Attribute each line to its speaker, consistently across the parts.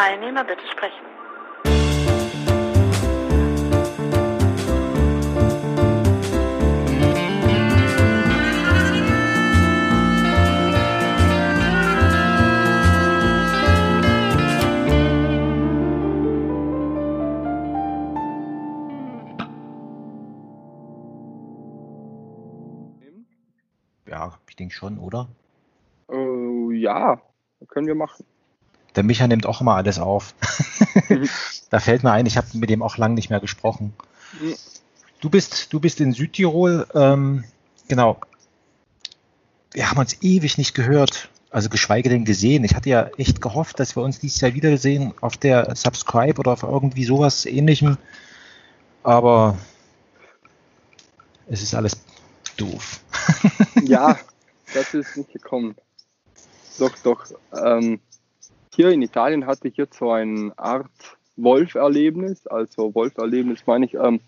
Speaker 1: Teilnehmer bitte sprechen.
Speaker 2: Ja, ich denke schon, oder?
Speaker 3: Äh, ja, können wir machen.
Speaker 2: Der Micha nimmt auch immer alles auf.
Speaker 3: Mhm.
Speaker 2: da fällt mir ein, ich habe mit dem auch lange nicht mehr gesprochen.
Speaker 3: Mhm.
Speaker 2: Du bist, du bist in Südtirol, ähm, genau. Wir haben uns ewig nicht gehört, also geschweige denn gesehen. Ich hatte ja echt gehofft, dass wir uns dieses Jahr wiedersehen auf der Subscribe oder auf irgendwie sowas ähnlichem. Aber es ist alles doof.
Speaker 3: Ja, das ist nicht gekommen. Doch, doch. Ähm, hier in Italien hatte ich jetzt so eine Art Wolf-Erlebnis. Also Wolf-Erlebnis meine ich, ähm,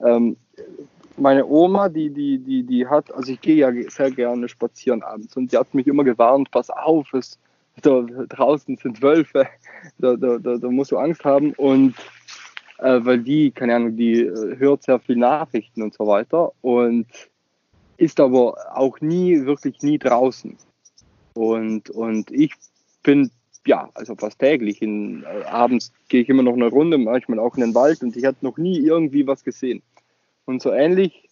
Speaker 3: ähm, meine Oma, die, die, die, die hat, also ich gehe ja sehr gerne spazieren abends und die hat mich immer gewarnt, pass auf, es, da draußen sind Wölfe, da, da, da, da musst du Angst haben und äh, weil die, keine Ahnung, die äh, hört sehr viel Nachrichten und so weiter und ist aber auch nie, wirklich nie draußen. Und, und ich bin, ja, also fast täglich, in, äh, abends gehe ich immer noch eine Runde, manchmal auch in den Wald und ich hatte noch nie irgendwie was gesehen. Und so ähnlich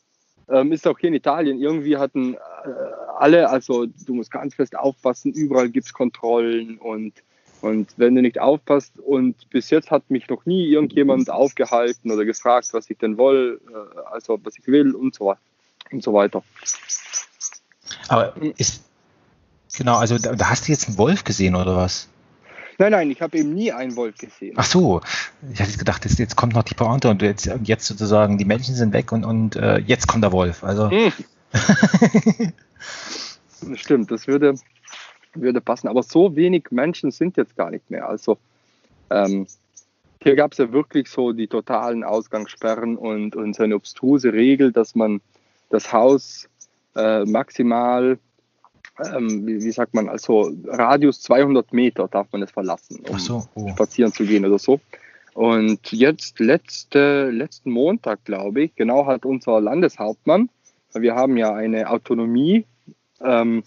Speaker 3: ähm, ist auch hier in Italien. Irgendwie hatten äh, alle, also du musst ganz fest aufpassen, überall gibt es Kontrollen und, und wenn du nicht aufpasst und bis jetzt hat mich noch nie irgendjemand aufgehalten oder gefragt, was ich denn will, äh, also was ich will und so, und so weiter.
Speaker 2: Aber ist, genau, also da, da hast du jetzt einen Wolf gesehen oder was?
Speaker 3: Nein, nein, ich habe eben nie einen Wolf gesehen.
Speaker 2: Ach so, ich hatte gedacht, jetzt, jetzt kommt noch die Pointe und jetzt, jetzt sozusagen die Menschen sind weg und, und äh, jetzt kommt der Wolf. Also
Speaker 3: Hm. Stimmt, das würde, würde passen. Aber so wenig Menschen sind jetzt gar nicht mehr. Also ähm, hier gab es ja wirklich so die totalen Ausgangssperren und, und so eine obstruse Regel, dass man das Haus äh, maximal, ähm, wie, wie sagt man, also Radius 200 Meter darf man es verlassen, um
Speaker 2: so, oh.
Speaker 3: spazieren zu gehen oder so. Und jetzt letzte, letzten Montag, glaube ich, genau hat unser Landeshauptmann, wir haben ja eine Autonomie, ähm,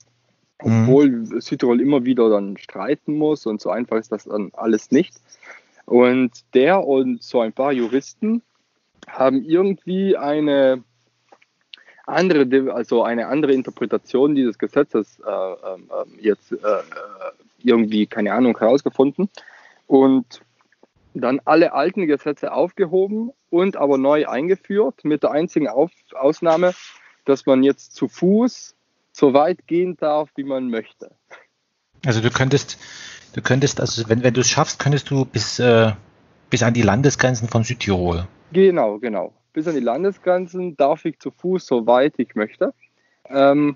Speaker 2: Mhm.
Speaker 3: obwohl Südtirol immer wieder dann streiten muss und so einfach ist das dann alles nicht. Und der und so ein paar Juristen haben irgendwie eine andere, De- also eine andere Interpretation dieses Gesetzes äh, ähm, ähm, jetzt äh, äh, irgendwie, keine Ahnung, herausgefunden und dann alle alten Gesetze aufgehoben und aber neu eingeführt, mit der einzigen Auf Ausnahme, dass man jetzt zu Fuß so weit gehen darf, wie man möchte.
Speaker 2: Also du könntest, du könntest, also wenn, wenn du es schaffst, könntest du bis, äh, bis an die Landesgrenzen von Südtirol.
Speaker 3: Genau, genau. Bis an die Landesgrenzen darf ich zu Fuß so weit ich möchte. Ähm,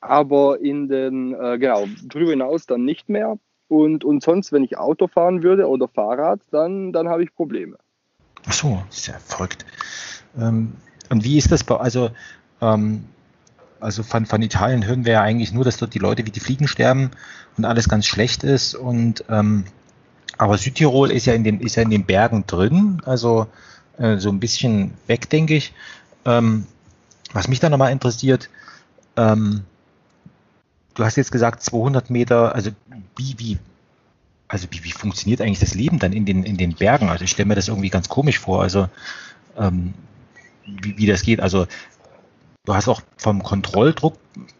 Speaker 3: aber in den, äh, genau, drüber hinaus dann nicht mehr. Und, und sonst, wenn ich Auto fahren würde oder Fahrrad, dann, dann habe ich Probleme.
Speaker 2: Ach so, ist ja verrückt. Ähm, und wie ist das bei, also, ähm, also von, von Italien hören wir ja eigentlich nur, dass dort die Leute wie die Fliegen sterben und alles ganz schlecht ist. Und ähm, aber Südtirol ist ja in den, ist ja in den Bergen drin, also äh, so ein bisschen weg, denke ich. Ähm, was mich da nochmal interessiert, ähm, du hast jetzt gesagt 200 Meter, also wie, wie, also wie, wie funktioniert eigentlich das Leben dann in den, in den Bergen? Also ich stelle mir das irgendwie ganz komisch vor, also ähm, wie, wie das geht. Also du hast auch vom Kontrolldruck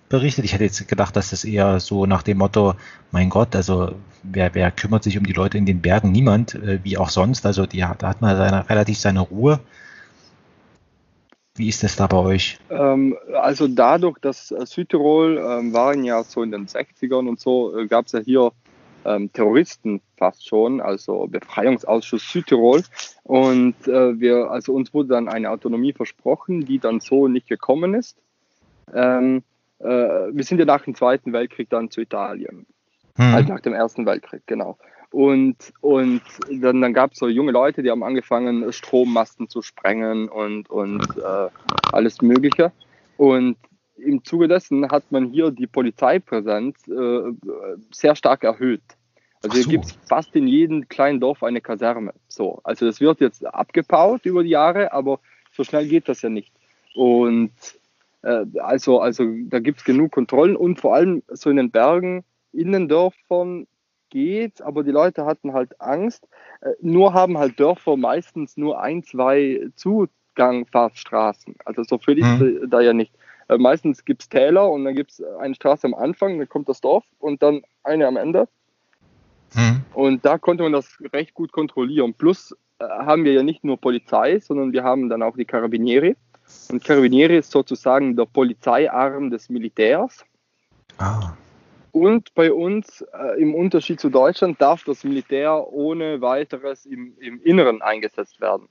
Speaker 2: berichtet. Ich hätte jetzt gedacht, dass das eher so nach dem Motto, mein Gott, also wer, wer kümmert sich um die Leute in den Bergen? Niemand, äh, wie auch sonst. Also die, da hat man seine, relativ seine Ruhe. Wie ist das da bei euch?
Speaker 3: Ähm, also dadurch, dass äh, Südtirol ähm, waren ja so in den 60ern und so, äh, gab es ja hier ähm, Terroristen fast schon, also Befreiungsausschuss Südtirol. Und äh, wir, also uns wurde dann eine Autonomie versprochen, die dann so nicht gekommen ist. Ähm, äh, wir sind ja nach dem Zweiten Weltkrieg dann zu Italien.
Speaker 2: Hm.
Speaker 3: Halt nach dem Ersten Weltkrieg, genau. Und, und dann, dann gab es so junge Leute, die haben angefangen, Strommasten zu sprengen und, und äh, alles Mögliche. Und im Zuge dessen hat man hier die Polizeipräsenz äh, sehr stark erhöht. Also hier
Speaker 2: so.
Speaker 3: gibt es fast in jedem kleinen Dorf eine Kaserne. So, also das wird jetzt abgebaut über die Jahre, aber so schnell geht das ja nicht. Und also, also da gibt es genug Kontrollen und vor allem so in den Bergen, in den Dörfern geht, aber die Leute hatten halt Angst. Äh, nur haben halt Dörfer meistens nur ein, zwei Zugangfahrtsstraßen. Also so viel ist
Speaker 2: Mhm.
Speaker 3: da ja nicht. Äh, meistens gibt es Täler und dann gibt es eine Straße am Anfang, dann kommt das Dorf und dann eine am Ende.
Speaker 2: Hm.
Speaker 3: Und da konnte man das recht gut kontrollieren. Plus äh, haben wir ja nicht nur Polizei, sondern wir haben dann auch die Carabinieri. Und Carabinieri ist sozusagen der Polizeiarm des Militärs.
Speaker 2: Ah.
Speaker 3: Und bei uns, äh, im Unterschied zu Deutschland, darf das Militär ohne weiteres im, im Inneren eingesetzt werden.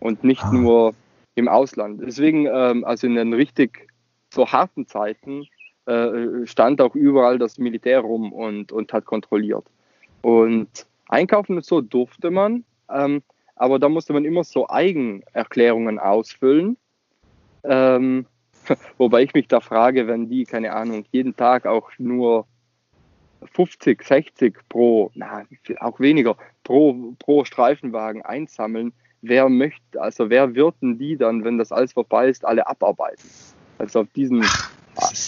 Speaker 3: Und nicht
Speaker 2: Ah.
Speaker 3: nur im Ausland. Deswegen, ähm, also in den richtig so harten Zeiten, äh, stand auch überall das Militär rum und, und hat kontrolliert. Und einkaufen und so durfte man, ähm, aber da musste man immer so Eigenerklärungen ausfüllen. Ähm, wobei ich mich da frage, wenn die, keine Ahnung, jeden Tag auch nur 50, 60 pro, na, auch weniger, pro, pro Streifenwagen einsammeln, wer möchte, also wer würden die dann, wenn das alles vorbei ist, alle abarbeiten? Also auf diesen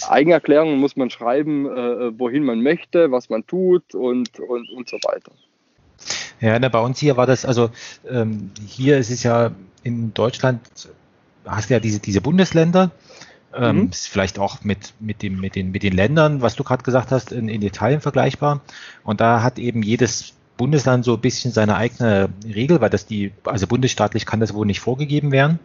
Speaker 3: Eigenerklärungen muss man schreiben, äh, wohin man möchte, was man tut und, und, und so weiter.
Speaker 2: Ja, ne, bei uns hier war das, also ähm, hier ist es ja in Deutschland, hast du ja diese, diese Bundesländer, ähm,
Speaker 3: Mhm.
Speaker 2: ist vielleicht auch mit, mit, dem, mit, den, mit den Ländern, was du gerade gesagt hast, in, in Italien vergleichbar. Und da hat eben jedes Bundesland so ein bisschen seine eigene Regel, weil das die, also bundesstaatlich kann das wohl nicht vorgegeben werden.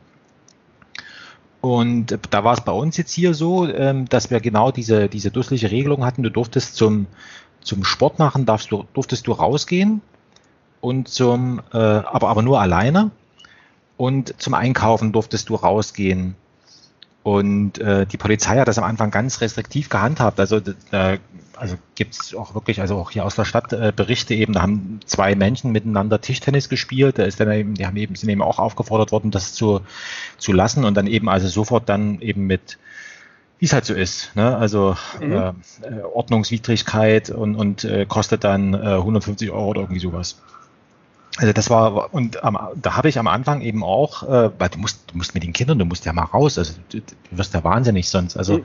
Speaker 2: Und da war es bei uns jetzt hier so, ähm, dass wir genau diese, diese dusselige Regelung hatten. Du durftest zum, zum Sport machen, darfst du, durftest du rausgehen und zum, äh, aber, aber nur alleine. Und zum Einkaufen durftest du rausgehen. Und äh, die Polizei hat das am Anfang ganz restriktiv gehandhabt. Also, äh, also gibt es auch wirklich, also auch hier aus der Stadt äh, Berichte eben, da haben zwei Menschen miteinander Tischtennis gespielt. Da ist dann eben, die haben eben, sind eben auch aufgefordert worden, das zu, zu lassen und dann eben also sofort dann eben mit, wie es halt so ist, ne? also
Speaker 3: Mhm.
Speaker 2: äh, äh, Ordnungswidrigkeit und, und äh, kostet dann äh, 150 Euro oder irgendwie sowas. Also das war, und am, da habe ich am Anfang eben auch, äh, weil du musst, du musst mit den Kindern, du musst ja mal raus, also du, du wirst ja wahnsinnig sonst. Also
Speaker 3: Mhm.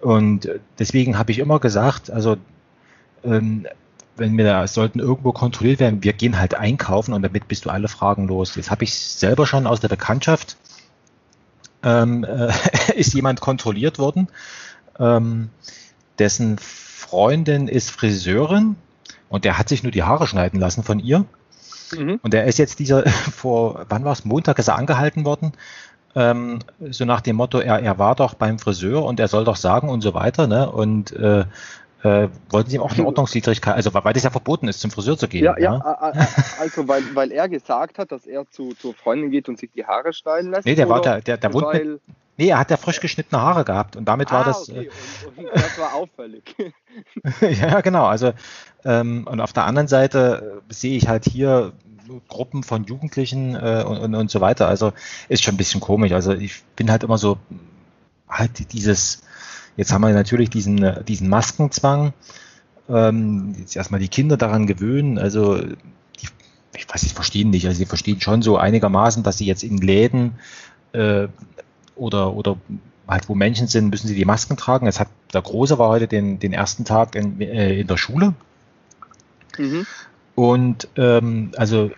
Speaker 2: und deswegen habe ich immer gesagt, also ähm, wenn wir da sollten irgendwo kontrolliert werden, wir gehen halt einkaufen und damit bist du alle Fragen los. Jetzt habe ich selber schon aus der Bekanntschaft ähm, äh, ist jemand kontrolliert worden, ähm, dessen Freundin ist Friseurin und der hat sich nur die Haare schneiden lassen von ihr.
Speaker 3: Mhm.
Speaker 2: Und er ist jetzt dieser, vor, wann war es, Montag ist er angehalten worden, ähm, so nach dem Motto, er, er war doch beim Friseur und er soll doch sagen und so weiter, ne? Und äh, äh, wollten sie ihm auch eine Ordnungswidrigkeit, also weil das ja verboten ist, zum Friseur zu gehen.
Speaker 3: Ja, ja,
Speaker 2: ne?
Speaker 3: a- a- also weil, weil er gesagt hat, dass er zu, zur Freundin geht und sich die Haare schneiden lässt.
Speaker 2: Nee, der war der, der, der wohnt mit, nee, er hat ja frisch geschnittene Haare gehabt und damit war
Speaker 3: ah,
Speaker 2: das,
Speaker 3: okay. und, und das war auffällig.
Speaker 2: äh, ja, genau, also ähm, und auf der anderen Seite äh, sehe ich halt hier Gruppen von Jugendlichen äh, und, und, und so weiter, also ist schon ein bisschen komisch, also ich bin halt immer so, halt dieses, jetzt haben wir natürlich diesen, diesen Maskenzwang, ähm, jetzt erstmal die Kinder daran gewöhnen, also die, ich weiß, sie verstehen nicht, also sie verstehen schon so einigermaßen, dass sie jetzt in Läden äh, oder, oder halt wo Menschen sind, müssen sie die Masken tragen. Es hat, der Große war heute den, den ersten Tag in, äh, in der Schule.
Speaker 3: Mhm.
Speaker 2: Und ähm, also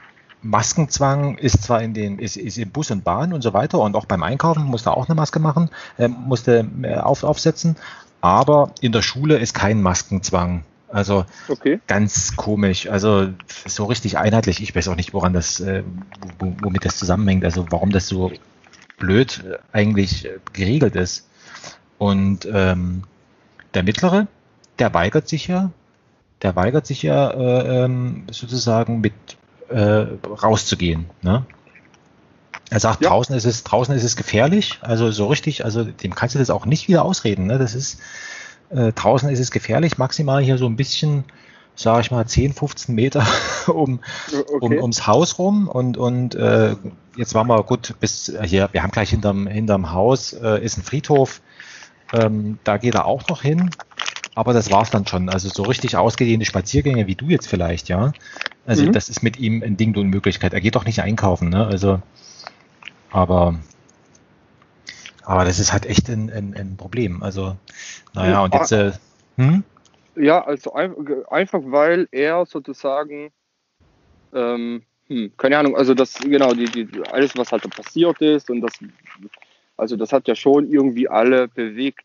Speaker 2: Maskenzwang ist zwar in den, ist, ist im Bus und Bahn und so weiter und auch beim Einkaufen musste auch eine Maske machen, äh, musste äh, auf, aufsetzen, aber in der Schule ist kein Maskenzwang. Also
Speaker 3: Okay.
Speaker 2: ganz komisch, also so richtig einheitlich. Ich weiß auch nicht, woran das, äh, wo, womit das zusammenhängt, also warum das so blöd eigentlich äh, geregelt ist. Und ähm, der Mittlere, der weigert sich ja, der weigert sich ja äh, ähm, sozusagen mit äh, rauszugehen. Ne? Er sagt,
Speaker 3: Ja.
Speaker 2: draußen ist es, draußen ist es gefährlich, also so richtig, also dem kannst du das auch nicht wieder ausreden. Ne? Das ist, äh, draußen ist es gefährlich, maximal hier so ein bisschen, sage ich mal, 10, 15 Meter um, um,
Speaker 3: okay.
Speaker 2: ums Haus rum und, und äh, jetzt waren wir gut bis hier, wir haben gleich hinterm, hinterm Haus äh, ist ein Friedhof, ähm, da geht er auch noch hin aber das war's dann schon. Also so richtig ausgedehnte Spaziergänge wie du jetzt vielleicht, ja. Also mhm. das ist mit ihm ein Ding und Möglichkeit. Er geht doch nicht einkaufen, ne? Also, aber, aber das ist halt echt ein, ein, ein Problem. Also, naja, und jetzt, äh,
Speaker 3: hm? Ja, also einfach weil er sozusagen, ähm, hm, keine Ahnung, also das, genau, die, die, alles, was halt passiert ist und das, also das hat ja schon irgendwie alle bewegt.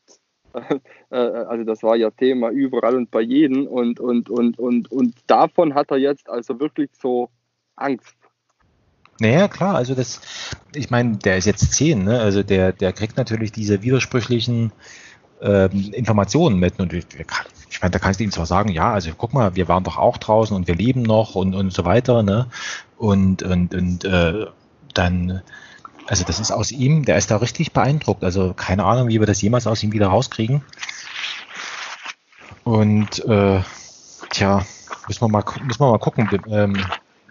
Speaker 3: Äh, also das war ja Thema überall und bei jedem und, und, und, und, und davon hat er jetzt also wirklich so Angst.
Speaker 2: Naja, klar, also das, ich meine, der ist jetzt zehn, ne? Also der, der kriegt natürlich diese widersprüchlichen ähm, Informationen mit. Und ich, ich meine, da kannst du ihm zwar sagen, ja, also guck mal, wir waren doch auch draußen und wir leben noch und, und so weiter, ne? Und, und, und äh, dann, also das ist aus ihm, der ist da richtig beeindruckt. Also keine Ahnung, wie wir das jemals aus ihm wieder rauskriegen. Und äh, tja, müssen wir mal, müssen wir mal gucken, ähm,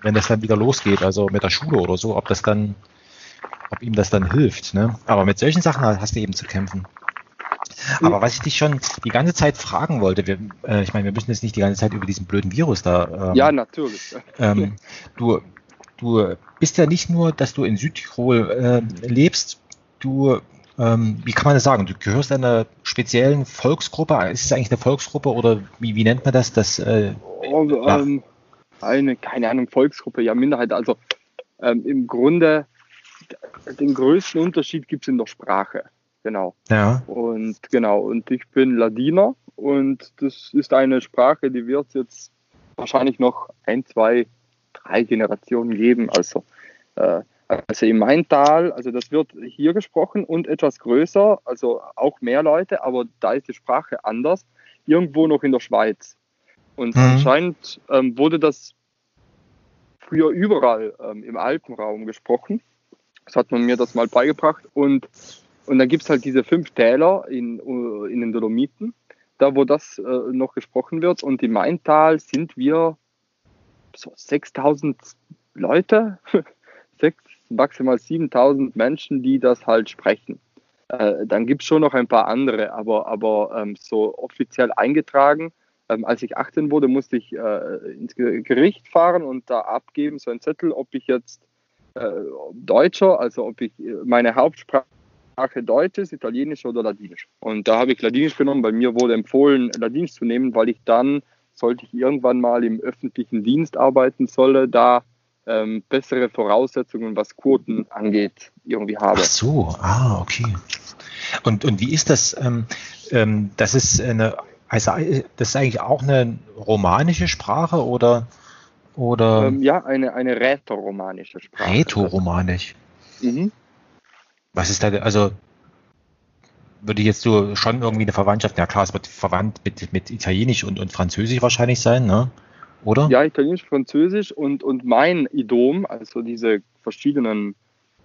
Speaker 2: wenn das dann wieder losgeht, also mit der Schule oder so, ob das dann, ob ihm das dann hilft. Ne? Aber mit solchen Sachen hast du eben zu kämpfen. Aber was ich dich schon die ganze Zeit fragen wollte, wir, äh, ich meine, wir müssen jetzt nicht die ganze Zeit über diesen blöden Virus da.
Speaker 3: Ähm, ja, natürlich.
Speaker 2: Ähm, du, du bist ja nicht nur, dass du in Südtirol äh, lebst, du, ähm, wie kann man das sagen, du gehörst einer speziellen Volksgruppe, ist es eigentlich eine Volksgruppe oder wie, wie nennt man das? das äh,
Speaker 3: oh, ähm, eine, keine Ahnung, Volksgruppe, ja, Minderheit, also ähm, im Grunde den größten Unterschied gibt es in der Sprache. Genau.
Speaker 2: Ja.
Speaker 3: Und genau, und ich bin Ladiner und das ist eine Sprache, die wird jetzt wahrscheinlich noch ein, zwei, drei Generationen geben. Also, äh, also im Maintal, also das wird hier gesprochen und etwas größer, also auch mehr Leute, aber da ist die Sprache anders, irgendwo noch in der Schweiz. Und mhm. anscheinend ähm, wurde das früher überall ähm, im Alpenraum gesprochen. Das hat man mir das mal beigebracht und und dann gibt es halt diese fünf Täler in, äh, in den Dolomiten, da wo das äh, noch gesprochen wird. Und im Maintal sind wir so 6000 Leute, sechs, maximal 7000 Menschen, die das halt sprechen. Äh, dann gibt es schon noch ein paar andere, aber, aber ähm, so offiziell eingetragen. Ähm, als ich 18 wurde, musste ich äh, ins Gericht fahren und da abgeben, so ein Zettel, ob ich jetzt äh, Deutscher, also ob ich äh, meine Hauptsprache Sprache Deutsch ist, Italienisch oder Ladinisch. Und da habe ich Ladinisch genommen. Bei mir wurde empfohlen, Ladinisch zu nehmen, weil ich dann, sollte ich irgendwann mal im öffentlichen Dienst arbeiten solle, da ähm, bessere Voraussetzungen, was Quoten angeht, irgendwie habe.
Speaker 2: Ach so, ah, okay. Und, und wie ist das? Ähm, ähm, das ist eine, also das ist eigentlich auch eine romanische Sprache oder? oder
Speaker 3: ähm, ja, eine, eine rätoromanische Sprache.
Speaker 2: Rätoromanisch. Mhm. Was ist da, also würde ich jetzt so schon irgendwie eine Verwandtschaft, ja klar, es wird verwandt mit, mit Italienisch und, und Französisch wahrscheinlich sein, ne? Oder?
Speaker 3: Ja, Italienisch, Französisch und, und mein Idom, also diese verschiedenen,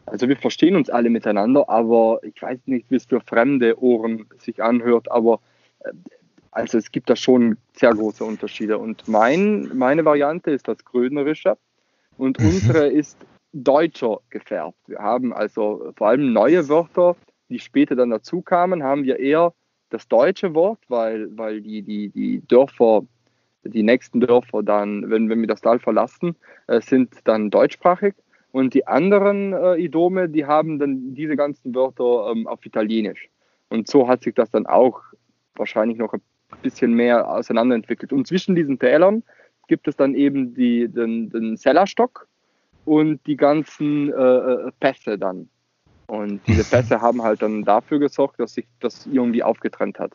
Speaker 3: also wir verstehen uns alle miteinander, aber ich weiß nicht, wie es für fremde Ohren sich anhört, aber äh, also es gibt da schon sehr große Unterschiede. Und mein, meine Variante ist das Grönerische und unsere ist deutscher gefärbt. Wir haben also vor allem neue Wörter, die später dann dazu kamen, haben wir eher das deutsche Wort, weil, weil die, die, die Dörfer, die nächsten Dörfer dann, wenn, wenn wir das Tal verlassen, äh, sind dann deutschsprachig. Und die anderen äh, Idome, die haben dann diese ganzen Wörter ähm, auf Italienisch. Und so hat sich das dann auch wahrscheinlich noch ein bisschen mehr auseinanderentwickelt. Und zwischen diesen Tälern gibt es dann eben die, den, den Sellerstock, und die ganzen äh, äh, Pässe dann. Und diese Pässe haben halt dann dafür gesorgt, dass sich das irgendwie aufgetrennt hat.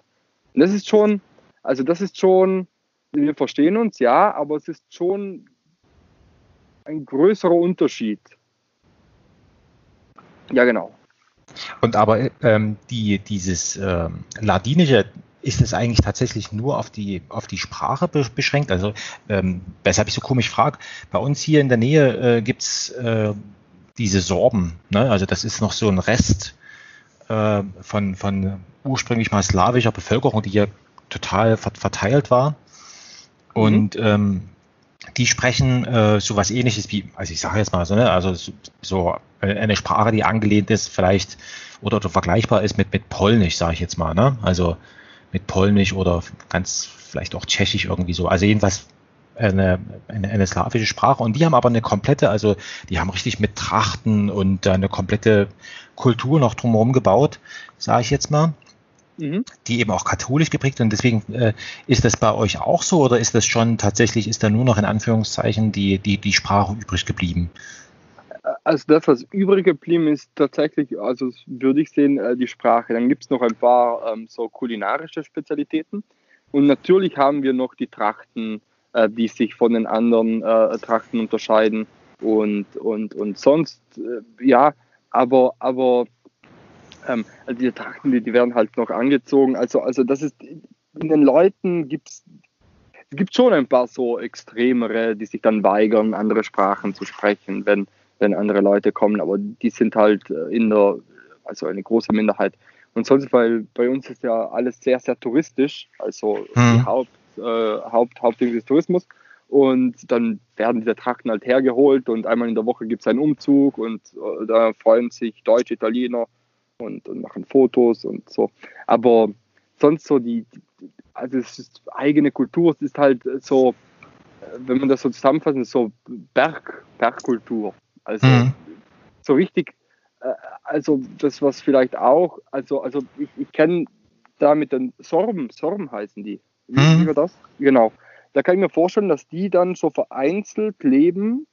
Speaker 3: Und das ist schon, also das ist schon, wir verstehen uns, ja, aber es ist schon ein größerer Unterschied. Ja, genau.
Speaker 2: Und aber ähm, die, dieses ähm, Ladinische, ist es eigentlich tatsächlich nur auf die, auf die Sprache beschränkt? Also, ähm, weshalb ich so komisch frage, bei uns hier in der Nähe äh, gibt es äh, diese Sorben. Ne? Also, das ist noch so ein Rest äh, von, von ursprünglich mal slawischer Bevölkerung, die hier total verteilt war. Und mhm. ähm, die sprechen äh, so was ähnliches wie, also ich sage jetzt mal so, ne, also so, so eine Sprache, die angelehnt ist, vielleicht oder, oder vergleichbar ist mit, mit Polnisch, sage ich jetzt mal. Ne? Also mit Polnisch oder ganz vielleicht auch Tschechisch irgendwie so. Also jedenfalls eine, eine, eine slawische Sprache und die haben aber eine komplette, also die haben richtig mit Trachten und eine komplette Kultur noch drumherum gebaut, sage ich jetzt mal. Mhm. die eben auch katholisch geprägt und deswegen äh, ist das bei euch auch so oder ist das schon tatsächlich, ist da nur noch in Anführungszeichen die, die, die Sprache übrig geblieben?
Speaker 3: Also das, was übrig geblieben ist, tatsächlich, also würde ich sehen, äh, die Sprache. Dann gibt es noch ein paar ähm, so kulinarische Spezialitäten und natürlich haben wir noch die Trachten, äh, die sich von den anderen äh, Trachten unterscheiden. Und, und, und sonst, äh, ja, aber, aber ähm, also die Trachten, die, die werden halt noch angezogen. Also, also das ist, in den Leuten gibt es es gibt schon ein paar so extremere, die sich dann weigern, andere Sprachen zu sprechen, wenn, wenn andere Leute kommen, aber die sind halt äh, in der, also eine große Minderheit. Und sonst, weil bei uns ist ja alles sehr, sehr touristisch, also hm. die Haupt, äh, Haupt, Hauptding ist Tourismus. Und dann werden diese Trakten halt hergeholt und einmal in der Woche gibt es einen Umzug und äh, da freuen sich Deutsche, Italiener und, und, machen Fotos und so. Aber sonst so die, also es ist eigene Kultur, es ist halt so, wenn man das so zusammenfassen, so Berg, Bergkultur. Also mhm. so richtig, äh, also das was vielleicht auch, also, also ich, ich kenne da mit den Sorben, Sorben heißen die. Wie, mhm. wie das? Genau. Da kann ich mir vorstellen, dass die dann so vereinzelt leben.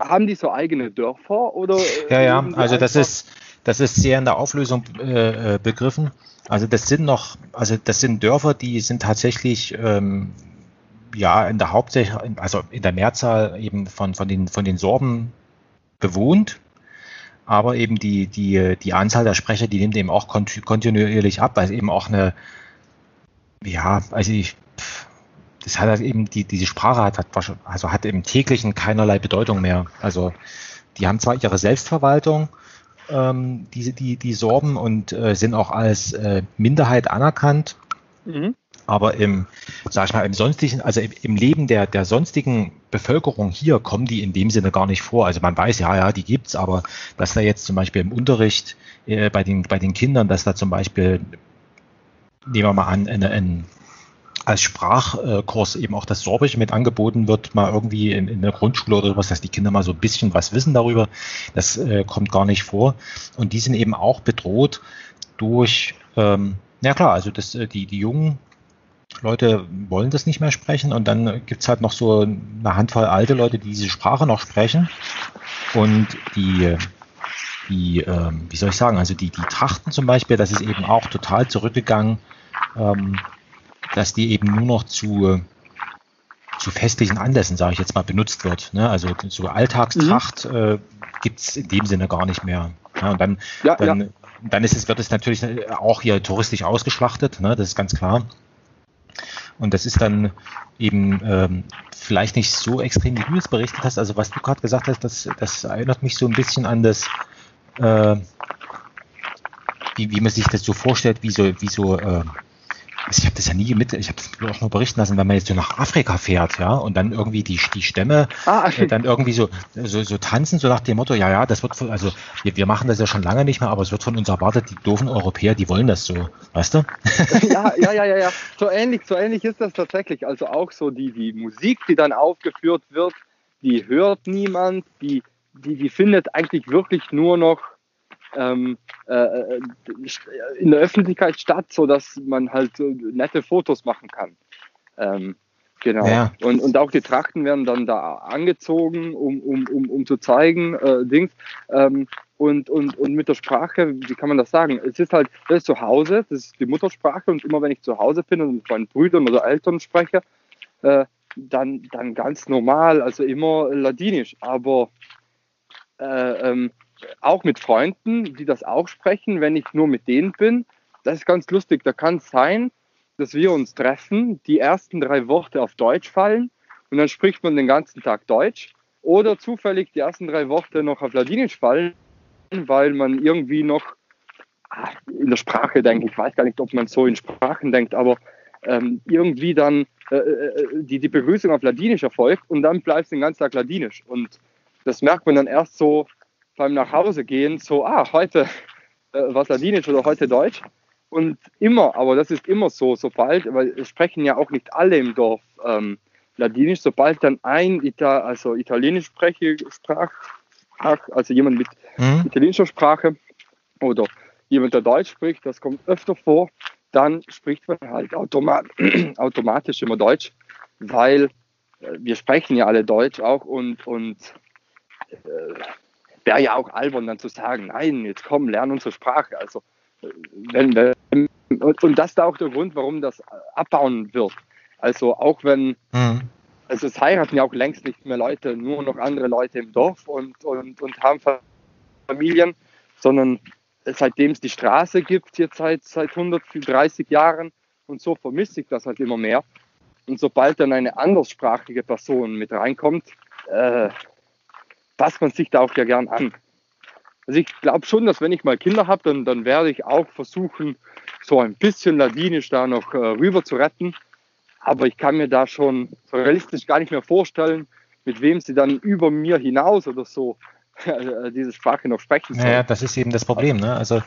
Speaker 3: Haben die so eigene Dörfer oder?
Speaker 2: Ja, ja, also das ist, das ist sehr in der Auflösung äh, äh, begriffen. Also das sind noch, also das sind Dörfer, die sind tatsächlich ähm, ja in der Hauptsächlich, also in der Mehrzahl eben von, von, den, von den Sorben bewohnt. Aber eben die, die, die Anzahl der Sprecher, die nimmt eben auch kontinuierlich ab, weil eben auch eine, ja, also ich, das hat halt eben, die, diese Sprache hat, hat, also hat im täglichen keinerlei Bedeutung mehr. Also die haben zwar ihre Selbstverwaltung, ähm, diese, die, die Sorben und äh, sind auch als äh, Minderheit anerkannt. Mhm. Aber im, sag ich mal, im sonstigen, also im, im, Leben der, der sonstigen Bevölkerung hier kommen die in dem Sinne gar nicht vor. Also man weiß, ja, ja, die gibt's, aber dass da jetzt zum Beispiel im Unterricht äh, bei, den, bei den Kindern, dass da zum Beispiel, nehmen wir mal an, eine, ein, als Sprachkurs eben auch das Sorbische mit angeboten wird, mal irgendwie in, in der Grundschule oder sowas, dass die Kinder mal so ein bisschen was wissen darüber. Das äh, kommt gar nicht vor. Und die sind eben auch bedroht durch, ähm, ja klar, also das, äh, die, die jungen Leute wollen das nicht mehr sprechen und dann gibt es halt noch so eine Handvoll alte Leute, die diese Sprache noch sprechen und die, die äh, wie soll ich sagen, also die, die Trachten zum Beispiel, das ist eben auch total zurückgegangen, ähm, dass die eben nur noch zu, zu festlichen Anlässen, sage ich jetzt mal, benutzt wird. Ne? Also so Alltagstracht mhm. äh, gibt es in dem Sinne gar nicht mehr. Ja, und dann, ja, dann, ja. dann ist es, wird es natürlich auch hier touristisch ausgeschlachtet, ne? das ist ganz klar. Und das ist dann eben ähm, vielleicht nicht so extrem, wie du es berichtet hast. Also was du gerade gesagt hast, das, das erinnert mich so ein bisschen an das, äh, wie, wie man sich das so vorstellt, wie so, wie so äh, also ich habe das ja nie mit, ich habe das auch nur berichten lassen, wenn man jetzt so nach Afrika fährt, ja, und dann irgendwie die, die Stämme ah, äh, dann irgendwie so, so, so tanzen, so nach dem Motto, ja, ja, das wird, von, also wir, wir machen das ja schon lange nicht mehr, aber es wird von uns erwartet, die doofen Europäer, die wollen das so, weißt du?
Speaker 3: Ja, ja, ja, ja, ja. So ähnlich, so ähnlich ist das tatsächlich. Also auch so die, die Musik, die dann aufgeführt wird, die hört niemand, die, die, die findet eigentlich wirklich nur noch ähm, äh, äh, in der Öffentlichkeit statt, sodass man halt so nette Fotos machen kann. Ähm, genau. Ja. Und, und auch die Trachten werden dann da angezogen, um, um, um, um zu zeigen, äh, Dings. Ähm, und, und, und mit der Sprache, wie kann man das sagen? Es ist halt, das ist zu Hause, das ist die Muttersprache und immer wenn ich zu Hause bin und mit meinen Brüdern oder Eltern spreche, äh, dann, dann ganz normal, also immer Ladinisch. Aber äh, ähm, auch mit Freunden, die das auch sprechen, wenn ich nur mit denen bin. Das ist ganz lustig. Da kann es sein, dass wir uns treffen, die ersten drei Worte auf Deutsch fallen und dann spricht man den ganzen Tag Deutsch. Oder zufällig die ersten drei Worte noch auf Ladinisch fallen, weil man irgendwie noch ah, in der Sprache denkt. Ich weiß gar nicht, ob man so in Sprachen denkt, aber ähm, irgendwie dann äh, äh die, die Begrüßung auf Ladinisch erfolgt und dann bleibt es den ganzen Tag Ladinisch. Und das merkt man dann erst so beim Nachhausegehen so, ah, heute äh, was Ladinisch oder heute Deutsch. Und immer, aber das ist immer so, sobald, weil es sprechen ja auch nicht alle im Dorf ähm, Ladinisch, sobald dann ein Ita also Italienisch spreche, sprach, also jemand mit mhm. italienischer Sprache oder jemand, der Deutsch spricht, das kommt öfter vor, dann spricht man halt automat automatisch immer Deutsch, weil äh, wir sprechen ja alle Deutsch auch und, und äh, wäre ja auch albern dann zu sagen, nein, jetzt komm, lern unsere Sprache. Also äh, wenn, wenn und, und das ist auch der Grund, warum das abbauen wird. Also auch wenn, mhm. also es heiraten ja auch längst nicht mehr Leute, nur noch andere Leute im Dorf und, und, und haben Familien, sondern seitdem es die Straße gibt, jetzt seit, seit 130 Jahren und so vermisse ich das halt immer mehr. Und sobald dann eine anderssprachige Person mit reinkommt, äh, passt man sich da auch ja gern an. Also ich glaube schon, dass wenn ich mal Kinder habe, dann, dann werde ich auch versuchen, so ein bisschen Ladinisch da noch äh, rüber zu retten. Aber ich kann mir da schon so realistisch gar nicht mehr vorstellen, mit wem sie dann über mir hinaus oder so äh, diese Sprache noch sprechen
Speaker 2: soll. Ja, das ist eben das Problem. Ne? Also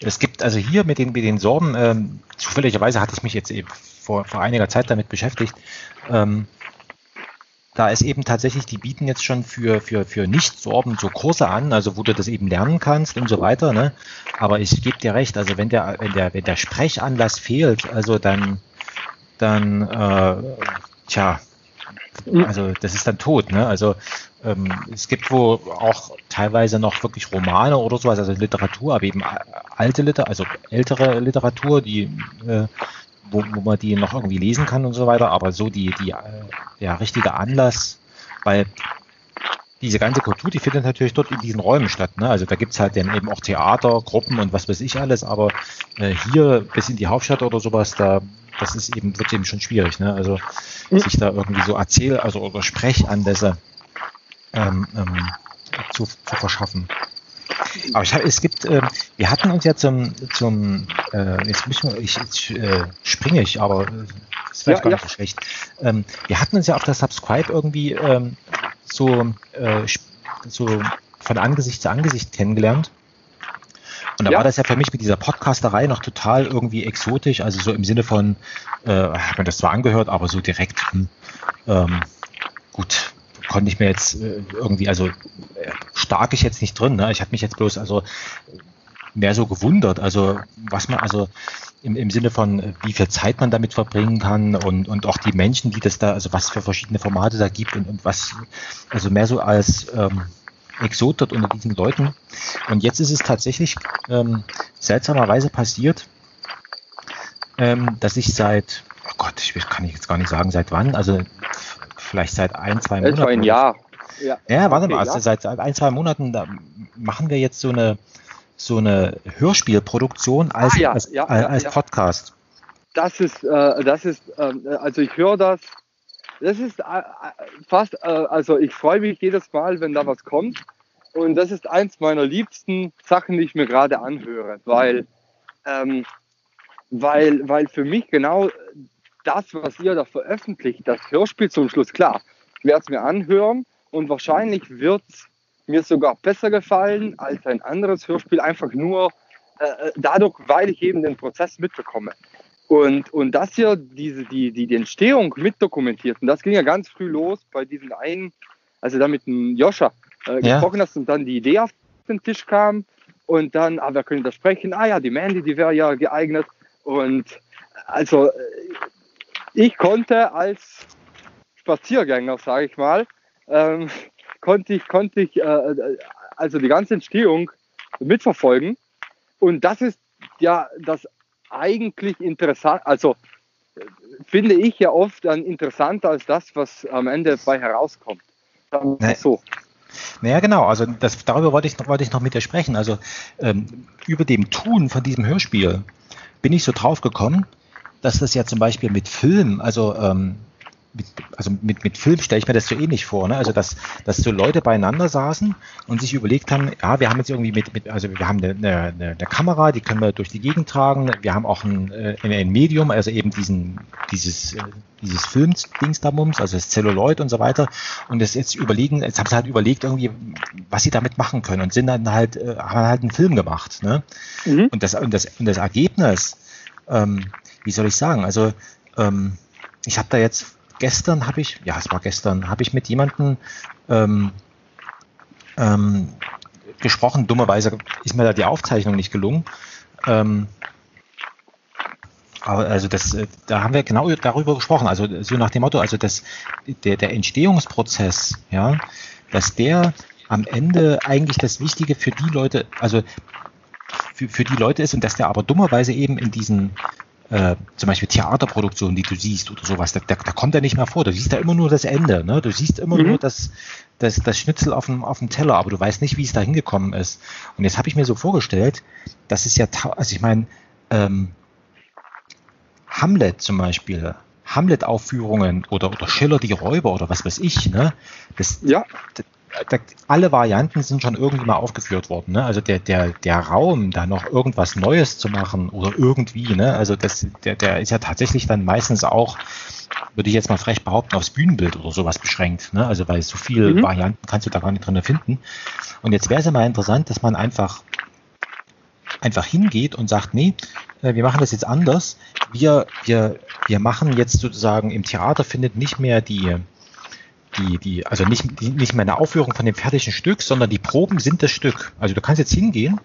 Speaker 2: es gibt also hier mit den, mit den Sorben, ähm, zufälligerweise hatte ich mich jetzt eben vor, vor einiger Zeit damit beschäftigt. Ähm, da ist eben tatsächlich, die bieten jetzt schon für, für, für Nicht-Sorben so Kurse an, also wo du das eben lernen kannst und so weiter. Ne? Aber ich gebe dir recht, also wenn der, wenn der, wenn der Sprechanlass fehlt, also dann, dann äh, tja, also das ist dann tot. Ne? Also ähm, es gibt wo auch teilweise noch wirklich Romane oder sowas, also Literatur, aber eben alte Literatur, also ältere Literatur, die äh, wo, wo man die noch irgendwie lesen kann und so weiter, aber so die, die äh, der richtige Anlass, weil diese ganze Kultur, die findet natürlich dort in diesen Räumen statt. Ne? Also da gibt's halt dann eben auch Theater, Gruppen und was weiß ich alles, aber äh, hier bis in die Hauptstadt oder sowas, da das ist eben, wird eben schon schwierig, ne? Also mhm. sich da irgendwie so Erzähl-, also oder Sprechanlässe ähm, ähm, zu, zu verschaffen. Aber ich hab, es gibt, äh, wir hatten uns ja zum, zum äh, jetzt müssen wir, ich, jetzt äh, springe ich, aber äh, das ist vielleicht ja, gar nicht ja. so schlecht. Ähm, wir hatten uns ja auf der Subscribe irgendwie ähm, so, äh, so von Angesicht zu Angesicht kennengelernt. Und da ja. war das ja für mich mit dieser Podcasterei noch total irgendwie exotisch, also so im Sinne von, äh, hat man das zwar angehört, aber so direkt, hm, ähm, gut, konnte ich mir jetzt äh, irgendwie, also äh, stark ich jetzt nicht drin. Ne? Ich habe mich jetzt bloß also mehr so gewundert, also was man, also im, im Sinne von, wie viel Zeit man damit verbringen kann und, und auch die Menschen, die das da, also was für verschiedene Formate da gibt und, und was, also mehr so als ähm, Exot dort unter diesen Leuten. Und jetzt ist es tatsächlich ähm, seltsamerweise passiert, ähm, dass ich seit, oh Gott, ich kann ich jetzt gar nicht sagen, seit wann, also vielleicht seit ein, zwei Monaten. Etwa
Speaker 3: ein Jahr. Ja,
Speaker 2: ja warte okay, mal, also seit ein, zwei Monaten machen wir jetzt so eine so eine Hörspielproduktion als, ah, ja, als, ja, als Podcast.
Speaker 3: Das ist, äh, das ist, äh, also ich höre das, das ist äh, fast, äh, also ich freue mich jedes Mal, wenn da was kommt. Und das ist eins meiner liebsten Sachen, die ich mir gerade anhöre, weil, ähm, weil, weil für mich genau das, was ihr da veröffentlicht, das Hörspiel zum Schluss, klar, ich werde es mir anhören und wahrscheinlich wird es mir sogar besser gefallen als ein anderes Hörspiel, einfach nur äh, dadurch, weil ich eben den Prozess mitbekomme. Und, und das hier, diese, die, die, die Entstehung mitdokumentiert, und das ging ja ganz früh los bei diesen einen, also da mit dem Joscha äh, ja. gesprochen hast und dann die Idee auf den Tisch kam und dann, ah, wer könnte da sprechen? Ah ja, die Mandy, die wäre ja geeignet. Und also ich konnte als Spaziergänger, sage ich mal, ähm, konnte ich, konnte ich äh, also die ganze Entstehung mitverfolgen. Und das ist ja das eigentlich interessant, also finde ich ja oft dann interessanter als das, was am Ende bei herauskommt.
Speaker 2: Nee. So. Naja, genau, also das, darüber wollte ich, noch, wollte ich noch mit dir sprechen. Also ähm, über dem Tun von diesem Hörspiel bin ich so drauf gekommen, dass das ja zum Beispiel mit Film, also ähm, mit, also mit, mit Film stelle ich mir das so ähnlich vor, ne? Also dass, dass so Leute beieinander saßen und sich überlegt haben, ja, wir haben jetzt irgendwie mit, mit also wir haben eine, eine, eine Kamera, die können wir durch die Gegend tragen, wir haben auch ein, äh, ein Medium, also eben diesen, dieses, äh, dieses Filmdings da Mums, also das Celluloid und so weiter. Und das jetzt überlegen, jetzt haben sie halt überlegt irgendwie, was sie damit machen können und sind dann halt, äh, haben halt einen Film gemacht. Ne? Mhm. Und, das, und, das, und das Ergebnis, ähm, wie soll ich sagen, also ähm, ich habe da jetzt gestern habe ich, ja, es war gestern, habe ich mit jemandem ähm, ähm, gesprochen. Dummerweise ist mir da die Aufzeichnung nicht gelungen. Ähm, also das, äh, da haben wir genau darüber gesprochen. Also so nach dem Motto, also das, der, der Entstehungsprozess, ja, dass der am Ende eigentlich das Wichtige für die Leute, also für, für die Leute ist und dass der aber dummerweise eben in diesen äh, zum Beispiel Theaterproduktionen, die du siehst oder sowas, da, da, da kommt er nicht mehr vor. Du siehst da immer nur das Ende. Ne? Du siehst immer mhm. nur das, das, das Schnitzel auf dem, auf dem Teller, aber du weißt nicht, wie es da hingekommen ist. Und jetzt habe ich mir so vorgestellt, das ist ja, also ich meine, ähm, Hamlet zum Beispiel, Hamlet-Aufführungen oder, oder Schiller die Räuber oder was weiß ich, ne? Das, ja alle Varianten sind schon irgendwie mal aufgeführt worden. Ne? Also der, der, der Raum, da noch irgendwas Neues zu machen oder irgendwie, ne? also das, der, der ist ja tatsächlich dann meistens auch, würde ich jetzt mal frech behaupten, aufs Bühnenbild oder sowas beschränkt. Ne? Also weil so viele mhm. Varianten kannst du da gar nicht drin finden. Und jetzt wäre es ja mal interessant, dass man einfach einfach hingeht und sagt, nee, äh, wir machen das jetzt anders. Wir, wir, wir machen jetzt sozusagen im Theater findet nicht mehr die, die, die, also nicht, die, nicht mehr eine Aufführung von dem fertigen Stück, sondern die Proben sind das Stück. Also du kannst jetzt hingehen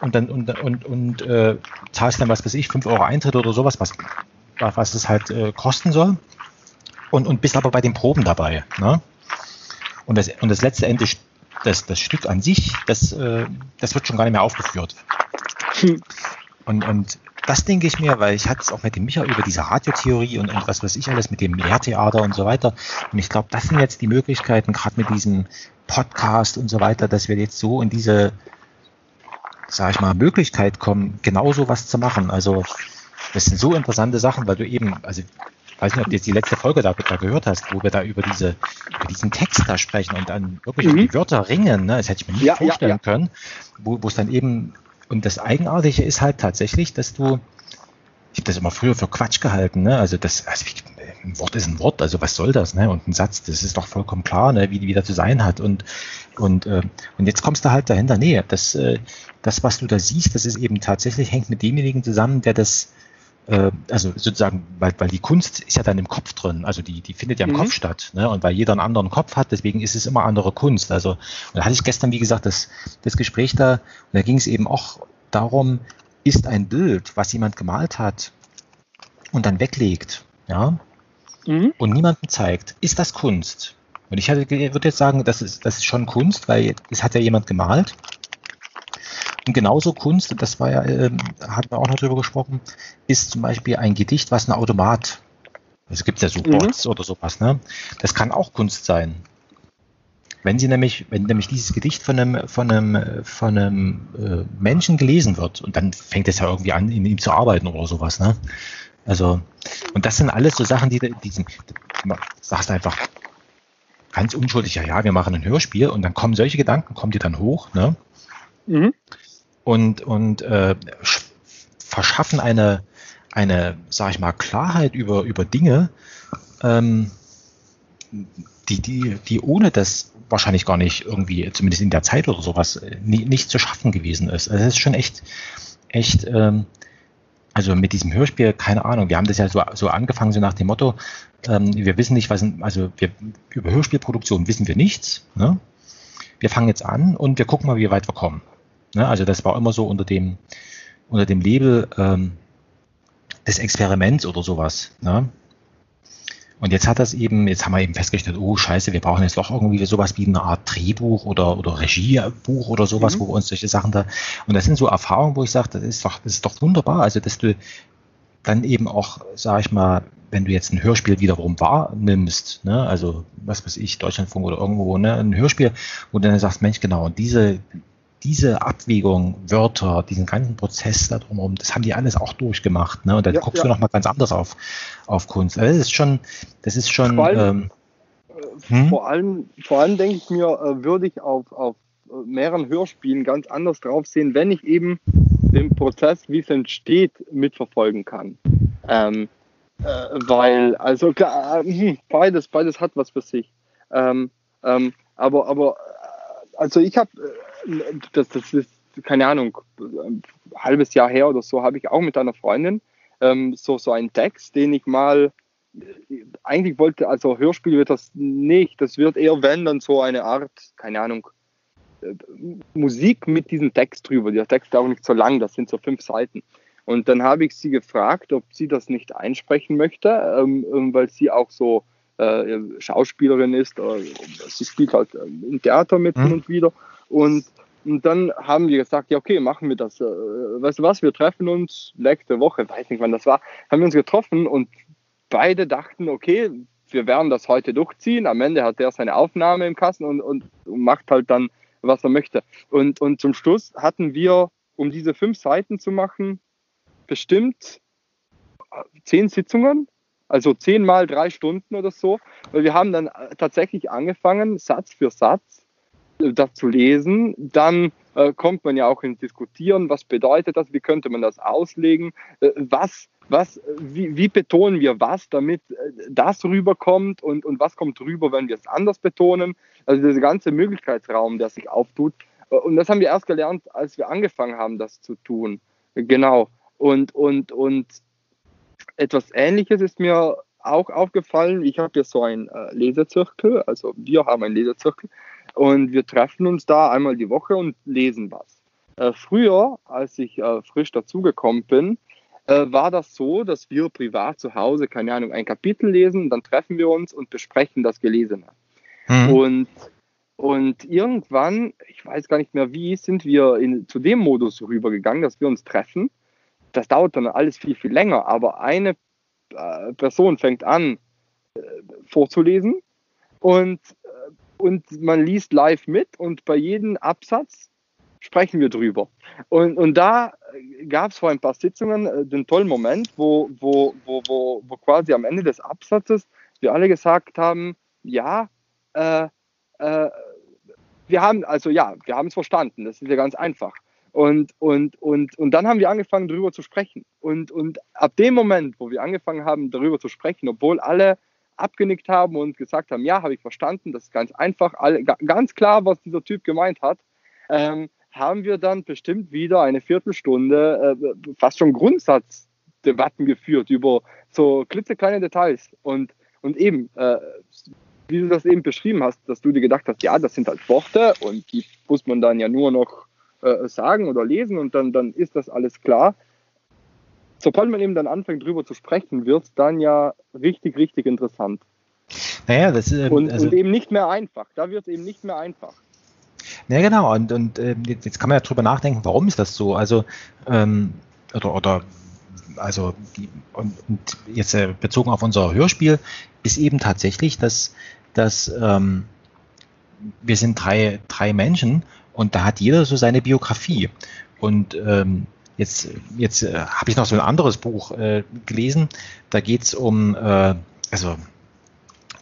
Speaker 2: und dann und, und, und äh, zahlst dann, was weiß ich, 5 Euro Eintritt oder sowas, was, was es halt äh, kosten soll. Und, und bist aber bei den Proben dabei. Ne? Und, das, und das letzte Ende, das, das Stück an sich, das, äh, das wird schon gar nicht mehr aufgeführt. Hm. Und, und das denke ich mir, weil ich hatte es auch mit dem Micha über diese Radiotheorie und, und was weiß ich alles mit dem Lehrtheater und so weiter. Und ich glaube, das sind jetzt die Möglichkeiten, gerade mit diesem Podcast und so weiter, dass wir jetzt so in diese, sag ich mal, Möglichkeit kommen, genauso was zu machen. Also das sind so interessante Sachen, weil du eben, also ich weiß nicht, ob du jetzt die letzte Folge da, da gehört hast, wo wir da über diese, über diesen Text da sprechen und dann wirklich mhm. die Wörter ringen, ne? Das hätte ich mir nicht ja, vorstellen ja, ja. können, wo, wo es dann eben und das Eigenartige ist halt tatsächlich, dass du, ich habe das immer früher für Quatsch gehalten, ne? Also das, also ein Wort ist ein Wort, also was soll das, ne? Und ein Satz, das ist doch vollkommen klar, ne? wie, wie der zu sein hat. Und, und, äh, und jetzt kommst du halt dahinter, nee, das, äh, das, was du da siehst, das ist eben tatsächlich, hängt mit demjenigen zusammen, der das, also sozusagen, weil, weil die Kunst ist ja dann im Kopf drin, also die, die findet ja im mhm. Kopf statt, ne? Und weil jeder einen anderen Kopf hat, deswegen ist es immer andere Kunst. Also, und da hatte ich gestern, wie gesagt, das, das Gespräch da, und da ging es eben auch darum, ist ein Bild, was jemand gemalt hat und dann weglegt, ja, mhm. und niemandem zeigt, ist das Kunst? Und ich würde jetzt sagen, das ist, das ist schon Kunst, weil es hat ja jemand gemalt. Und genauso Kunst, das war ja, äh, hatten wir auch noch drüber gesprochen, ist zum Beispiel ein Gedicht, was ein Automat, es gibt ja so Bots mhm. oder sowas, ne? Das kann auch Kunst sein. Wenn sie nämlich, wenn nämlich dieses Gedicht von einem, von einem, von einem äh, Menschen gelesen wird und dann fängt es ja irgendwie an, in ihm zu arbeiten oder sowas, ne? Also, und das sind alles so Sachen, die, die sind, sagst einfach ganz unschuldig, ja, ja, wir machen ein Hörspiel und dann kommen solche Gedanken, kommen die dann hoch, ne? Mhm und, und äh, verschaffen eine, eine, sag ich mal, Klarheit über, über Dinge, ähm, die, die, die ohne das wahrscheinlich gar nicht irgendwie, zumindest in der Zeit oder sowas, nie, nicht zu schaffen gewesen ist. Also es ist schon echt, echt, ähm, also mit diesem Hörspiel, keine Ahnung, wir haben das ja so, so angefangen, so nach dem Motto, ähm, wir wissen nicht, was, also wir, über Hörspielproduktion wissen wir nichts. Ne? Wir fangen jetzt an und wir gucken mal, wie weit wir kommen. Ne? Also das war immer so unter dem, unter dem Label ähm, des Experiments oder sowas. Ne? Und jetzt hat das eben, jetzt haben wir eben festgestellt, oh scheiße, wir brauchen jetzt doch irgendwie sowas wie eine Art Drehbuch oder, oder Regiebuch oder sowas, mhm. wo wir uns solche Sachen da. Und das sind so Erfahrungen, wo ich sage, das ist doch, das ist doch wunderbar. Also, dass du dann eben auch, sag ich mal, wenn du jetzt ein Hörspiel wiederum wahrnimmst, ne, also was weiß ich, Deutschlandfunk oder irgendwo, ne, ein Hörspiel, wo du dann sagst, Mensch, genau, und diese, diese Abwägung, Wörter, diesen ganzen Prozess da drumherum, das haben die alles auch durchgemacht. Ne? Und dann ja, guckst ja. du nochmal ganz anders auf, auf Kunst. Also das ist schon, das ist schon. Vor allem,
Speaker 3: ähm, hm? vor allem, vor allem denke ich mir, äh, würde ich auf, auf mehreren Hörspielen ganz anders drauf sehen, wenn ich eben den Prozess, wie es entsteht, mitverfolgen kann. Ähm, äh, weil, also klar, äh, beides, beides hat was für sich. Ähm, ähm, aber, aber, äh, also ich habe das, das ist, keine Ahnung, ein halbes Jahr her oder so, habe ich auch mit einer Freundin ähm, so, so einen Text, den ich mal eigentlich wollte, also Hörspiel wird das nicht, das wird eher, wenn, dann so eine Art, keine Ahnung, äh, Musik mit diesem Text drüber. Der Text ist auch nicht so lang, das sind so fünf Seiten. Und dann habe ich sie gefragt, ob sie das nicht einsprechen möchte, ähm, ähm weil sie auch so äh, Schauspielerin ist. Äh, sie spielt halt äh, im Theater mit mhm. und wieder. Und, und dann haben wir gesagt, ja okay, machen wir das. Äh, weißt du was, wir treffen uns nächste Woche, weiß nicht wann das war, haben wir uns getroffen und beide dachten, okay, wir werden das heute durchziehen. Am Ende hat er seine Aufnahme im Kasten und, und, macht halt dann, was er möchte. Und, und zum Schluss hatten wir, um diese fünf Seiten zu machen, bestimmt zehn Sitzungen, also zehn mal drei Stunden oder so. Weil wir haben dann tatsächlich angefangen, Satz für Satz das zu lesen. Dann äh, kommt man ja auch ins Diskutieren, was bedeutet das, wie könnte man das auslegen, äh, was was, wie, wie, betonen wir was, damit äh, das rüberkommt und, und was kommt rüber, wenn wir es anders betonen. Also dieser ganze Möglichkeitsraum, der sich auftut. Äh, und das haben wir erst gelernt, als wir angefangen haben, das zu tun. Genau. Und, und, und etwas Ähnliches ist mir auch aufgefallen. Ich habe ja so einen äh, Lesezirkel, also wir haben einen Lesezirkel und wir treffen uns da einmal die Woche und lesen was. Äh, früher, als ich äh, frisch dazugekommen bin, äh, war das so, dass wir privat zu Hause, keine Ahnung, ein Kapitel lesen, dann treffen wir uns und besprechen das Gelesene. Mhm. Und, und irgendwann, ich weiß gar nicht mehr wie, sind wir in, zu dem Modus rübergegangen, dass wir uns treffen. Das dauert dann alles viel, viel länger, aber eine äh, Person fängt an äh, vorzulesen und, und man liest live mit und bei jedem Absatz sprechen wir drüber. Und, und da gab es vor ein paar Sitzungen äh, den tollen Moment, wo, wo, wo, wo, wo quasi am Ende des Absatzes wir alle gesagt haben, ja, äh, äh, wir haben, also ja, wir haben es verstanden, das ist ja ganz einfach. Und, und, und, und dann haben wir angefangen, darüber zu sprechen. Und, und ab dem Moment, wo wir angefangen haben, darüber zu sprechen, obwohl alle abgenickt haben und gesagt haben, ja, habe ich verstanden, das ist ganz einfach, alle, ganz klar, was dieser Typ gemeint hat, ähm, haben wir dann bestimmt wieder eine Viertelstunde äh, fast schon Grundsatzdebatten geführt über so klitzekleine Details. Und, und eben, äh, wie du das eben beschrieben hast, dass du dir gedacht hast, ja, das sind halt Worte und die muss man dann ja nur noch äh, sagen oder lesen und dann, dann ist das alles klar. Sobald man eben dann anfängt, drüber zu sprechen, wird es dann ja richtig, richtig interessant.
Speaker 2: Naja, das,
Speaker 3: äh, und, also und eben nicht mehr einfach. Da wird es eben nicht mehr einfach.
Speaker 2: Ja, genau. Und, und äh, jetzt kann man ja drüber nachdenken, warum ist das so? Also, ähm, oder, oder also die, und, und jetzt äh, bezogen auf unser Hörspiel ist eben tatsächlich, dass, dass ähm, wir sind drei, drei Menschen und da hat jeder so seine Biografie. Und ähm, jetzt, jetzt äh, habe ich noch so ein anderes Buch äh, gelesen, da geht es um, äh, also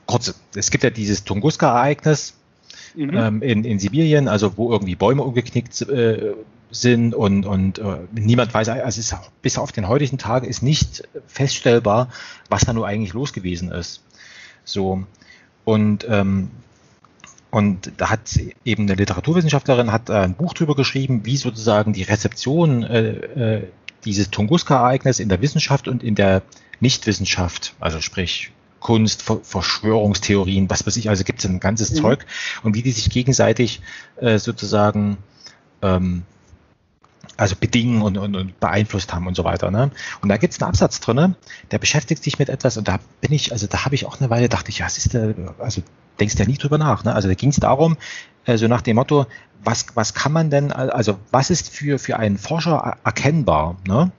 Speaker 2: kurz, es gibt ja dieses Tunguska-Ereignis, mhm. ähm, in, in Sibirien, also wo irgendwie Bäume umgeknickt äh, sind und, und äh, niemand weiß, also ist, bis auf den heutigen Tag ist nicht feststellbar, was da nur eigentlich los gewesen ist. So. Und, ähm, und da hat eben eine Literaturwissenschaftlerin hat ein Buch drüber geschrieben, wie sozusagen die Rezeption äh, äh, dieses Tunguska-Ereignis in der Wissenschaft und in der Nichtwissenschaft, also sprich Kunst, Verschwörungstheorien, was weiß ich, also gibt es ein ganzes mhm. Zeug und wie die sich gegenseitig äh, sozusagen ähm, also bedingen und, und, und, beeinflusst haben und so weiter. Ne? Und da gibt es einen Absatz drin, der beschäftigt sich mit etwas und da bin ich, also da habe ich auch eine Weile, dachte ich, ja, ist der, also denkst du ja nie drüber nach. Ne? Also da ging es darum, äh, so nach dem Motto, was, was kann man denn, also was ist für, für einen Forscher erkennbar? Ne?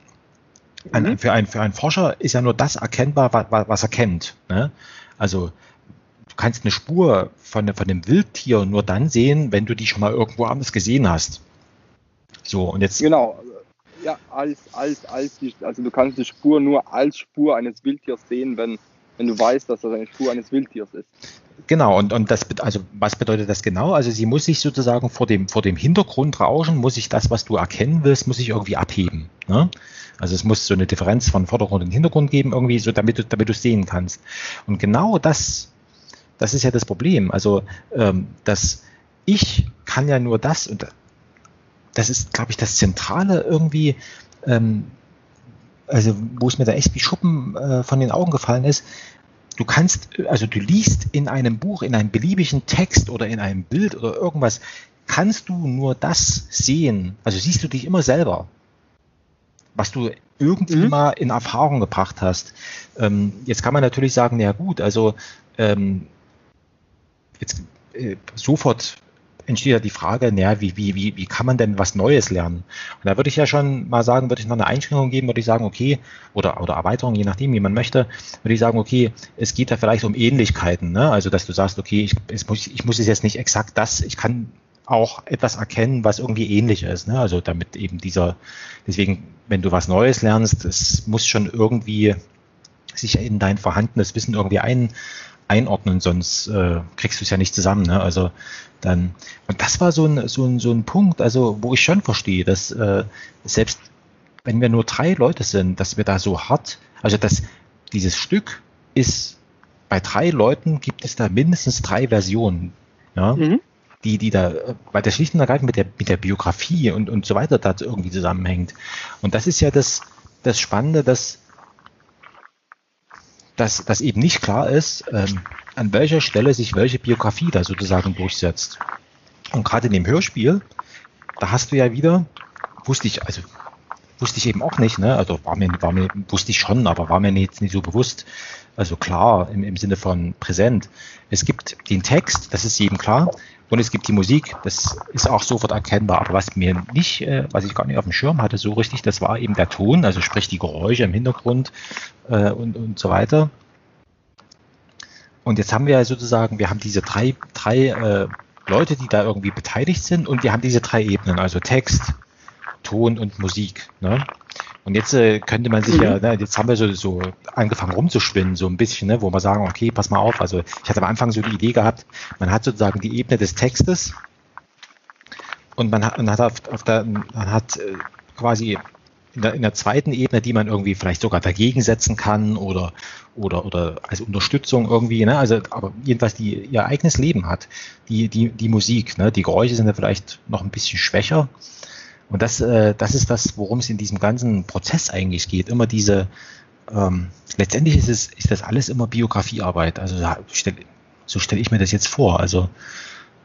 Speaker 2: Ein, mhm. für, ein, für einen Forscher ist ja nur das erkennbar, was, was er kennt. Ne? Also du kannst eine Spur von, von dem Wildtier nur dann sehen, wenn du die schon mal irgendwo anders gesehen hast. So, und jetzt.
Speaker 3: Genau. Ja, als, als, als also du kannst die Spur nur als Spur eines Wildtiers sehen, wenn, wenn du weißt, dass das eine Spur eines Wildtiers ist.
Speaker 2: Genau, und, und das, also was bedeutet das genau? Also sie muss sich sozusagen vor dem, vor dem Hintergrund rauschen, muss sich das, was du erkennen willst, muss sich irgendwie abheben. Ne? Also es muss so eine Differenz von Vordergrund und Hintergrund geben, irgendwie, so damit du, damit du sehen kannst. Und genau das, das ist ja das Problem. Also ähm, dass ich kann ja nur das, und das ist, glaube ich, das Zentrale irgendwie, ähm, also wo es mir da echt wie Schuppen äh, von den Augen gefallen ist, du kannst, also du liest in einem Buch, in einem beliebigen Text oder in einem Bild oder irgendwas, kannst du nur das sehen, also siehst du dich immer selber, was du irgendwie mhm. mal in Erfahrung gebracht hast. Ähm, jetzt kann man natürlich sagen, ja gut, also ähm, jetzt äh, sofort entsteht ja die Frage, naja, wie, wie, wie, wie kann man denn was Neues lernen? Und da würde ich ja schon mal sagen, würde ich noch eine Einschränkung geben, würde ich sagen, okay, oder, oder Erweiterung, je nachdem, wie man möchte, würde ich sagen, okay, es geht da vielleicht um Ähnlichkeiten, ne? Also, dass du sagst, okay, ich, es muss, ich muss es jetzt nicht exakt das, ich kann auch etwas erkennen, was irgendwie ähnlich ist. Ne? Also damit eben dieser, deswegen, wenn du was Neues lernst, es muss schon irgendwie sich in dein vorhandenes Wissen irgendwie ein, einordnen, sonst äh, kriegst du es ja nicht zusammen. Ne? Also dann, und das war so ein, so ein, so ein Punkt, also wo ich schon verstehe, dass äh, selbst wenn wir nur drei Leute sind, dass wir da so hart, also dass dieses Stück ist, bei drei Leuten gibt es da mindestens drei Versionen. Ja? Mhm. Die, die da, weil der schlicht und ergreifend mit der, mit der Biografie und, und so weiter da irgendwie zusammenhängt. Und das ist ja das, das Spannende, dass dass, dass eben nicht klar ist, ähm, an welcher Stelle sich welche Biografie da sozusagen durchsetzt. Und gerade in dem Hörspiel, da hast du ja wieder, wusste ich, also wusste ich eben auch nicht, ne? Also war mir, war mir, wusste ich schon, aber war mir jetzt nicht so bewusst. Also klar, im, im Sinne von präsent. Es gibt den Text, das ist jedem klar, und es gibt die Musik, das ist auch sofort erkennbar. Aber was mir nicht, äh, was ich gar nicht auf dem Schirm hatte, so richtig, das war eben der Ton, also sprich die Geräusche im Hintergrund äh, und, und so weiter. Und jetzt haben wir sozusagen, wir haben diese drei, drei äh, Leute, die da irgendwie beteiligt sind und wir haben diese drei Ebenen, also Text, Ton und Musik. Ne? Und jetzt äh, könnte man sich mhm. ja, ne, jetzt haben wir so, so angefangen rumzuschwinden, so ein bisschen, ne, wo wir sagen, okay, pass mal auf. Also ich hatte am Anfang so die Idee gehabt, man hat sozusagen die Ebene des Textes und man hat, man hat auf, auf der, man hat äh, quasi in der, in der zweiten Ebene, die man irgendwie vielleicht sogar dagegen setzen kann oder, oder, oder als Unterstützung irgendwie, ne? Also, aber jedenfalls die ihr eigenes Leben hat, die, die, die Musik, ne? Die Geräusche sind ja vielleicht noch ein bisschen schwächer, und das, äh, das ist das, worum es in diesem ganzen Prozess eigentlich geht. Immer diese, ähm, letztendlich ist es, ist das alles immer Biografiearbeit. Also so stelle ich mir das jetzt vor. Also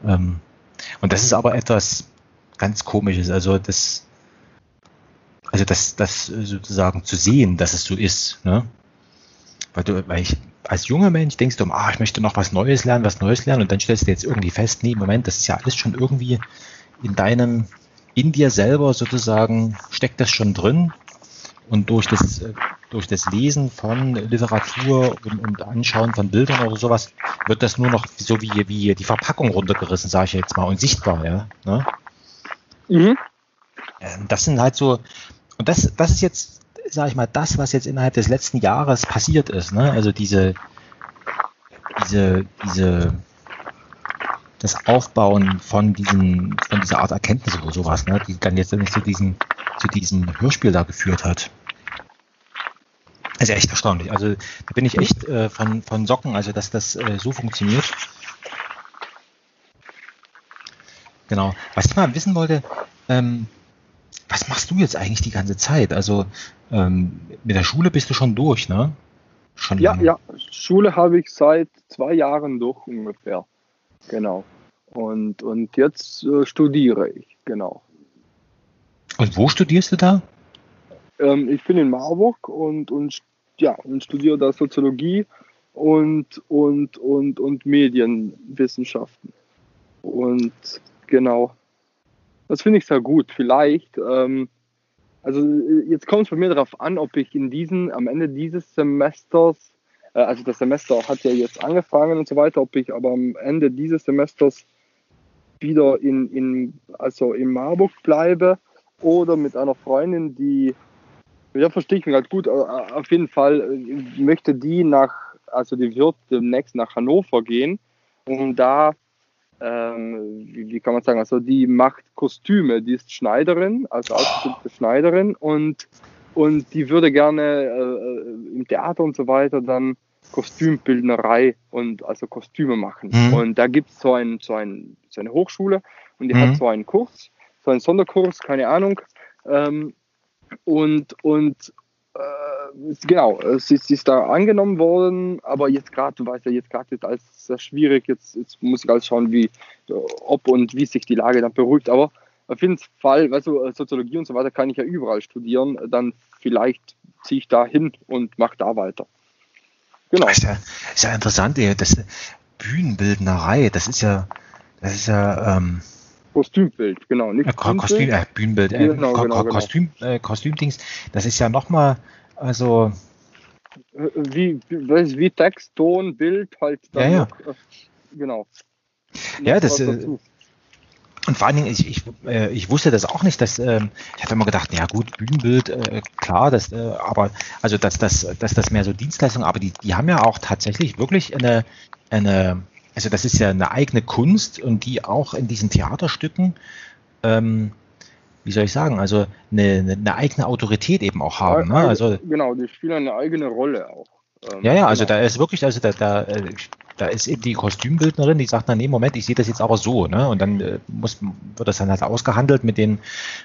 Speaker 2: ähm, und das ist aber etwas ganz Komisches. Also das, also das, das sozusagen zu sehen, dass es so ist. Ne? Weil du, weil ich als junger Mensch denkst du, ah, ich möchte noch was Neues lernen, was Neues lernen, und dann stellst du jetzt irgendwie fest, nee, Moment, das ist ja alles schon irgendwie in deinem in dir selber sozusagen steckt das schon drin und durch das, durch das Lesen von Literatur und, und Anschauen von Bildern oder sowas wird das nur noch so wie, wie die Verpackung runtergerissen, sage ich jetzt mal, und sichtbar, ja. Ne? Mhm. Ähm, das sind halt so, und das, das ist jetzt, sage ich mal, das, was jetzt innerhalb des letzten Jahres passiert ist, ne? Also diese, diese, diese das Aufbauen von diesen, von dieser Art Erkenntnis oder sowas, ne, die dann jetzt zu diesem, zu diesem Hörspiel da geführt hat. Also echt erstaunlich. Also da bin ich echt äh, von, von Socken, also dass das äh, so funktioniert. Genau. Was ich mal wissen wollte, ähm, was machst du jetzt eigentlich die ganze Zeit? Also ähm, mit der Schule bist du schon durch, ne?
Speaker 3: Schon ja, lange. ja. Schule habe ich seit zwei Jahren durch ungefähr. Genau. Und, und jetzt äh, studiere ich, genau.
Speaker 2: Und wo studierst du da?
Speaker 3: Ähm, ich bin in Marburg und, und, ja, und studiere da Soziologie und, und, und, und Medienwissenschaften. Und genau, das finde ich sehr gut. Vielleicht, ähm, also jetzt kommt es bei mir darauf an, ob ich in diesen, am Ende dieses Semesters äh, also das Semester hat ja jetzt angefangen und so weiter, ob ich aber am Ende dieses Semesters wieder in, in, also in Marburg bleibe oder mit einer Freundin, die, ja, verstehe ich mich halt gut, äh, auf jeden Fall äh, möchte die nach, also die wird demnächst nach Hannover gehen und da, ähm, wie, wie, kann man sagen, also die macht Kostüme, die ist Schneiderin, also ausgebildete Schneiderin und, und die würde gerne äh, im Theater und so weiter dann Kostümbildnerei und also Kostüme machen. Mhm. Und da gibt es so, ein, so, ein, so eine Hochschule und die mhm. hat so einen Kurs, so einen Sonderkurs, keine Ahnung. Ähm, und und äh, genau, es ist, ist, da angenommen worden, aber jetzt gerade, du weißt ja, jetzt gerade ist alles sehr schwierig, jetzt, jetzt muss ich alles schauen, wie, ob und wie sich die Lage dann beruhigt, aber auf jeden Fall, weißt du, Soziologie und so weiter kann ich ja überall studieren, dann vielleicht ziehe ich da hin und mache da weiter.
Speaker 2: Genau. Das ist ja, ist ja interessant, das Bühnenbildnerei, das ist ja, das ist ja, ähm,
Speaker 3: Kostümbild, genau.
Speaker 2: Nicht Kostüm, äh, Bühnenbild, äh, genau, Ko genau, Kostüm, genau. Äh, Kostümdings, das ist ja nochmal, also.
Speaker 3: Wie, wie, wie Text, Ton, Bild halt.
Speaker 2: ja, ja.
Speaker 3: Noch, genau.
Speaker 2: Ja, das. Äh, und vor allen Dingen, ich, ich, äh, ich wusste das auch nicht, dass äh, ich hatte immer gedacht, ja gut, Bühnenbild, äh, klar, das, äh, aber also dass das, dass das mehr so Dienstleistung, aber die, die haben ja auch tatsächlich wirklich eine, eine also das ist ja eine eigene Kunst und die auch in diesen Theaterstücken, ähm, wie soll ich sagen, also eine, eine eigene Autorität eben auch haben. Ne? Also,
Speaker 3: genau, die spielen eine eigene Rolle auch.
Speaker 2: Ähm, ja, ja, also genau. da ist wirklich, also da, da, äh, da ist eben die Kostümbildnerin, die sagt, na nee, Moment, ich sehe das jetzt aber so, ne? Und dann äh, muss, wird das dann halt ausgehandelt mit den,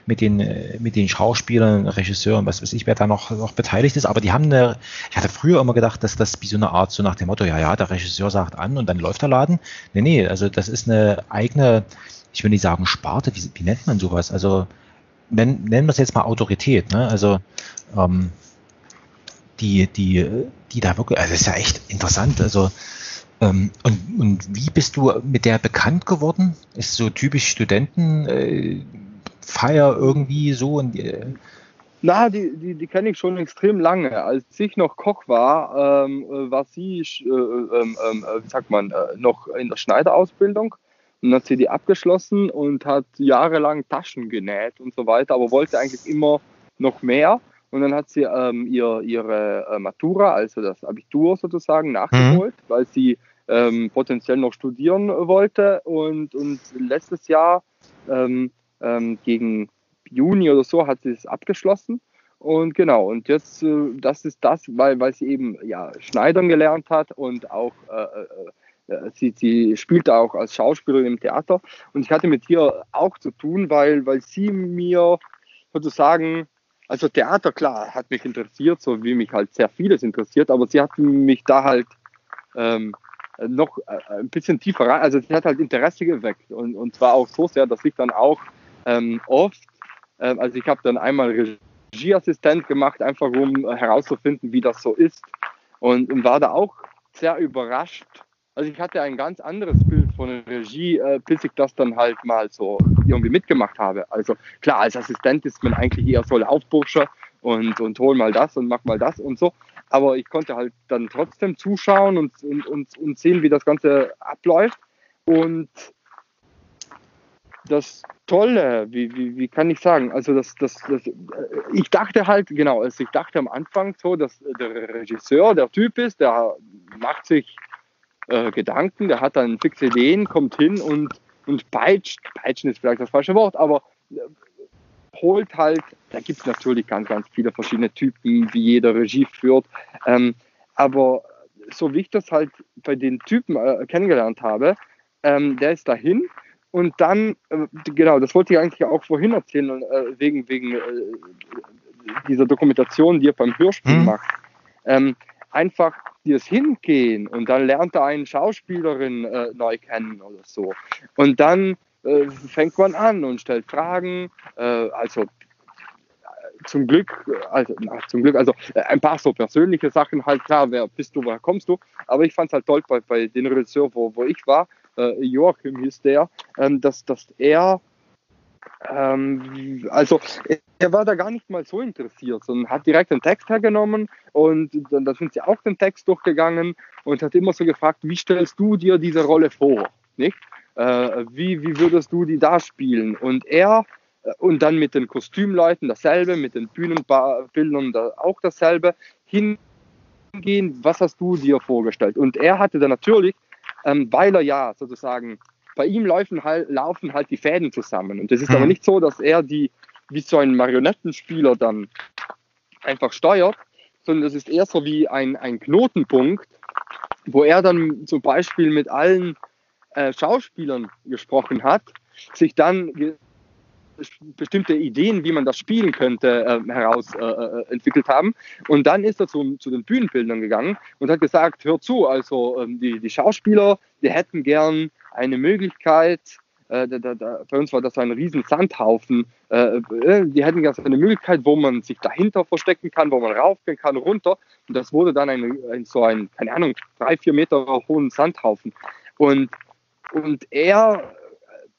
Speaker 2: mit den, äh, mit den Schauspielern, Regisseuren, was weiß ich, wer da noch, noch beteiligt ist. Aber die haben eine, ich hatte früher immer gedacht, dass das wie so eine Art, so nach dem Motto, ja, ja, der Regisseur sagt an und dann läuft der Laden. Nee, nee, also das ist eine eigene, ich will nicht sagen Sparte, wie, wie nennt man sowas? Also nennen, nennen wir es jetzt mal Autorität, ne? Also ähm, die, die, die da wirklich, also das ist ja echt interessant. Also ähm, und, und wie bist du mit der bekannt geworden? Ist so typisch Studentenfeier äh, irgendwie so? Und, äh
Speaker 3: na, die, die, die kenne ich schon extrem lange. Als ich noch Koch war, ähm, war sie, äh, ähm, ähm, wie sagt man, äh, noch in der Schneiderausbildung. Und dann hat sie die abgeschlossen und hat jahrelang Taschen genäht und so weiter, aber wollte eigentlich immer noch mehr. Und dann hat sie ähm, ihr, ihre äh, Matura, also das Abitur sozusagen, nachgeholt, mhm. weil sie ähm, potenziell noch studieren wollte. Und, und letztes Jahr ähm, ähm gegen Juni oder so hat sie es abgeschlossen. Und genau, und jetzt, äh, das ist das, weil, weil sie eben ja, Schneidern gelernt hat und auch äh, äh, äh sie, sie spielte auch als Schauspielerin im Theater. Und ich hatte mit ihr auch zu tun, weil, weil sie mir sozusagen also Theater, klar, hat mich interessiert, so wie mich halt sehr vieles interessiert, aber sie hat mich da halt ähm, noch äh, ein bisschen tiefer rein, also sie hat halt Interesse geweckt und, und zwar auch so sehr, dass ich dann auch ähm, oft, äh, also ich habe dann einmal Regieassistent gemacht, einfach um herauszufinden, wie das so ist und, und war da auch sehr überrascht, also ich hatte ein ganz anderes Bild von Regie, äh, bis ich das dann halt mal so irgendwie mitgemacht habe. Also klar, als Assistent ist man eigentlich eher so Laufbursche und, und hol mal das und mach mal das und so. Aber ich konnte halt dann trotzdem zuschauen und, und, und, und sehen, wie das Ganze abläuft. Und das Tolle, wie, wie, wie kann ich sagen, also das, das, das, äh, ich dachte halt, genau, also ich dachte am Anfang so, dass der Regisseur der Typ ist, der macht sich äh, Gedanken, der hat dann fixe Ideen, kommt hin und, und peitscht, peitschen ist vielleicht das falsche Wort, aber holt halt, da gibt es natürlich ganz, ganz viele verschiedene Typen, wie jeder Regie führt, ähm, aber so wie ich das halt bei den Typen äh, kennengelernt habe, ähm, der ist dahin und dann, äh, genau, das wollte ich eigentlich auch vorhin erzählen, äh, wegen, wegen äh, dieser Dokumentation, die er beim Hörspiel mhm. macht. Ähm, einfach dieses Hingehen und dann lernt er eine Schauspielerin äh, neu kennen oder so. Und dann äh, fängt man an und stellt Fragen, äh, also zum Glück, also ach, zum Glück, also äh, ein paar so persönliche Sachen halt, klar, wer bist du, woher kommst du, aber ich fand es halt toll bei, bei den Regisseur, wo, wo ich war, äh, Joachim hieß der, ähm, dass, dass er ähm, also er war da gar nicht mal so interessiert, sondern hat direkt den Text hergenommen und dann, dann sind sie auch den Text durchgegangen und hat immer so gefragt, wie stellst du dir diese Rolle vor? Nicht? Äh, wie, wie würdest du die da spielen? Und er äh, und dann mit den Kostümleuten dasselbe, mit den Bühnenbildern da auch dasselbe, hingehen, was hast du dir vorgestellt? Und er hatte dann natürlich, ähm, weil er ja sozusagen bei ihm laufen halt, laufen halt die Fäden zusammen. Und es ist mhm. aber nicht so, dass er die wie so ein Marionettenspieler dann einfach steuert, sondern es ist eher so wie ein, ein Knotenpunkt, wo er dann zum Beispiel mit allen äh, Schauspielern gesprochen hat, sich dann bestimmte Ideen, wie man das spielen könnte, äh, heraus äh, äh, entwickelt haben. Und dann ist er zu, zu den Bühnenbildern gegangen und hat gesagt, hör zu, also ähm, die, die Schauspieler, die hätten gern eine Möglichkeit, äh, da, da, bei uns war das ein riesen Sandhaufen. Äh, äh, die hätten ganz eine Möglichkeit, wo man sich dahinter verstecken kann, wo man raufgehen kann, runter. Und das wurde dann ein, ein, so ein, keine Ahnung, drei, vier Meter hohen Sandhaufen. Und, und er,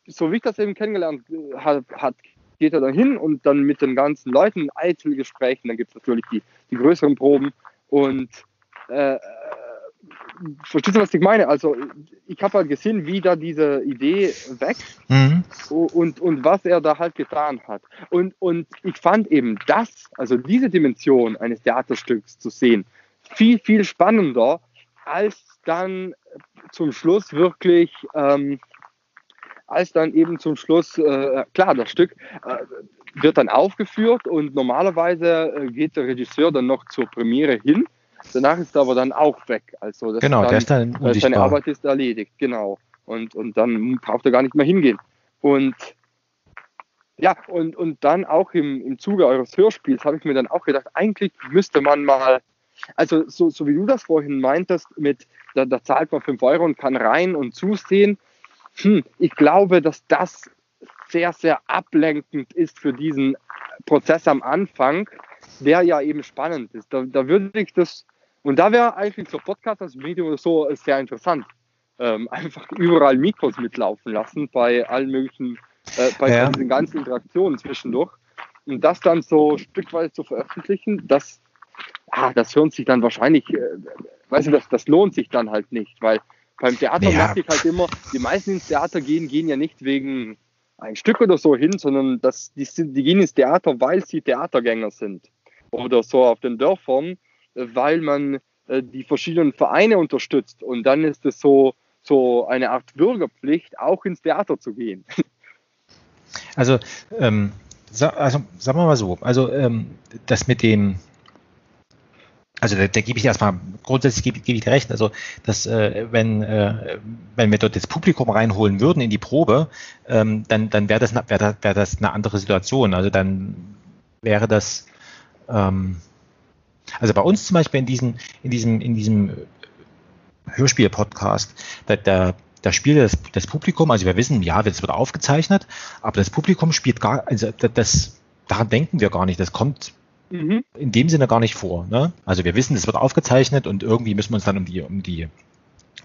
Speaker 3: so wie ich das eben kennengelernt hat, hat geht er dann hin und dann mit den ganzen Leuten Einzelgesprächen, dann gibt es natürlich die, die größeren Proben und äh, verstehst du, was ich meine? Also ich habe halt gesehen, wie da diese Idee wächst mhm. und, und was er da halt getan hat. Und, und ich fand eben das, also diese Dimension eines Theaterstücks zu sehen, viel, viel spannender, als dann zum Schluss wirklich, ähm, als dann eben zum Schluss, äh, klar, das Stück äh, wird dann aufgeführt und normalerweise äh, geht der Regisseur dann noch zur Premiere hin Danach ist er aber dann auch weg. Also das
Speaker 2: genau,
Speaker 3: dann,
Speaker 2: der ist dann
Speaker 3: unsichtbar. Seine Arbeit ist erledigt, genau. Und, und dann braucht er gar nicht mehr hingehen. Und ja, und, und dann auch im, im Zuge eures Hörspiels habe ich mir dann auch gedacht, eigentlich müsste man mal, also so, so wie du das vorhin meintest, mit da, da zahlt man 5 Euro und kann rein und zusehen. Hm, ich glaube, dass das sehr, sehr ablenkend ist für diesen Prozess am Anfang, der ja eben spannend ist. Da, da würde ich das und da wäre eigentlich so Podcast als Medium oder so sehr interessant. Ähm, einfach überall Mikros mitlaufen lassen bei allen möglichen, äh, bei ja. diesen ganzen Interaktionen zwischendurch. Und das dann so stückweise zu veröffentlichen, das, ah, das hören sich dann wahrscheinlich, äh, weißt du, das, das lohnt sich dann halt nicht, weil beim Theater ja. merke ich halt immer, die meisten ins Theater gehen, gehen ja nicht wegen ein Stück oder so hin, sondern das, die, die gehen ins Theater, weil sie Theatergänger sind. Oder so auf den Dörfern weil man äh, die verschiedenen Vereine unterstützt. Und dann ist es so, so eine Art Bürgerpflicht, auch ins Theater zu gehen.
Speaker 2: Also, ähm, sa also sagen wir mal so, also ähm, das mit dem, also da, da gebe ich erstmal, grundsätzlich gebe, gebe ich dir recht, also dass äh, wenn, äh, wenn wir dort das Publikum reinholen würden in die Probe, ähm, dann, dann wäre das, wär das, wär das eine andere Situation. Also dann wäre das, ähm, also bei uns zum Beispiel in diesem, in diesem, in diesem Hörspiel-Podcast, da, da, da spielt das, das Publikum, also wir wissen, ja, es wird aufgezeichnet, aber das Publikum spielt gar, also das, daran denken wir gar nicht, das kommt mhm. in dem Sinne gar nicht vor. Ne? Also wir wissen, es wird aufgezeichnet und irgendwie müssen wir uns dann um die, um die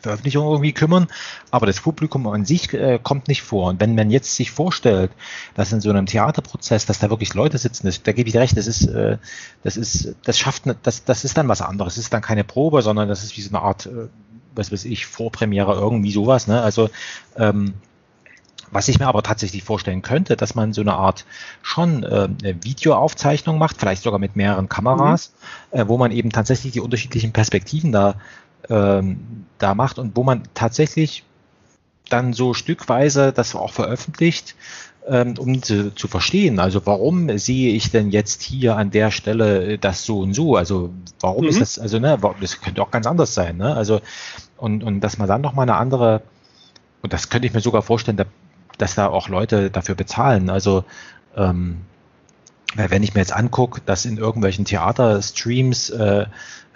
Speaker 2: Veröffentlichung irgendwie kümmern, aber das Publikum an sich äh, kommt nicht vor. Und wenn man jetzt sich vorstellt, dass in so einem Theaterprozess, dass da wirklich Leute sitzen, das, da gebe ich dir recht, das ist, äh, das ist, das schafft, das, das ist dann was anderes. Es ist dann keine Probe, sondern das ist wie so eine Art, äh, was weiß ich, Vorpremiere, irgendwie sowas. Ne? Also ähm, was ich mir aber tatsächlich vorstellen könnte, dass man so eine Art schon äh, eine Videoaufzeichnung macht, vielleicht sogar mit mehreren Kameras, mhm. äh, wo man eben tatsächlich die unterschiedlichen Perspektiven da ähm, da macht und wo man tatsächlich dann so stückweise das auch veröffentlicht, ähm, um zu, zu verstehen. Also warum sehe ich denn jetzt hier an der Stelle das so und so? Also warum mhm. ist das, also ne, das könnte auch ganz anders sein, ne? Also und, und dass man dann nochmal eine andere, und das könnte ich mir sogar vorstellen, dass da auch Leute dafür bezahlen. Also ähm, weil wenn ich mir jetzt angucke, dass in irgendwelchen Theaterstreams äh,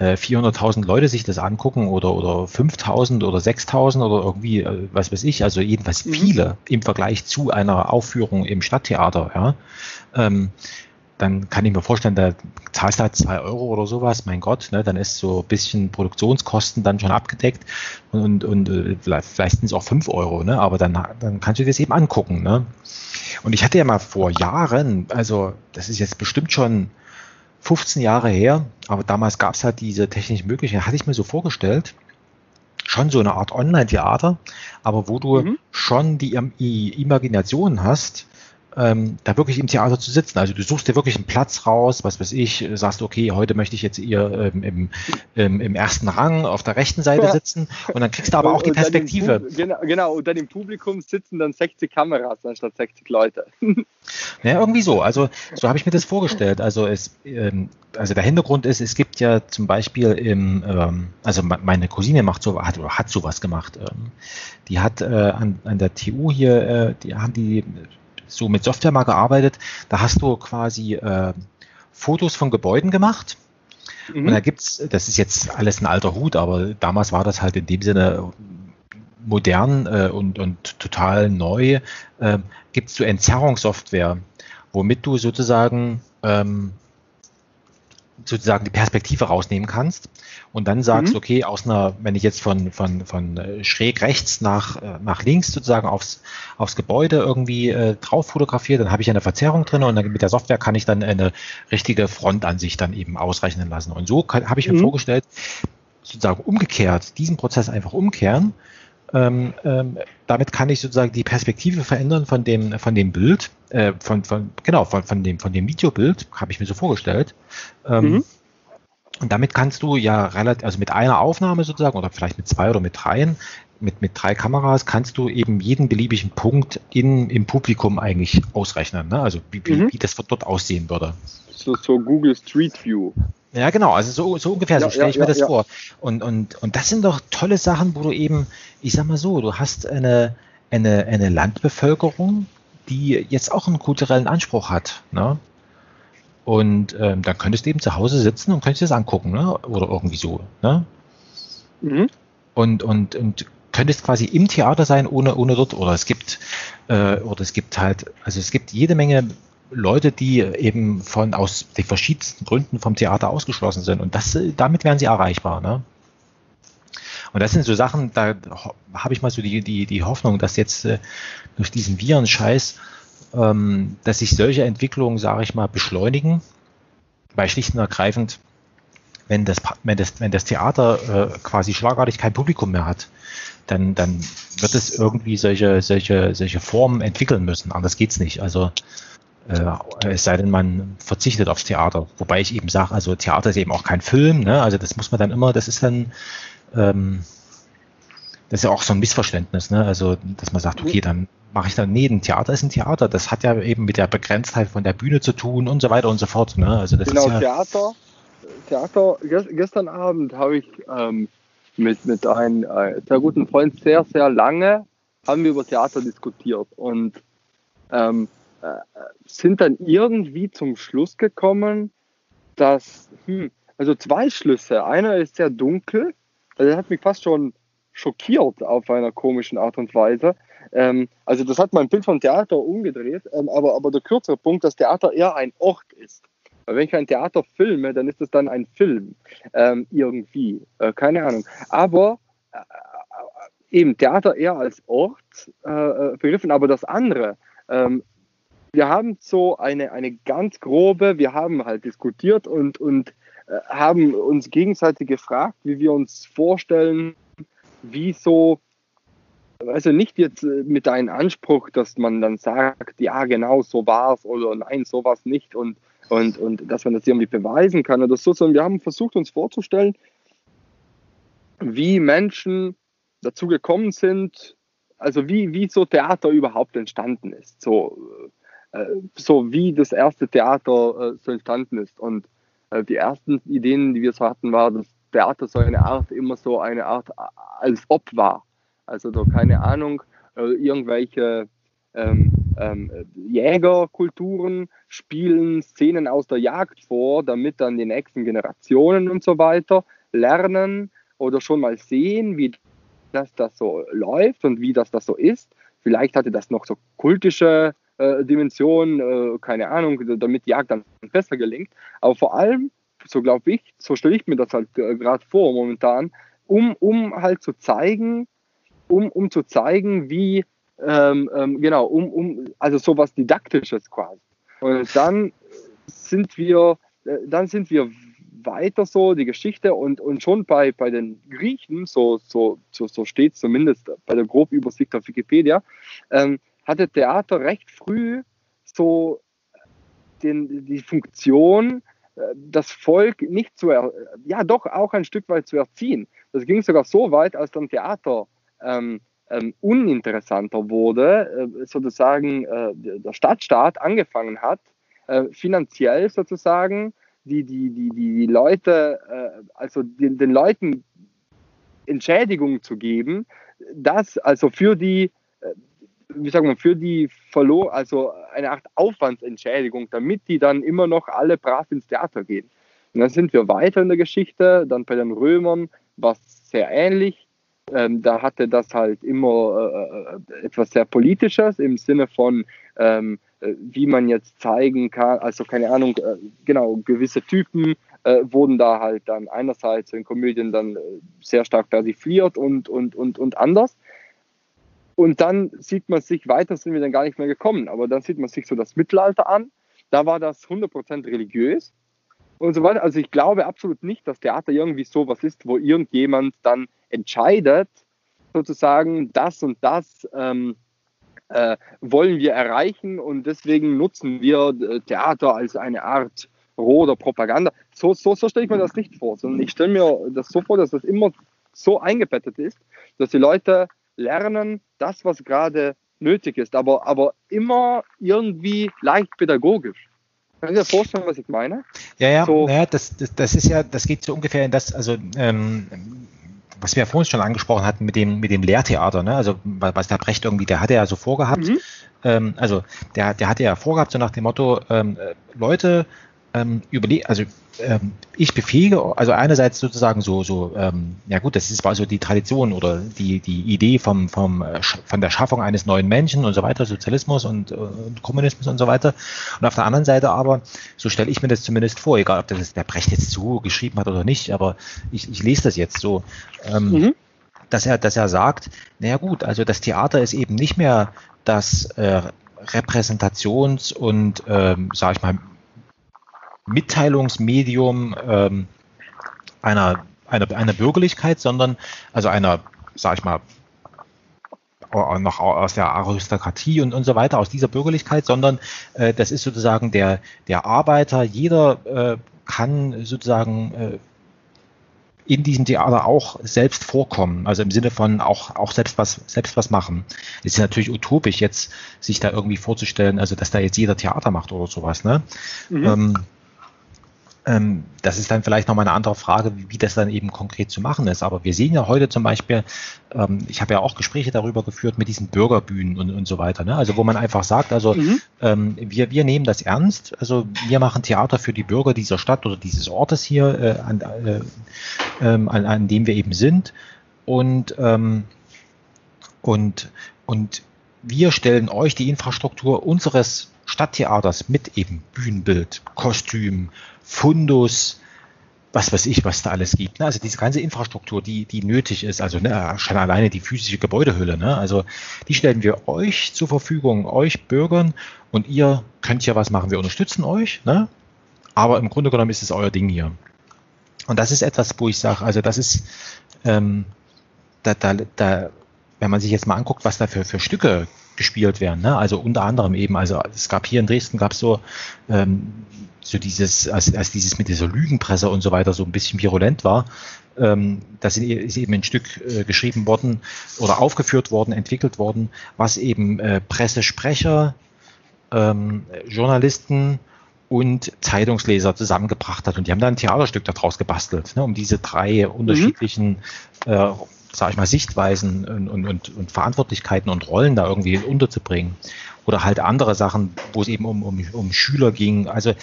Speaker 2: 400.000 äh, Leute sich das angucken oder, oder 5.000 oder 6.000 oder irgendwie, äh, was weiß ich, also jedenfalls mhm. viele im Vergleich zu einer Aufführung im Stadttheater, ja, ähm, dann kann ich mir vorstellen, da zahlst du halt zwei Euro oder sowas, mein Gott, ne, dann ist so ein bisschen Produktionskosten dann schon abgedeckt und, und, und äh, vielleicht sind es auch fünf Euro, ne, aber dann, dann kannst du dir das eben angucken, ne. Und ich hatte ja mal vor Jahren, also das ist jetzt bestimmt schon 15 Jahre her, aber damals gab es halt diese technischen Möglichkeiten, hatte ich mir so vorgestellt, schon so eine Art Online-Theater, aber wo du mhm. schon die, die Imagination hast, ähm, da wirklich im Theater zu sitzen. Also du suchst dir wirklich einen Platz raus, was weiß ich, sagst, okay, heute möchte ich jetzt hier ähm, im, im, im, ersten Rang auf der rechten Seite sitzen und dann kriegst du aber auch die Perspektive.
Speaker 3: Genau, genau, und dann im Publikum sitzen dann 60 Kameras anstatt 60 Leute.
Speaker 2: Ja, irgendwie so. Also so habe ich mir das vorgestellt. Also es, ähm, also der Hintergrund ist, es gibt ja zum Beispiel im, ähm, also meine Cousine macht so, hat, hat sowas gemacht. Ähm, die hat äh, an, an der TU hier, äh, die haben die so mit Software mal gearbeitet. Da hast du quasi äh, Fotos von Gebäuden gemacht. Mhm. Und da gibt's, das ist jetzt alles ein alter Hut, aber damals war das halt in dem Sinne modern äh, und, und total neu. Äh, Gibt es so Entzerrungssoftware, womit du sozusagen ähm, sozusagen die Perspektive rausnehmen kannst und dann sagst, mhm. okay, aus einer, wenn ich jetzt von, von, von äh, schräg rechts nach, äh, nach links sozusagen aufs, aufs Gebäude irgendwie äh, drauf fotografiere, dann habe ich eine Verzerrung drin und dann mit der Software kann ich dann eine richtige Frontansicht dann eben ausrechnen lassen. Und so habe ich mir mhm. vorgestellt, sozusagen umgekehrt, diesen Prozess einfach umkehren ähm, ähm, damit kann ich sozusagen die Perspektive verändern von dem, von dem Bild, äh, von, von, genau, von, von, dem, von dem Videobild, habe ich mir so vorgestellt. Ähm, mhm. Und damit kannst du ja relativ, also mit einer Aufnahme sozusagen, oder vielleicht mit zwei oder mit dreien, mit, mit drei Kameras kannst du eben jeden beliebigen Punkt in, im Publikum eigentlich ausrechnen. Ne? Also wie, wie, mhm. wie das dort aussehen würde.
Speaker 3: So, so Google Street View.
Speaker 2: Ja, genau, also so, so ungefähr, so stelle ich mir das vor. Und, und, und das sind doch tolle Sachen, wo du eben, ich sag mal so, du hast eine, eine, eine Landbevölkerung, die jetzt auch einen kulturellen Anspruch hat. Ne? Und ähm, dann könntest du eben zu Hause sitzen und könntest das angucken, ne? Oder irgendwie so. Ne? Mhm. Und, und, und könntest quasi im Theater sein, ohne, ohne dort, oder es gibt, äh, oder es gibt halt, also es gibt jede Menge Leute, die eben von aus den verschiedensten Gründen vom Theater ausgeschlossen sind. Und das, damit wären sie erreichbar. Ne? Und das sind so Sachen, da habe ich mal so die, die, die Hoffnung, dass jetzt äh, durch diesen Virenscheiß, ähm, dass sich solche Entwicklungen, sage ich mal, beschleunigen, weil schlicht und ergreifend, wenn das, wenn das, wenn das Theater äh, quasi schlagartig kein Publikum mehr hat, dann, dann wird es irgendwie solche, solche, solche Formen entwickeln müssen. Anders geht's nicht. Also äh, es sei denn, man verzichtet aufs Theater. Wobei ich eben sage, also Theater ist eben auch kein Film, ne? Also das muss man dann immer, das ist dann, ähm, das ist ja auch so ein Missverständnis, ne? Also, dass man sagt, okay, dann mache ich dann, nee, ein Theater ist ein Theater. Das hat ja eben mit der Begrenztheit von der Bühne zu tun und so weiter und so fort. Ne? Also das
Speaker 3: genau,
Speaker 2: ist ja
Speaker 3: Theater. Theater, gestern Abend habe ich ähm, mit, mit einem äh, sehr guten Freund sehr, sehr lange haben wir über Theater diskutiert und ähm, äh, sind dann irgendwie zum Schluss gekommen, dass, hm, also zwei Schlüsse. Einer ist sehr dunkel, also der hat mich fast schon schockiert auf einer komischen Art und Weise. Ähm, also das hat mein Bild vom Theater umgedreht, ähm, aber, aber der kürzere Punkt, dass Theater eher ein Ort ist. Weil wenn ich ein Theater filme, dann ist es dann ein Film ähm, irgendwie, äh, keine Ahnung. Aber äh, äh eben Theater eher als Ort äh, äh begriffen, aber das andere, ähm, wir haben so eine, eine ganz grobe, wir haben halt diskutiert und, und äh, haben uns gegenseitig gefragt, wie wir uns vorstellen, wie so, also nicht jetzt äh, mit einem Anspruch, dass man dann sagt, ja genau, so war es oder nein, so war es nicht und, und, und dass man das irgendwie beweisen kann oder so, sondern wir haben versucht uns vorzustellen, wie Menschen dazu gekommen sind, also wie, wie so Theater überhaupt entstanden ist. So, äh, so wie das erste Theater äh, so entstanden ist. Und äh, die ersten Ideen, die wir so hatten, war, dass Theater so eine Art, immer so eine Art als ob war. Also da keine Ahnung, irgendwelche ähm, ähm, Jägerkulturen spielen Szenen aus der Jagd vor, damit dann die nächsten Generationen und so weiter lernen oder schon mal sehen, wie das, das so läuft und wie das das so ist. Vielleicht hatte das noch so kultische äh, Dimension, äh, keine Ahnung, damit die Jagd dann besser gelingt. Aber vor allem, so glaube ich, so stelle ich mir das halt äh, gerade vor momentan, um, um halt zu zeigen, um, um zu zeigen, wie, ähm, ähm, genau, um, um, also sowas Didaktisches quasi. Und dann sind wir, äh, dann sind wir weiter so die Geschichte und, und schon bei, bei den Griechen, so, so, so, so steht zumindest bei der Grobübersicht auf Wikipedia, ähm, hatte Theater recht früh so den, die Funktion, äh, das Volk nicht zu, ja doch auch ein Stück weit zu erziehen. Das ging sogar so weit, als dann Theater ähm, ähm, uninteressanter wurde, äh, sozusagen äh, der Stadtstaat angefangen hat, äh, finanziell sozusagen die, die, die, die Leute, äh, also den, den Leuten Entschädigungen zu geben, das also für die wie sagen wir, für die verlor, also eine Art Aufwandsentschädigung, damit die dann immer noch alle brav ins Theater gehen. Und dann sind wir weiter in der Geschichte, dann bei den Römern war es sehr ähnlich. Ähm, da hatte das halt immer äh, äh etwas sehr Politisches im Sinne von, ähm, äh, wie man jetzt zeigen kann, also keine Ahnung, äh, genau, gewisse Typen äh, wurden da halt dann einerseits in Komödien dann äh, sehr stark persifliert und, und, und, und anders. Und dann sieht man sich, weiter sind wir dann gar nicht mehr gekommen, aber dann sieht man sich so das Mittelalter an. Da war das 100% religiös und so weiter. Also ich glaube absolut nicht, dass Theater irgendwie sowas ist, wo irgendjemand dann entscheidet, sozusagen, das und das ähm, äh, wollen wir erreichen und deswegen nutzen wir äh, Theater als eine Art roher Propaganda. So, so, so stelle ich mir das nicht vor, sondern ich stelle mir das so vor, dass das immer so eingebettet ist, dass die Leute lernen, das, was gerade nötig ist, aber, aber immer irgendwie leicht pädagogisch. Können Sie sich vorstellen, was ich meine?
Speaker 2: Ja, ja, so, ja das, das, das ist ja, das geht so ungefähr in das, also ähm, was wir ja vorhin schon angesprochen hatten mit dem, mit dem Lehrtheater, ne? also was der Brecht irgendwie, der hatte ja so vorgehabt, mhm. ähm, also der, der hatte ja vorgehabt, so nach dem Motto, ähm, äh, Leute, ähm, überle also ähm, ich befähige, also einerseits sozusagen so, so ähm, ja gut, das ist war so die Tradition oder die, die Idee vom, vom, äh, von der Schaffung eines neuen Menschen und so weiter, Sozialismus und, und Kommunismus und so weiter. Und auf der anderen Seite aber, so stelle ich mir das zumindest vor, egal ob das der Brecht jetzt so geschrieben hat oder nicht, aber ich, ich lese das jetzt so. Ähm, mhm. Dass er, dass er sagt, naja gut, also das Theater ist eben nicht mehr das äh, Repräsentations- und, ähm, sage ich mal, Mitteilungsmedium ähm, einer, einer, einer Bürgerlichkeit, sondern also einer, sag ich mal, noch aus der Aristokratie und, und so weiter, aus dieser Bürgerlichkeit, sondern äh, das ist sozusagen der, der Arbeiter, jeder äh, kann sozusagen äh, in diesem Theater auch selbst vorkommen, also im Sinne von auch, auch selbst was, selbst was machen. Es ist natürlich utopisch, jetzt sich da irgendwie vorzustellen, also dass da jetzt jeder Theater macht oder sowas, ne? Mhm. Ähm, das ist dann vielleicht nochmal eine andere Frage, wie, das dann eben konkret zu machen ist. Aber wir sehen ja heute zum Beispiel, ähm, ich habe ja auch Gespräche darüber geführt mit diesen Bürgerbühnen und, und so weiter. Ne? Also wo man einfach sagt, also mhm. ähm, wir, wir nehmen das ernst, also wir machen Theater für die Bürger dieser Stadt oder dieses Ortes hier, äh, an, äh, ähm, an, an dem wir eben sind. Und, ähm, und, und wir stellen euch die Infrastruktur unseres Stadttheaters mit eben Bühnenbild, Kostüm, Fundus, was weiß ich, was da alles gibt. Ne? Also diese ganze Infrastruktur, die, die nötig ist, also ne, schon alleine die physische Gebäudehülle, ne? also die stellen wir euch zur Verfügung, euch Bürgern und ihr könnt ja was machen. Wir unterstützen euch, ne? aber im Grunde genommen ist es euer Ding hier. Und das ist etwas, wo ich sage, also das ist, ähm, da, da, da, wenn man sich jetzt mal anguckt, was da für, für Stücke gespielt werden, ne? also unter anderem eben, also es gab hier in Dresden, gab es so ähm, so dieses, als, als dieses mit dieser Lügenpresse und so weiter so ein bisschen virulent war, ähm, das ist eben ein Stück äh, geschrieben worden oder aufgeführt worden, entwickelt worden, was eben äh, Pressesprecher, ähm, Journalisten und Zeitungsleser zusammengebracht hat. Und die haben da ein Theaterstück daraus gebastelt, ne, um diese drei unterschiedlichen, mhm. äh, sag ich mal, Sichtweisen und, und, und, und Verantwortlichkeiten und Rollen da irgendwie unterzubringen oder halt andere Sachen, wo es eben um, um, um Schüler ging. Also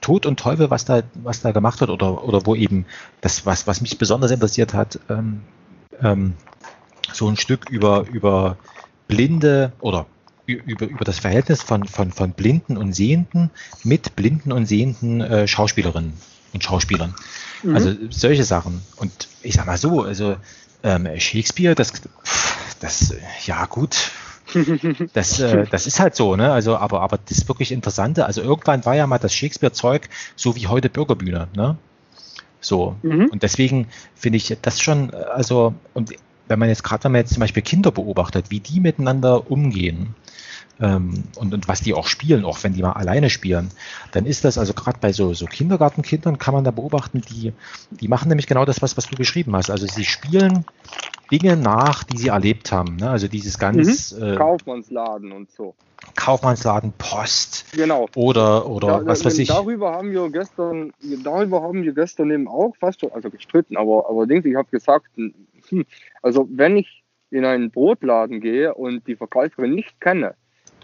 Speaker 2: Tod und Teufel, was da, was da gemacht wird, oder, oder wo eben das, was, was mich besonders interessiert hat, ähm, ähm, so ein Stück über, über Blinde oder über, über das Verhältnis von, von, von Blinden und Sehenden mit blinden und sehenden äh, Schauspielerinnen und Schauspielern. Mhm. Also solche Sachen. Und ich sag mal so, also ähm, Shakespeare, das, das, ja gut, das, äh, das ist halt so, ne? Also, aber, aber das wirklich Interessante, also irgendwann war ja mal das Shakespeare-Zeug so wie heute Bürgerbühne, ne? So. Mhm. Und deswegen finde ich das schon, also, und wenn man jetzt gerade, wenn man jetzt zum Beispiel Kinder beobachtet, wie die miteinander umgehen, ähm, und, und was die auch spielen, auch wenn die mal alleine spielen, dann ist das also gerade bei so, so Kindergartenkindern kann man da beobachten, die, die machen nämlich genau das, was, was du beschrieben hast. Also sie spielen Dinge nach, die sie erlebt haben. Ne? Also dieses ganz
Speaker 3: mhm. äh, Kaufmannsladen und so.
Speaker 2: Kaufmannsladen, Post.
Speaker 3: Genau.
Speaker 2: Oder, oder da, was weiß ich.
Speaker 3: Darüber haben wir gestern, darüber haben wir gestern eben auch fast schon, also gestritten, aber, aber Dings, ich habe gesagt, hm, also wenn ich in einen Brotladen gehe und die Verkäuferin nicht kenne,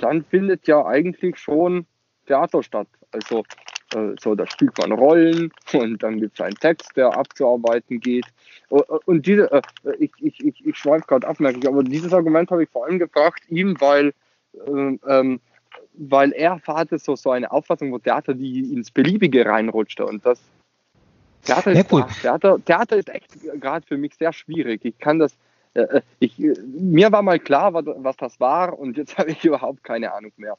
Speaker 3: dann findet ja eigentlich schon Theater statt. Also äh, so, da spielt man Rollen und dann gibt es einen Text, der abzuarbeiten geht. Und diese, äh, ich, ich, ich, ich schweife gerade ab, aber dieses Argument habe ich vor allem gebracht, ihm, weil, ähm, ähm, weil er hatte so, so eine Auffassung, wo Theater, die ins Beliebige reinrutschte. Und das Theater ist, ja, Theater, Theater ist echt gerade für mich sehr schwierig. Ich kann das, äh, ich, mir war mal klar, was das war, und jetzt habe ich überhaupt keine Ahnung mehr.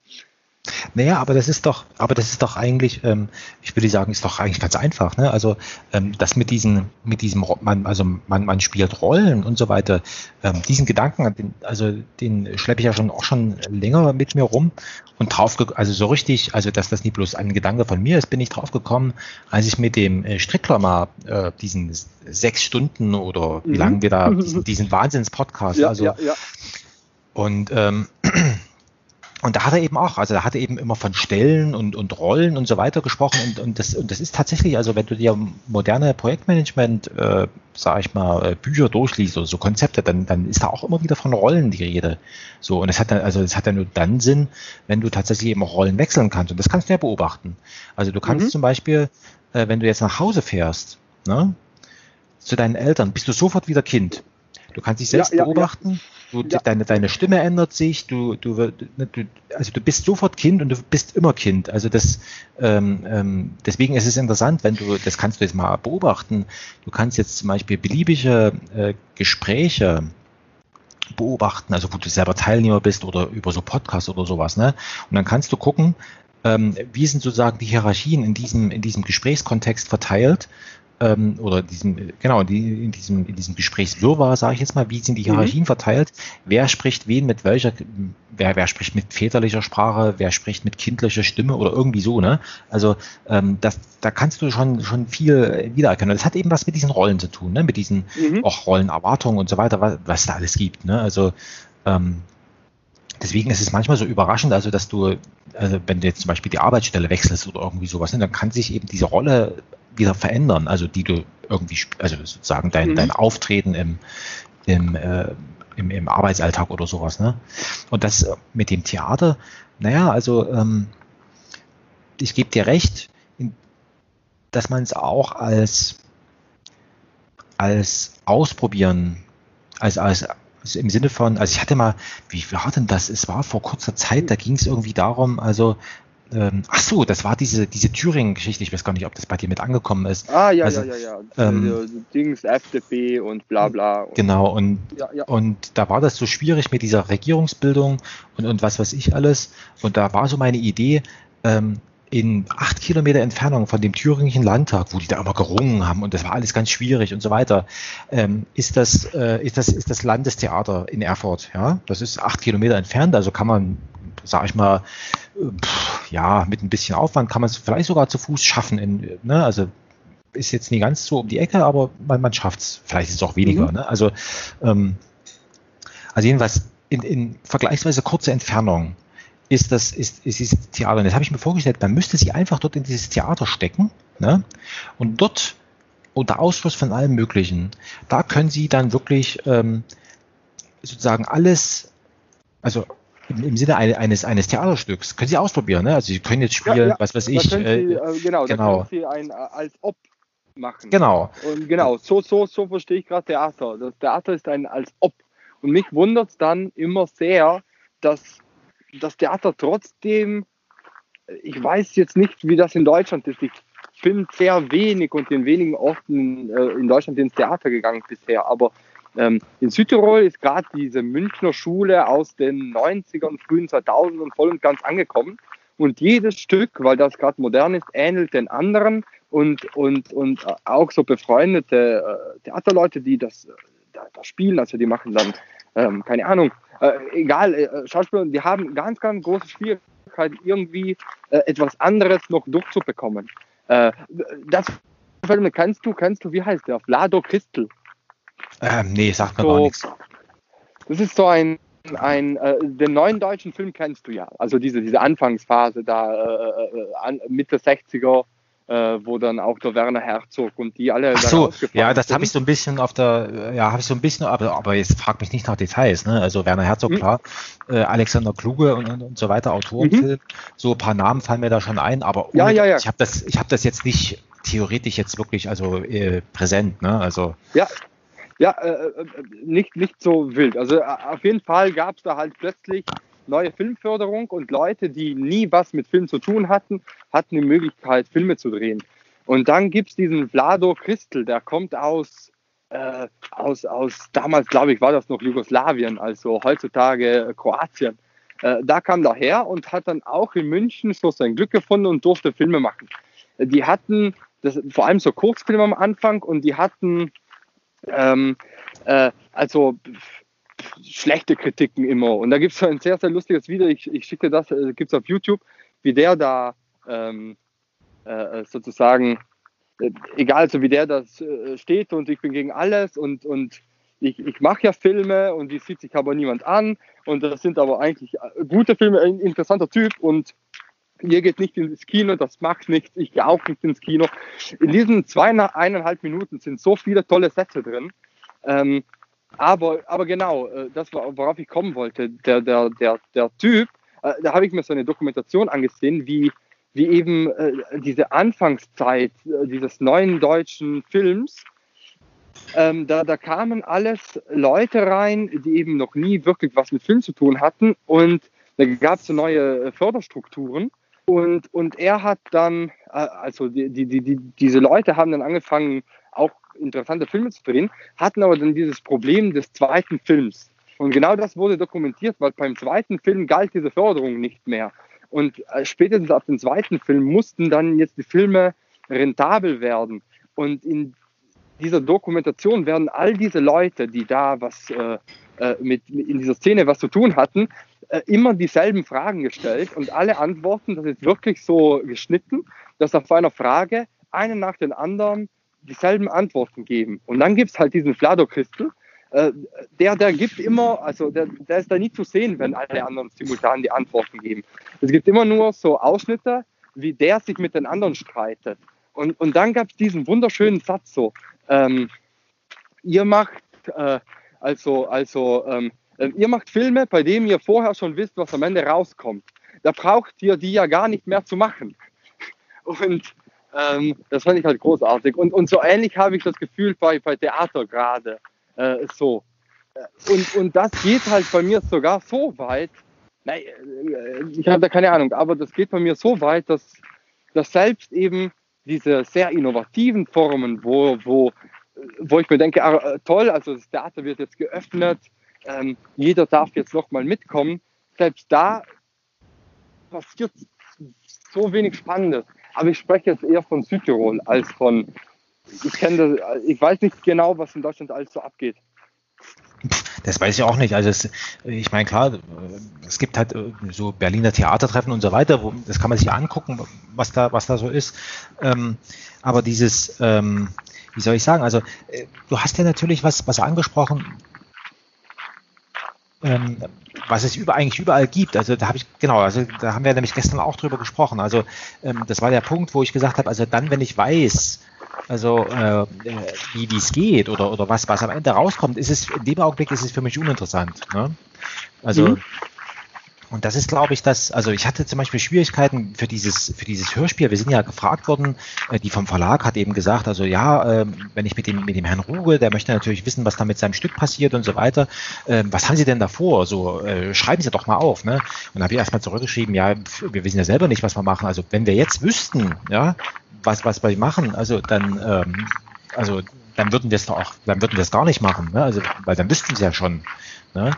Speaker 2: Naja, aber das ist doch, aber das ist doch eigentlich, ähm, ich würde sagen, ist doch eigentlich ganz einfach. Ne? Also ähm, das mit diesen, mit diesem, man, also man, man spielt Rollen und so weiter. Ähm, diesen Gedanken, den, also den schleppe ich ja schon auch schon länger mit mir rum und drauf, also so richtig, also dass das nicht bloß ein Gedanke von mir ist, bin ich drauf gekommen, als ich mit dem äh, Strickler mal äh, diesen sechs Stunden oder wie mhm. lange wir da diesen, diesen Wahnsinns-Podcast, ja, also ja, ja. und ähm, und da hat er eben auch, also da hat er eben immer von Stellen und, und Rollen und so weiter gesprochen und, und, das, und das ist tatsächlich, also wenn du dir moderne Projektmanagement, äh, sag ich mal, äh, Bücher durchliest oder so Konzepte, dann, dann ist da auch immer wieder von Rollen die Rede. So, und es hat dann, also es hat ja nur dann Sinn, wenn du tatsächlich eben auch Rollen wechseln kannst. Und das kannst du ja beobachten. Also du kannst mhm. zum Beispiel, äh, wenn du jetzt nach Hause fährst, ne, zu deinen Eltern, bist du sofort wieder Kind. Du kannst dich selbst ja, ja, beobachten. Ja. Du, ja. deine, deine Stimme ändert sich, du, du, ne, du, also du bist sofort Kind und du bist immer Kind. Also das, ähm, ähm, deswegen ist es interessant, wenn du, das kannst du jetzt mal beobachten, du kannst jetzt zum Beispiel beliebige äh, Gespräche beobachten, also wo du selber Teilnehmer bist oder über so Podcasts oder sowas, ne? Und dann kannst du gucken, ähm, wie sind sozusagen die Hierarchien in diesem, in diesem Gesprächskontext verteilt ähm, oder diesem, genau, die, in diesem, in diesem Gesprächswirrwarr, sage ich jetzt mal, wie sind die Hierarchien mhm. verteilt, wer spricht wen mit welcher, wer, wer spricht mit väterlicher Sprache, wer spricht mit kindlicher Stimme oder irgendwie so, ne? Also ähm, das, da kannst du schon, schon viel wiedererkennen. Das hat eben was mit diesen Rollen zu tun, ne? Mit diesen mhm. auch Rollenerwartungen und so weiter, was, was da alles gibt. Ne? Also ähm, deswegen ist es manchmal so überraschend, also dass du, also wenn du jetzt zum Beispiel die Arbeitsstelle wechselst oder irgendwie sowas, ne, dann kann sich eben diese Rolle wieder verändern, also die du irgendwie, also sozusagen dein, mhm. dein Auftreten im, im, äh, im, im Arbeitsalltag oder sowas. Ne? Und das äh, mit dem Theater, naja, also ähm, ich gebe dir recht, dass man es auch als, als Ausprobieren, als, als, also im Sinne von, also ich hatte mal, wie war denn das? Es war vor kurzer Zeit, da ging es irgendwie darum, also ähm, ach so, das war diese, diese Thüringen-Geschichte. Ich weiß gar nicht, ob das bei dir mit angekommen ist.
Speaker 3: Ah, ja, also, ja, ja, ja. Ähm, Dings, FDP und bla bla.
Speaker 2: Und, genau, und, ja, ja. und da war das so schwierig mit dieser Regierungsbildung und, und was weiß ich alles. Und da war so meine Idee, ähm, in acht Kilometer Entfernung von dem thüringischen Landtag, wo die da immer gerungen haben und das war alles ganz schwierig und so weiter, ähm, ist das äh, ist das ist das Landestheater in Erfurt. Ja, das ist acht Kilometer entfernt, also kann man, sag ich mal, pff, ja, mit ein bisschen Aufwand kann man es vielleicht sogar zu Fuß schaffen. In, ne? Also ist jetzt nie ganz so um die Ecke, aber man, man schafft es. Vielleicht ist es auch weniger. Mhm. Ne? Also, ähm, also jedenfalls in, in vergleichsweise kurzer Entfernung ist das, ist, ist dieses Theater. Und jetzt habe ich mir vorgestellt, man müsste sie einfach dort in dieses Theater stecken ne? und dort unter Ausschluss von allem Möglichen, da können sie dann wirklich ähm, sozusagen alles, also im, im Sinne eines, eines Theaterstücks. Können Sie ausprobieren, ne? Also Sie können jetzt spielen, ja, ja. was weiß ich. Sie,
Speaker 3: äh, äh, genau, genau. Da Sie ein äh, als Ob machen.
Speaker 2: Genau.
Speaker 3: Und genau, so, so, so verstehe ich gerade Theater. Das Theater ist ein als Ob. Und mich wundert es dann immer sehr, dass das Theater trotzdem, ich weiß jetzt nicht, wie das in Deutschland ist. Ich bin sehr wenig und in wenigen Orten äh, in Deutschland ins Theater gegangen bisher, aber ähm, in Südtirol ist gerade diese Münchner Schule aus den 90ern, frühen 2000ern voll und ganz angekommen. Und jedes Stück, weil das gerade modern ist, ähnelt den anderen und, und, und auch so befreundete äh, Theaterleute, die das, äh, da, da, spielen, also die machen dann, ähm, keine Ahnung, äh, egal, äh, Schauspieler, die haben ganz, ganz große Schwierigkeiten, irgendwie äh, etwas anderes noch durchzubekommen. Äh, das kennst du, kennst du, wie heißt der? Vlado Christel.
Speaker 2: Ähm, nee, sagt mir so, gar nichts.
Speaker 3: Das ist so ein, ein äh, den neuen deutschen Film kennst du ja. Also diese, diese Anfangsphase da, äh, äh an, Mitte 60er, äh, wo dann auch der Werner Herzog und die alle.
Speaker 2: Ach so, ja, das habe ich so ein bisschen auf der, ja, habe ich so ein bisschen, aber, aber jetzt frag mich nicht nach Details, ne? Also Werner Herzog, mhm. klar, äh, Alexander Kluge und, und, und, so weiter, Autorenfilm. Mhm. So ein paar Namen fallen mir da schon ein, aber
Speaker 3: ja, ja, ja.
Speaker 2: ich habe das, ich habe das jetzt nicht theoretisch jetzt wirklich also äh, präsent, ne? Also
Speaker 3: ja, ja, äh, äh nicht, nicht so wild. Also äh, auf jeden Fall gab es da halt plötzlich neue Filmförderung und Leute, die nie was mit Film zu tun hatten, hatten die Möglichkeit, Filme zu drehen. Und dann gibt es diesen Vlado Christel, der kommt aus, äh, aus, aus damals glaube ich, war das noch Jugoslawien, also heutzutage Kroatien. Äh, da kam er her und hat dann auch in München so sein Glück gefunden und durfte Filme machen. Die hatten das, vor allem so Kurzfilme am Anfang und die hatten ähm, äh, also schlechte Kritiken immer. Und da gibt es ein sehr, sehr lustiges Video, ich, ich schicke das, äh, gibt es auf YouTube, wie der da ähm, äh, sozusagen, äh, egal so wie der das äh, steht und ich bin gegen alles und, und ich, ich mache ja Filme und die sieht sich aber niemand an und das sind aber eigentlich äh, gute Filme, ein interessanter Typ und ihr geht nicht ins Kino, das macht nichts, ich gehe auch nicht ins Kino. In diesen zweieinhalb Minuten sind so viele tolle Sätze drin. Ähm, aber, aber genau, äh, das war, worauf ich kommen wollte. Der, der, der, der Typ, äh, da habe ich mir so eine Dokumentation angesehen, wie, wie eben äh, diese Anfangszeit dieses neuen deutschen Films, ähm, da, da kamen alles Leute rein, die eben noch nie wirklich was mit Film zu tun hatten und da gab es so neue Förderstrukturen und, und er hat dann, also die, die, die, diese Leute haben dann angefangen, auch interessante Filme zu drehen, hatten aber dann dieses Problem des zweiten Films. Und genau das wurde dokumentiert, weil beim zweiten Film galt diese Förderung nicht mehr. Und äh, spätestens ab dem zweiten Film mussten dann jetzt die Filme rentabel werden. Und in dieser Dokumentation werden all diese Leute, die da was äh, äh mit, in dieser Szene was zu tun hatten, äh, immer dieselben Fragen gestellt und alle Antworten, das ist wirklich so geschnitten, dass auf einer Frage eine nach den anderen dieselben Antworten geben. Und dann gibt es halt diesen Flado-Christel, äh, der, der gibt immer, also der, der ist da nie zu sehen, wenn alle anderen simultan die Antworten geben. Es gibt immer nur so Ausschnitte, wie der sich mit den anderen streitet. Und, und dann gab es diesen wunderschönen Satz so, ähm, ihr macht, äh, also, also, ähm, äh, ihr macht Filme, bei denen ihr vorher schon wisst, was am Ende rauskommt. Da braucht ihr die ja gar nicht mehr zu machen. Und ähm, das fand ich halt großartig. Und, und so ähnlich habe ich das Gefühl bei, bei Theater gerade. Äh, so. Und, und das geht halt bei mir sogar so weit, nein, äh, ich habe da keine Ahnung, aber das geht bei mir so weit, dass, dass selbst eben diese sehr innovativen Formen, wo, wo, wo ich mir denke, ah, toll, also das Theater wird jetzt geöffnet, ähm, jeder darf jetzt nochmal mitkommen, selbst da passiert so wenig Spannendes aber ich spreche jetzt eher von Südtirol als von, ich kenne ich weiß nicht genau, was in Deutschland alles so abgeht.
Speaker 2: Das weiß ich auch nicht. Also es, ich meine, klar, es gibt halt äh, so Berliner Theatertreffen und so weiter, wo, das kann man sich angucken, was da, was da so ist. Ähm, aber dieses, ähm, wie soll ich sagen, also äh, du hast ja natürlich was, was angesprochen, ähm, was es über, eigentlich überall gibt. Also da habe ich, genau, also da haben wir nämlich gestern auch drüber gesprochen. Also ähm, das war der Punkt, wo ich gesagt habe, also dann, wenn ich weiß, also äh, wie es geht oder, oder was, was am Ende rauskommt, ist es in dem Augenblick ist es für mich uninteressant. Ne? Also mhm. Und das ist, glaube ich, das, also ich hatte zum Beispiel Schwierigkeiten für dieses, für dieses Hörspiel. Wir sind ja gefragt worden, äh, die vom Verlag hat eben gesagt, also ja, äh, wenn ich mit dem, mit dem Herrn Ruge, der möchte natürlich wissen, was da mit seinem Stück passiert und so weiter. Äh, was haben Sie denn davor? So, äh, schreiben Sie doch mal auf, ne? Und habe ich erstmal zurückgeschrieben, ja, wir wissen ja selber nicht, was wir machen. Also wenn wir jetzt wüssten, ja, was, was wir machen, also dann, ähm, also dann würden wir es doch auch, dann würden wir es gar nicht machen, ne? Also, weil dann wüssten sie ja schon. Ne?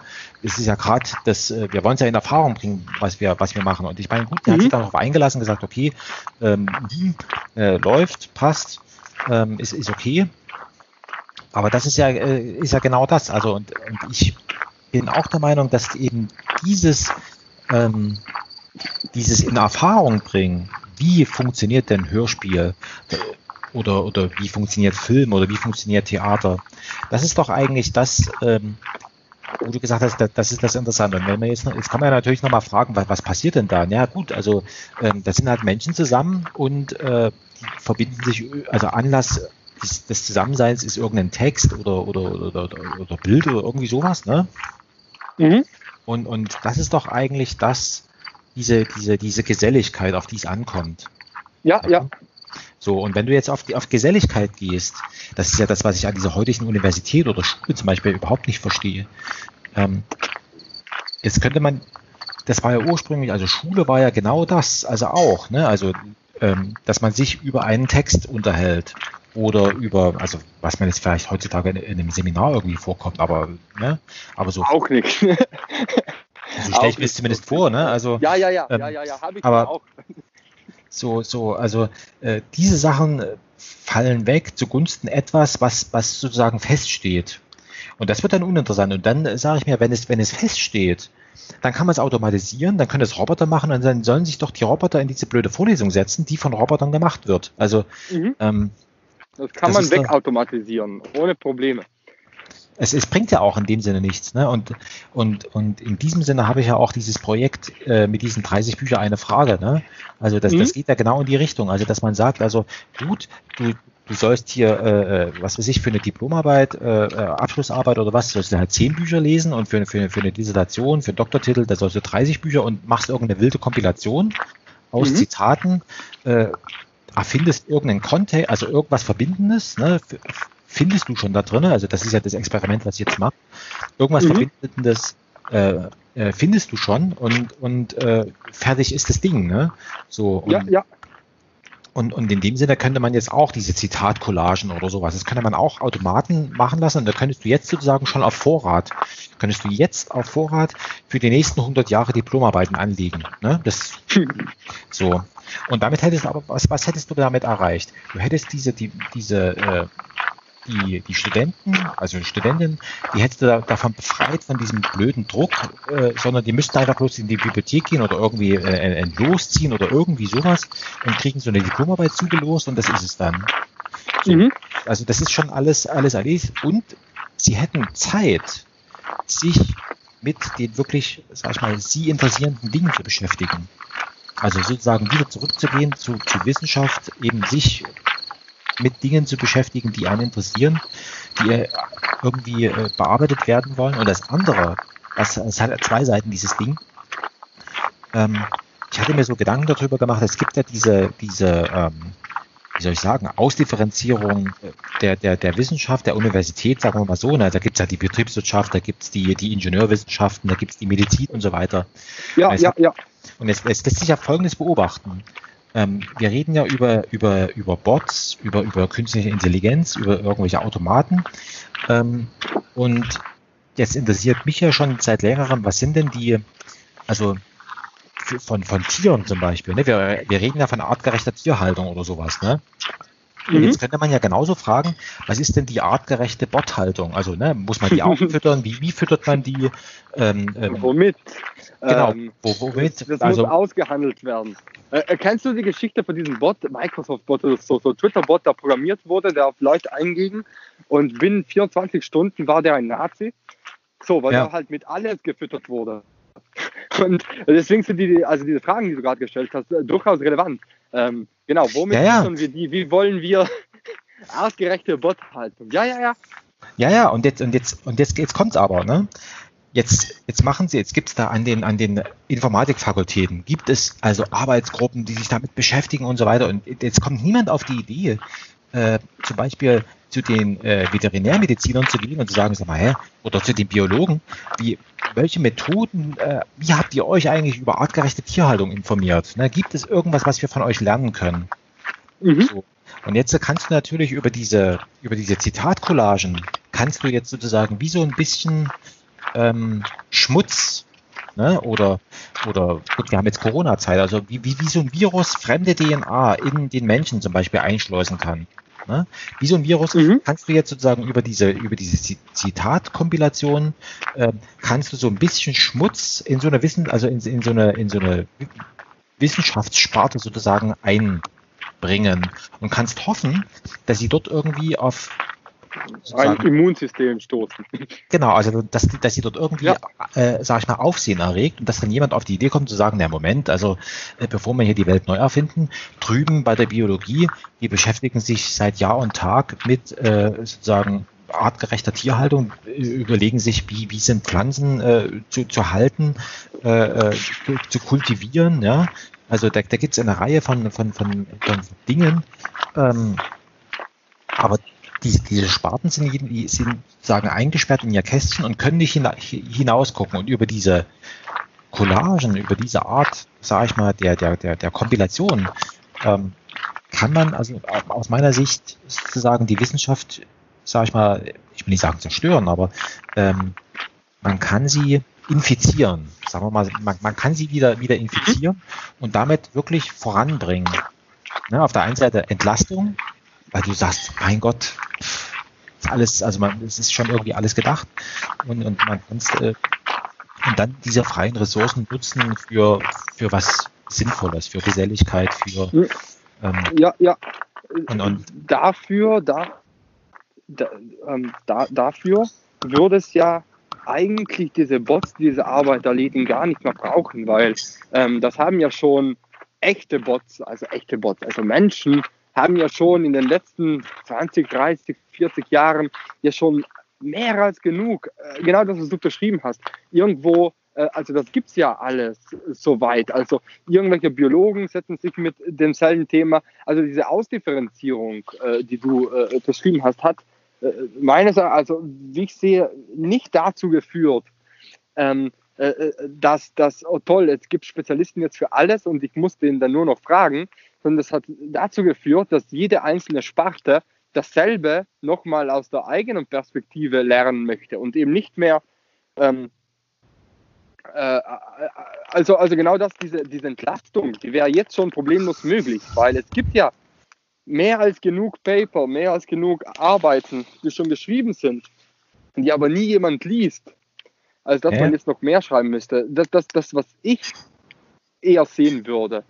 Speaker 2: Es ist ja gerade, dass äh, wir wollen es ja in Erfahrung bringen, was wir, was wir machen. Und ich meine, gut, der mhm. hat sich darauf eingelassen, gesagt, okay, ähm, mhm, äh, läuft, passt, ähm, ist, ist okay. Aber das ist ja, äh, ist ja genau das. Also und, und ich bin auch der Meinung, dass eben dieses, ähm, dieses in Erfahrung bringen, wie funktioniert denn Hörspiel äh, oder, oder wie funktioniert Film oder wie funktioniert Theater, das ist doch eigentlich das, ähm, wo du gesagt hast, das ist das Interessante. Und wenn man jetzt, jetzt kann man ja natürlich nochmal fragen, was, was passiert denn da? Ja gut, also ähm, da sind halt Menschen zusammen und äh, verbinden sich, also Anlass des, des Zusammenseins ist irgendein Text oder, oder, oder, oder, oder Bild oder irgendwie sowas, ne? Mhm. Und, und das ist doch eigentlich das, diese, diese, diese Geselligkeit, auf die es ankommt.
Speaker 3: Ja, ja.
Speaker 2: So, und wenn du jetzt auf die auf Geselligkeit gehst, das ist ja das, was ich an dieser heutigen Universität oder Schule zum Beispiel überhaupt nicht verstehe. Ähm, jetzt könnte man, das war ja ursprünglich, also Schule war ja genau das, also auch, ne? Also, ähm, dass man sich über einen Text unterhält oder über, also was man jetzt vielleicht heutzutage in, in einem Seminar irgendwie vorkommt, aber, ne? Aber so.
Speaker 3: Auch nicht.
Speaker 2: So stelle ich mir es zumindest vor, ne? Also,
Speaker 3: ja, ja, ja, ähm, ja, ja, ja, habe ich
Speaker 2: aber auch. So, so, also äh, diese Sachen äh, fallen weg zugunsten etwas, was, was sozusagen feststeht. Und das wird dann uninteressant. Und dann äh, sage ich mir, wenn es, wenn es feststeht, dann kann man es automatisieren, dann können es Roboter machen und dann sollen sich doch die Roboter in diese blöde Vorlesung setzen, die von Robotern gemacht wird. Also mhm. ähm,
Speaker 3: das kann das man wegautomatisieren, ohne Probleme
Speaker 2: es, es bringt ja auch in dem Sinne nichts. Ne? Und, und, und in diesem Sinne habe ich ja auch dieses Projekt äh, mit diesen 30 Büchern eine Frage. Ne? Also das, mhm. das geht ja genau in die Richtung. Also dass man sagt, also gut, du, du sollst hier, äh, äh was weiß ich, für eine Diplomarbeit, äh, äh, Abschlussarbeit oder was, sollst du halt 10 Bücher lesen und für, für, für eine Dissertation, für einen Doktortitel, da sollst du 30 Bücher und machst irgendeine wilde Kompilation aus mhm. Zitaten, äh, erfindest irgendeinen Content, also irgendwas Verbindendes, ne, findest du schon da drin, also das ist ja das Experiment, was ich jetzt mache, irgendwas mhm. Verbindendes äh, äh, findest du schon und, und äh, fertig ist das Ding. Ne? So, und,
Speaker 3: ja, ja.
Speaker 2: Und, und in dem Sinne könnte man jetzt auch diese Zitatcollagen oder sowas, das könnte man auch Automaten machen lassen und da könntest du jetzt sozusagen schon auf Vorrat, könntest du jetzt auf Vorrat für die nächsten 100 Jahre Diplomarbeiten anlegen. Ne? Das, so. Und damit hättest du aber, was, was hättest du damit erreicht? Du hättest diese, die, diese äh, die, die Studenten, also die Studentinnen, die hätte da, davon befreit von diesem blöden Druck, äh, sondern die müssten einfach bloß in die Bibliothek gehen oder irgendwie äh, ein Los ziehen oder irgendwie sowas und kriegen so eine Diplomarbeit zugelost und das ist es dann. So. Mhm. Also das ist schon alles, alles alles und sie hätten Zeit, sich mit den wirklich, sag ich mal, sie interessierenden Dingen zu beschäftigen. Also sozusagen wieder zurückzugehen zu, zu Wissenschaft, eben sich mit Dingen zu beschäftigen, die einen interessieren, die äh, irgendwie äh, bearbeitet werden wollen. Und das andere, das, das hat zwei Seiten, dieses Ding. Ähm, ich hatte mir so Gedanken darüber gemacht, es gibt ja diese, diese ähm, wie soll ich sagen, Ausdifferenzierung der, der, der Wissenschaft, der Universität, sagen wir mal so. Ne? Da gibt es ja die Betriebswirtschaft, da gibt es die, die Ingenieurwissenschaften, da gibt es die Medizin und so weiter.
Speaker 3: Ja, ja, ja.
Speaker 2: Und es, es lässt sich ja Folgendes beobachten. Ähm, wir reden ja über, über, über Bots, über, über künstliche Intelligenz, über irgendwelche Automaten. Ähm, und jetzt interessiert mich ja schon seit längerem, was sind denn die, also von, von Tieren zum Beispiel. Ne? Wir, wir reden ja von artgerechter Tierhaltung oder sowas. Ne? Und mhm. jetzt könnte man ja genauso fragen, was ist denn die artgerechte Bothaltung? Also ne, muss man die auch füttern? Wie, wie füttert man die?
Speaker 3: Ähm, ähm, womit?
Speaker 2: Genau, ähm, wo, womit?
Speaker 3: Das, das also, muss ausgehandelt werden. Äh, kennst du die Geschichte von diesem Bot, Microsoft-Bot, so, so Twitter-Bot, der programmiert wurde, der auf Leute einging und binnen 24 Stunden war der ein Nazi? So, weil ja. er halt mit alles gefüttert wurde. Und deswegen sind die, also diese Fragen, die du gerade gestellt hast, äh, durchaus relevant. Ähm, genau, womit ja, ja. wir die? Wie wollen wir artgerechte Bothaltung? Ja, ja, ja.
Speaker 2: Ja, ja, und jetzt, und jetzt, und jetzt, jetzt kommt's aber, ne? Jetzt, jetzt machen sie, jetzt gibt es da an den, an den Informatikfakultäten, gibt es also Arbeitsgruppen, die sich damit beschäftigen und so weiter. Und jetzt kommt niemand auf die Idee, äh, zum Beispiel zu den äh, Veterinärmedizinern zu gehen und zu sagen, sag mal, hä, oder zu den Biologen, wie, welche Methoden, äh, wie habt ihr euch eigentlich über artgerechte Tierhaltung informiert? Ne, gibt es irgendwas, was wir von euch lernen können? Mhm. So. Und jetzt kannst du natürlich über diese, über diese Zitatcollagen, kannst du jetzt sozusagen wie so ein bisschen ähm, Schmutz ne? oder, oder gut, wir haben jetzt Corona-Zeit, also wie, wie, wie so ein Virus fremde DNA in den Menschen zum Beispiel einschleusen kann. Ne? Wie so ein Virus mhm. kannst du jetzt sozusagen über diese, über diese Zitatkompilation, äh, kannst du so ein bisschen Schmutz in so eine Wissen, also in, in so eine, in so eine Wissenschaftssparte sozusagen einbringen und kannst hoffen, dass sie dort irgendwie auf
Speaker 3: ein Immunsystem stoßen.
Speaker 2: Genau, also dass, dass sie dort irgendwie, ja. äh, sag ich mal, Aufsehen erregt und dass dann jemand auf die Idee kommt zu sagen, na Moment, also äh, bevor wir hier die Welt neu erfinden, drüben bei der Biologie, die beschäftigen sich seit Jahr und Tag mit äh, sozusagen artgerechter Tierhaltung, äh, überlegen sich, wie, wie sind Pflanzen äh, zu, zu halten, äh, äh, zu, zu kultivieren, ja, also da, da gibt es eine Reihe von, von, von, von Dingen, ähm, aber die, diese Sparten sind, sind sagen eingesperrt in ihr Kästchen und können nicht hinausgucken. Und über diese Collagen, über diese Art, sage ich mal, der, der, der, der Kompilation, ähm, kann man also aus meiner Sicht sozusagen die Wissenschaft, sage ich mal, ich will nicht sagen zerstören, aber ähm, man kann sie infizieren. Sagen wir mal, man, man kann sie wieder, wieder infizieren und damit wirklich voranbringen. Ne, auf der einen Seite Entlastung, weil du sagst, mein Gott, alles, also man, es ist schon irgendwie alles gedacht und, und man kann äh, und dann diese freien Ressourcen nutzen für, für was Sinnvolles, für Geselligkeit, für
Speaker 3: ähm, ja, ja. Und, und dafür, da, da, ähm, da, dafür würde es ja eigentlich diese Bots, diese Arbeiterleden gar nicht mehr brauchen, weil ähm, das haben ja schon echte Bots, also echte Bots, also Menschen haben ja schon in den letzten 20, 30, 40 Jahren ja schon mehr als genug, äh, genau das, was du beschrieben hast, irgendwo, äh, also das gibt es ja alles soweit. Also irgendwelche Biologen setzen sich mit demselben Thema, also diese Ausdifferenzierung, äh, die du beschrieben hast, hat meines Erachtens, also wie ich sehe, nicht dazu geführt, ähm, dass das, oh toll, es gibt Spezialisten jetzt für alles und ich muss den dann nur noch fragen, sondern das hat dazu geführt, dass jede einzelne Sparte dasselbe nochmal aus der eigenen Perspektive lernen möchte und eben nicht mehr, ähm, äh, also, also genau das, diese, diese Entlastung, die wäre jetzt schon problemlos möglich, weil es gibt ja mehr als genug Paper, mehr als genug Arbeiten, die schon geschrieben sind, die aber nie jemand liest, als dass ja. man jetzt noch mehr schreiben müsste. Das, das, das, was ich eher sehen würde,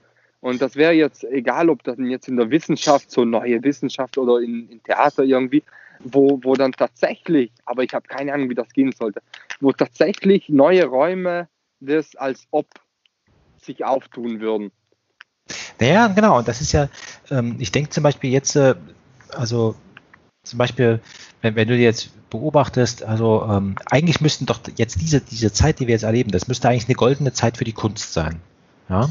Speaker 3: und das wäre jetzt egal, ob das jetzt in der Wissenschaft, so neue Wissenschaft oder in, in Theater irgendwie, wo, wo dann tatsächlich, aber ich habe keine Ahnung, wie das gehen sollte, wo tatsächlich neue Räume das als ob sich auftun würden.
Speaker 2: Naja, genau, und das ist ja, ähm, ich denke zum Beispiel jetzt, äh, also zum Beispiel, wenn, wenn, du jetzt beobachtest, also ähm, eigentlich müssten doch jetzt diese, diese Zeit, die wir jetzt erleben, das müsste eigentlich eine goldene Zeit für die Kunst sein. Ja?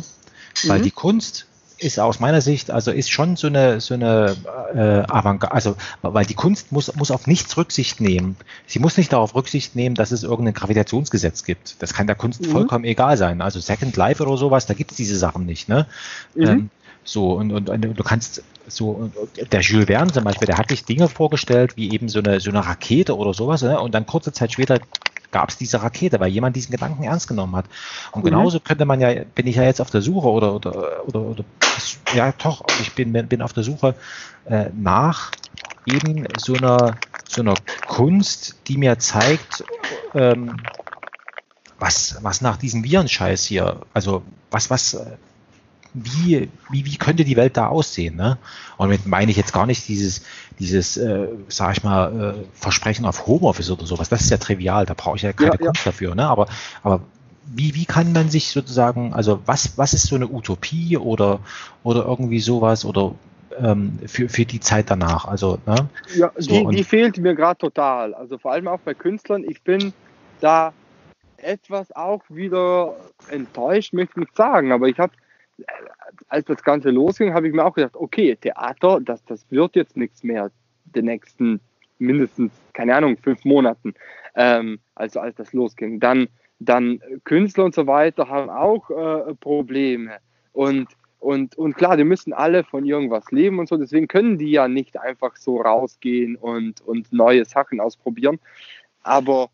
Speaker 2: Weil mhm. die Kunst ist aus meiner Sicht, also ist schon so eine, so eine äh, Avantgarde, also weil die Kunst muss, muss auf nichts Rücksicht nehmen. Sie muss nicht darauf Rücksicht nehmen, dass es irgendein Gravitationsgesetz gibt. Das kann der Kunst mhm. vollkommen egal sein. Also Second Life oder sowas, da gibt es diese Sachen nicht. Ne? Mhm. Ähm, so, und, und, und, du kannst so, der Jules Verne zum Beispiel, der hat sich Dinge vorgestellt, wie eben so eine, so eine Rakete oder sowas, ne? und dann kurze Zeit später gab es diese Rakete, weil jemand diesen Gedanken ernst genommen hat. Und mhm. genauso könnte man ja, bin ich ja jetzt auf der Suche oder, oder, oder, oder ja doch, ich bin, bin auf der Suche äh, nach eben so einer, so einer Kunst, die mir zeigt, ähm, was, was nach diesem Virenscheiß hier, also was, was, wie, wie, wie könnte die Welt da aussehen? Ne? Und damit meine ich jetzt gar nicht dieses, dieses äh, sag ich mal, äh, Versprechen auf Homeoffice oder sowas. Das ist ja trivial, da brauche ich ja keine ja, Kunst ja. dafür. Ne? Aber, aber wie, wie kann man sich sozusagen, also was, was ist so eine Utopie oder, oder irgendwie sowas oder ähm, für, für die Zeit danach? Also,
Speaker 3: ne? Ja, so, die, die fehlt mir gerade total. Also vor allem auch bei Künstlern. Ich bin da etwas auch wieder enttäuscht, möchte ich nicht sagen, aber ich habe als das Ganze losging, habe ich mir auch gedacht, okay, Theater, das, das wird jetzt nichts mehr den nächsten mindestens, keine Ahnung, fünf Monaten, ähm, also als das losging. Dann, dann Künstler und so weiter haben auch äh, Probleme. Und, und, und klar, die müssen alle von irgendwas leben und so, deswegen können die ja nicht einfach so rausgehen und, und neue Sachen ausprobieren. Aber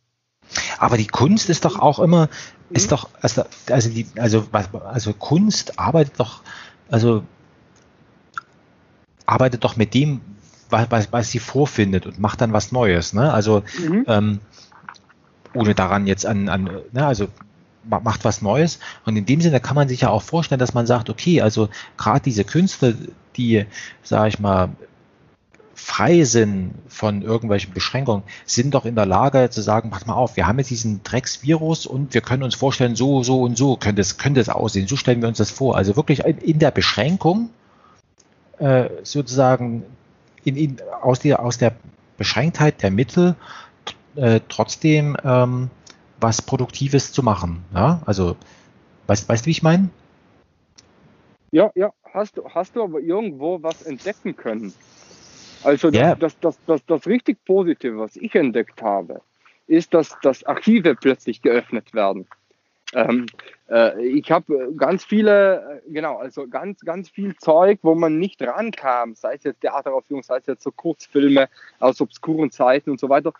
Speaker 2: aber die Kunst ist doch auch immer, ist mhm. doch, also, also, die, also, also Kunst arbeitet doch, also arbeitet doch mit dem, was, was sie vorfindet und macht dann was Neues. Ne? Also mhm. ähm, ohne daran jetzt an, an ne, also macht was Neues. Und in dem Sinne kann man sich ja auch vorstellen, dass man sagt, okay, also gerade diese Künstler, die, sage ich mal, frei sind von irgendwelchen Beschränkungen, sind doch in der Lage zu sagen, pass mal auf, wir haben jetzt diesen Drecksvirus und wir können uns vorstellen, so, so und so könnte es, könnte es aussehen. So stellen wir uns das vor. Also wirklich in der Beschränkung äh, sozusagen in, in, aus, der, aus der Beschränktheit der Mittel äh, trotzdem ähm, was Produktives zu machen. Ja? Also, weißt, weißt du, wie ich meine?
Speaker 3: Ja, ja, hast du, hast du aber irgendwo was entdecken können? Also das, yeah. das, das, das, das richtig Positive, was ich entdeckt habe, ist, dass, dass Archive plötzlich geöffnet werden. Ähm, äh, ich habe ganz viele, äh, genau, also ganz, ganz viel Zeug, wo man nicht rankam, sei es jetzt Theateraufführung, sei es jetzt so Kurzfilme aus obskuren Zeiten und so weiter.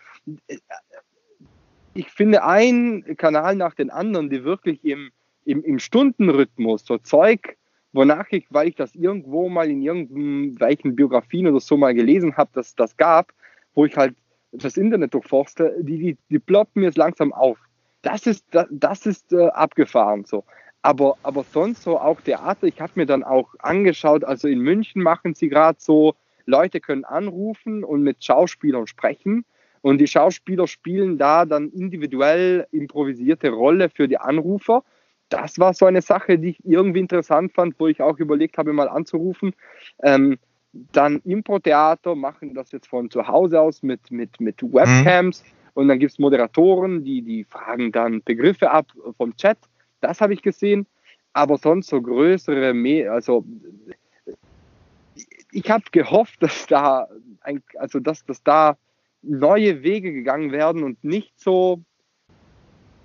Speaker 3: Ich finde einen Kanal nach den anderen, die wirklich im, im, im Stundenrhythmus so Zeug wonach ich, weil ich das irgendwo mal in irgendwelchen Biografien oder so mal gelesen habe, dass das gab, wo ich halt das Internet durchforste, die, die, die ploppen jetzt langsam auf. Das ist, das, das ist äh, abgefahren so. Aber, aber sonst so auch Theater, ich habe mir dann auch angeschaut, also in München machen sie gerade so, Leute können anrufen und mit Schauspielern sprechen. Und die Schauspieler spielen da dann individuell improvisierte Rolle für die Anrufer das war so eine Sache, die ich irgendwie interessant fand, wo ich auch überlegt habe, mal anzurufen. Ähm, dann Impro-Theater machen das jetzt von zu Hause aus mit, mit, mit Webcams mhm. und dann gibt es Moderatoren, die, die fragen dann Begriffe ab vom Chat. Das habe ich gesehen. Aber sonst so größere, also ich habe gehofft, dass da, ein, also dass, dass da neue Wege gegangen werden und nicht so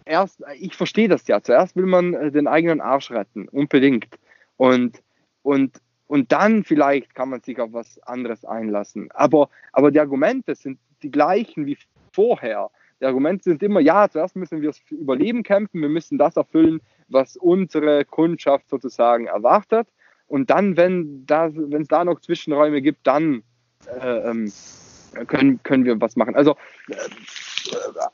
Speaker 3: erst, ich verstehe das ja. Zuerst will man äh, den eigenen Arsch retten, unbedingt. Und, und, und dann vielleicht kann man sich auf was anderes einlassen. Aber, aber die Argumente sind die gleichen wie vorher. Die Argumente sind immer, ja, zuerst müssen wir für Überleben kämpfen, wir müssen das erfüllen, was unsere Kundschaft sozusagen erwartet. Und dann, wenn es da noch Zwischenräume gibt, dann äh, ähm, können, können wir was machen. Also, äh,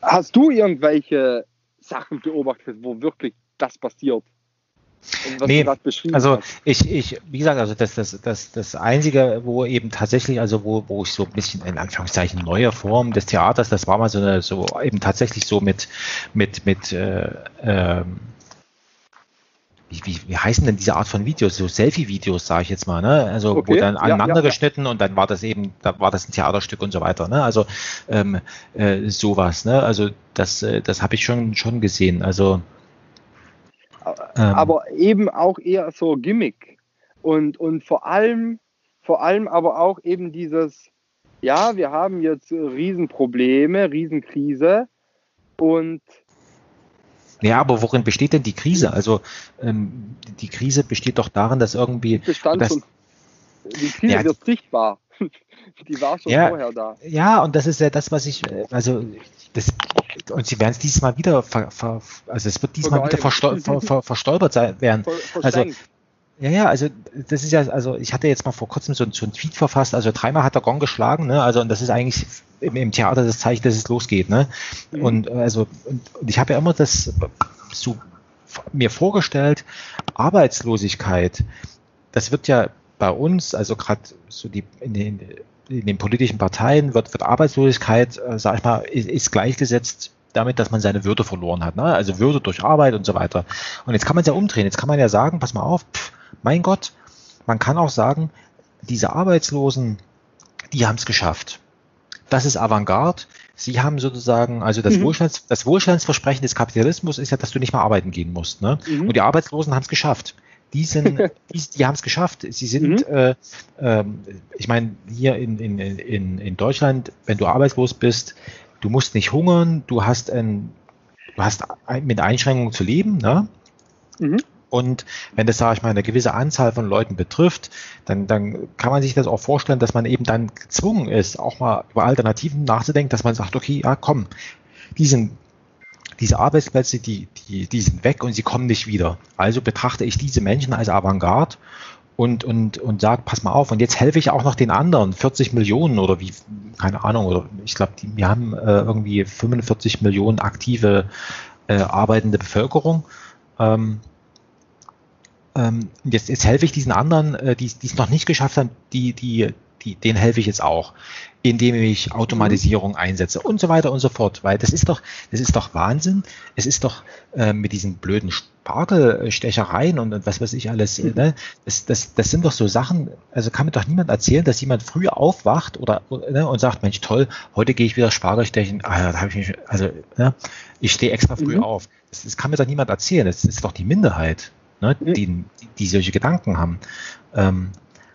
Speaker 3: hast du irgendwelche Sachen beobachtet, wo wirklich das passiert.
Speaker 2: Nee, also ich, ich, wie gesagt, also das, das, das, das Einzige, wo eben tatsächlich, also wo, wo ich so ein bisschen in Anführungszeichen neue Form des Theaters, das war mal so eine, so eben tatsächlich so mit, mit, mit äh, ähm, wie, wie, wie heißen denn diese Art von Videos, so Selfie-Videos, sage ich jetzt mal, ne? Also okay. wo dann aneinander ja, ja, geschnitten und dann war das eben, da war das ein Theaterstück und so weiter, ne? Also ähm, äh, sowas, ne? Also das, äh, das habe ich schon schon gesehen. Also
Speaker 3: ähm, aber eben auch eher so Gimmick und und vor allem vor allem aber auch eben dieses ja, wir haben jetzt Riesenprobleme, Riesenkrise und
Speaker 2: ja, aber worin besteht denn die Krise? Also ähm, die Krise besteht doch darin, dass irgendwie. Dass,
Speaker 3: die Krise ja, wird sichtbar. die war schon
Speaker 2: ja,
Speaker 3: vorher da.
Speaker 2: Ja, und das ist ja das, was ich, äh, also das, und sie werden es dieses Mal wieder, ver, ver, also es wird diesmal wieder verstol, ver, ver, verstolpert sein werden. Also ja, ja, also das ist ja, also ich hatte jetzt mal vor kurzem so, so einen Tweet verfasst, also dreimal hat der Gong geschlagen, ne? Also und das ist eigentlich im, im Theater das Zeichen, dass es losgeht, ne? Mhm. Und also und, und ich habe ja immer das so mir vorgestellt, Arbeitslosigkeit, das wird ja bei uns, also gerade so die in den, in den politischen Parteien wird, wird Arbeitslosigkeit, äh, sag ich mal, ist, ist gleichgesetzt damit, dass man seine Würde verloren hat. Ne? Also Würde durch Arbeit und so weiter. Und jetzt kann man es ja umdrehen. Jetzt kann man ja sagen, pass mal auf, pff, mein Gott, man kann auch sagen, diese Arbeitslosen, die haben es geschafft. Das ist Avantgarde. Sie haben sozusagen, also das, mhm. Wohlstands, das Wohlstandsversprechen des Kapitalismus ist ja, dass du nicht mehr arbeiten gehen musst. Ne? Mhm. Und die Arbeitslosen haben es geschafft. Die, sind, die, die haben es geschafft. Sie sind, mhm. äh, äh, ich meine, hier in, in, in, in Deutschland, wenn du arbeitslos bist, du musst nicht hungern, du hast, ein, du hast mit Einschränkungen zu leben. Ne? Mhm. Und wenn das, sage ich mal, eine gewisse Anzahl von Leuten betrifft, dann, dann kann man sich das auch vorstellen, dass man eben dann gezwungen ist, auch mal über Alternativen nachzudenken, dass man sagt, okay, ja, komm, die sind, diese Arbeitsplätze, die, die, die sind weg und sie kommen nicht wieder. Also betrachte ich diese Menschen als Avantgarde und, und, und sage, pass mal auf, und jetzt helfe ich auch noch den anderen, 40 Millionen oder wie, keine Ahnung, oder ich glaube, wir haben äh, irgendwie 45 Millionen aktive äh, arbeitende Bevölkerung. Ähm, ähm, jetzt, jetzt helfe ich diesen anderen, äh, die es noch nicht geschafft haben, die, die, die, denen helfe ich jetzt auch, indem ich Automatisierung einsetze und so weiter und so fort. Weil das ist doch, das ist doch Wahnsinn. Es ist doch äh, mit diesen blöden Spargelstechereien und, und was weiß ich alles, mhm. ne? das, das, das sind doch so Sachen, also kann mir doch niemand erzählen, dass jemand früh aufwacht oder ne, und sagt, Mensch, toll, heute gehe ich wieder Spargel stechen. Ah, da habe ich mich, also ne, ich stehe extra früh mhm. auf. Das, das, kann mir doch niemand erzählen. Das ist doch die Minderheit, ne, mhm. die, die, solche Gedanken haben. Ähm,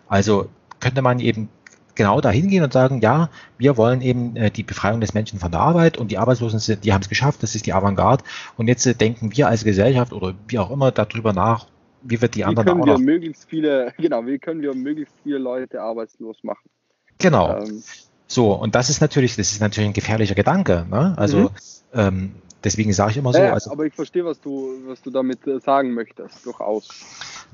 Speaker 2: also könnte man eben genau dahin gehen und sagen, ja, wir wollen eben äh, die Befreiung des Menschen von der Arbeit und die Arbeitslosen sind, die haben es geschafft, das ist die Avantgarde. Und jetzt äh, denken wir als Gesellschaft oder wie auch immer darüber nach, wie wird die wie anderen
Speaker 3: können wir möglichst viele, genau, wie können wir möglichst viele Leute arbeitslos machen?
Speaker 2: Genau. Ähm. So, und das ist natürlich, das ist natürlich ein gefährlicher Gedanke. Ne? Also mhm. ähm, deswegen sage ich immer so.
Speaker 3: Ja,
Speaker 2: also,
Speaker 3: aber ich verstehe, was du, was du damit äh, sagen möchtest, durchaus.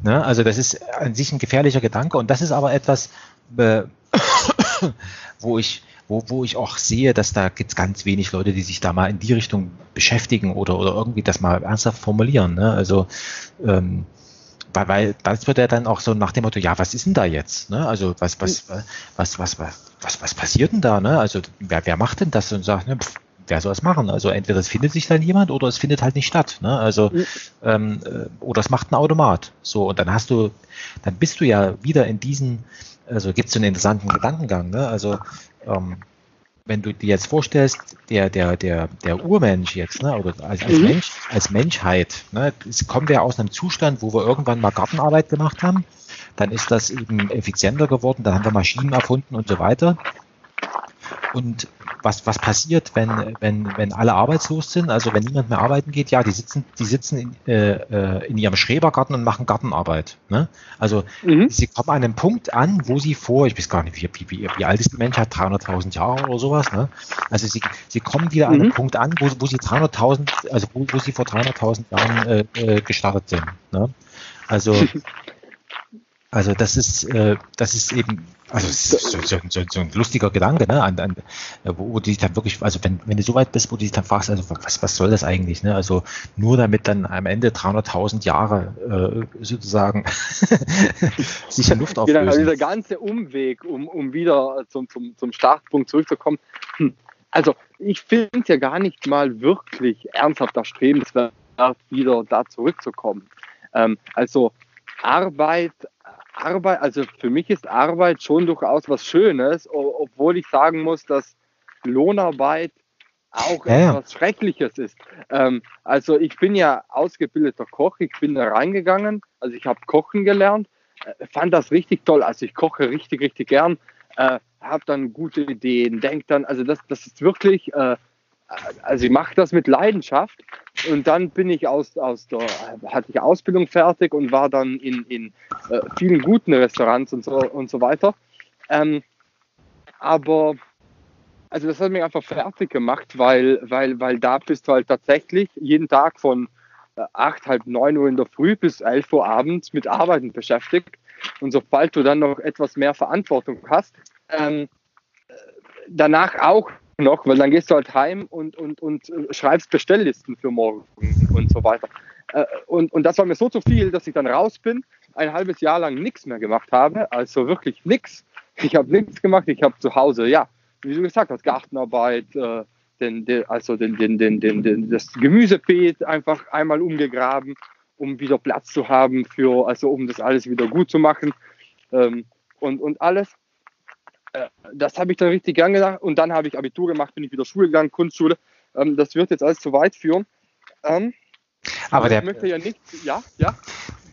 Speaker 2: Ne? Also das ist an sich ein gefährlicher Gedanke und das ist aber etwas, äh, wo ich, wo, wo ich auch sehe, dass da gibt es ganz wenig Leute, die sich da mal in die Richtung beschäftigen oder, oder irgendwie das mal ernsthaft formulieren. Ne? Also ähm, weil, weil das wird ja dann auch so nach dem Motto, ja, was ist denn da jetzt? Ne? Also was, was, was, was, was, was, was passiert denn da? Ne? Also wer, wer macht denn das und sagt, ne, pff, wer soll es machen? Also entweder es findet sich dann jemand oder es findet halt nicht statt. Ne? Also mhm. ähm, äh, oder es macht ein Automat. So und dann hast du, dann bist du ja wieder in diesen also gibt es einen interessanten Gedankengang. Ne? Also ähm, wenn du dir jetzt vorstellst, der, der, der, der Urmensch jetzt, ne, oder als, als, mhm. Mensch, als Menschheit, ne, kommen wir aus einem Zustand, wo wir irgendwann mal Gartenarbeit gemacht haben, dann ist das eben effizienter geworden, dann haben wir Maschinen erfunden und so weiter. Und was, was passiert, wenn, wenn, wenn alle arbeitslos sind, also wenn niemand mehr arbeiten geht, ja, die sitzen, die sitzen in, äh, äh, in ihrem Schrebergarten und machen Gartenarbeit. Ne? Also mhm. sie kommen an einem Punkt an, wo sie vor, ich weiß gar nicht, wie, wie, wie alt ist die Menschheit, 300.000 Jahre oder sowas. Ne? Also sie, sie kommen wieder mhm. an einen. Punkt an, wo, wo sie 300.000, also wo, wo sie vor 300.000 Jahren äh, äh, gestartet sind. Ne? Also Also das ist, äh, das ist eben, also so, so, so, so, ein lustiger Gedanke, ne? An, an, wo, wo du dich dann wirklich, also wenn, wenn du so weit bist, wo du dich dann fragst, also was, was soll das eigentlich, ne? Also nur damit dann am Ende 300.000 Jahre äh, sozusagen sich in Luft auflösen. Genau,
Speaker 3: dieser ganze Umweg, um, um wieder zum, zum, zum Startpunkt zurückzukommen. Hm. Also ich finde es ja gar nicht mal wirklich ernsthaft erstrebenswert, wieder da zurückzukommen. Ähm, also Arbeit Arbeit, also für mich ist Arbeit schon durchaus was Schönes, obwohl ich sagen muss, dass Lohnarbeit auch ja, etwas. Schreckliches ist. Ähm, also ich bin ja ausgebildeter Koch, ich bin da reingegangen, also ich habe Kochen gelernt, äh, fand das richtig toll, also ich koche richtig, richtig gern, äh, habe dann gute Ideen, denke dann, also das, das ist wirklich äh, also ich mache das mit Leidenschaft und dann bin ich aus, aus der, hatte ich Ausbildung fertig und war dann in, in äh, vielen guten Restaurants und so, und so weiter. Ähm, aber also das hat mich einfach fertig gemacht, weil, weil, weil da bist du halt tatsächlich jeden Tag von äh, 8, halb 9 Uhr in der Früh bis 11 Uhr abends mit Arbeiten beschäftigt. Und sobald du dann noch etwas mehr Verantwortung hast, ähm, äh, danach auch noch, weil dann gehst du halt heim und, und, und äh, schreibst Bestelllisten für morgen und so weiter. Äh, und, und das war mir so zu viel, dass ich dann raus bin, ein halbes Jahr lang nichts mehr gemacht habe, also wirklich nichts. Ich habe nichts gemacht, ich habe zu Hause, ja, wie du gesagt hast, Gartenarbeit, äh, den, den, also den, den, den, den, den, das Gemüsebeet einfach einmal umgegraben, um wieder Platz zu haben für, also um das alles wieder gut zu machen ähm, und, und alles. Äh, das habe ich dann richtig gern gedacht und dann habe ich Abitur gemacht, bin ich wieder Schule gegangen, Kunstschule. Ähm, das wird jetzt alles zu weit führen. Ähm,
Speaker 2: aber der,
Speaker 3: möchte ja nicht, ja, ja.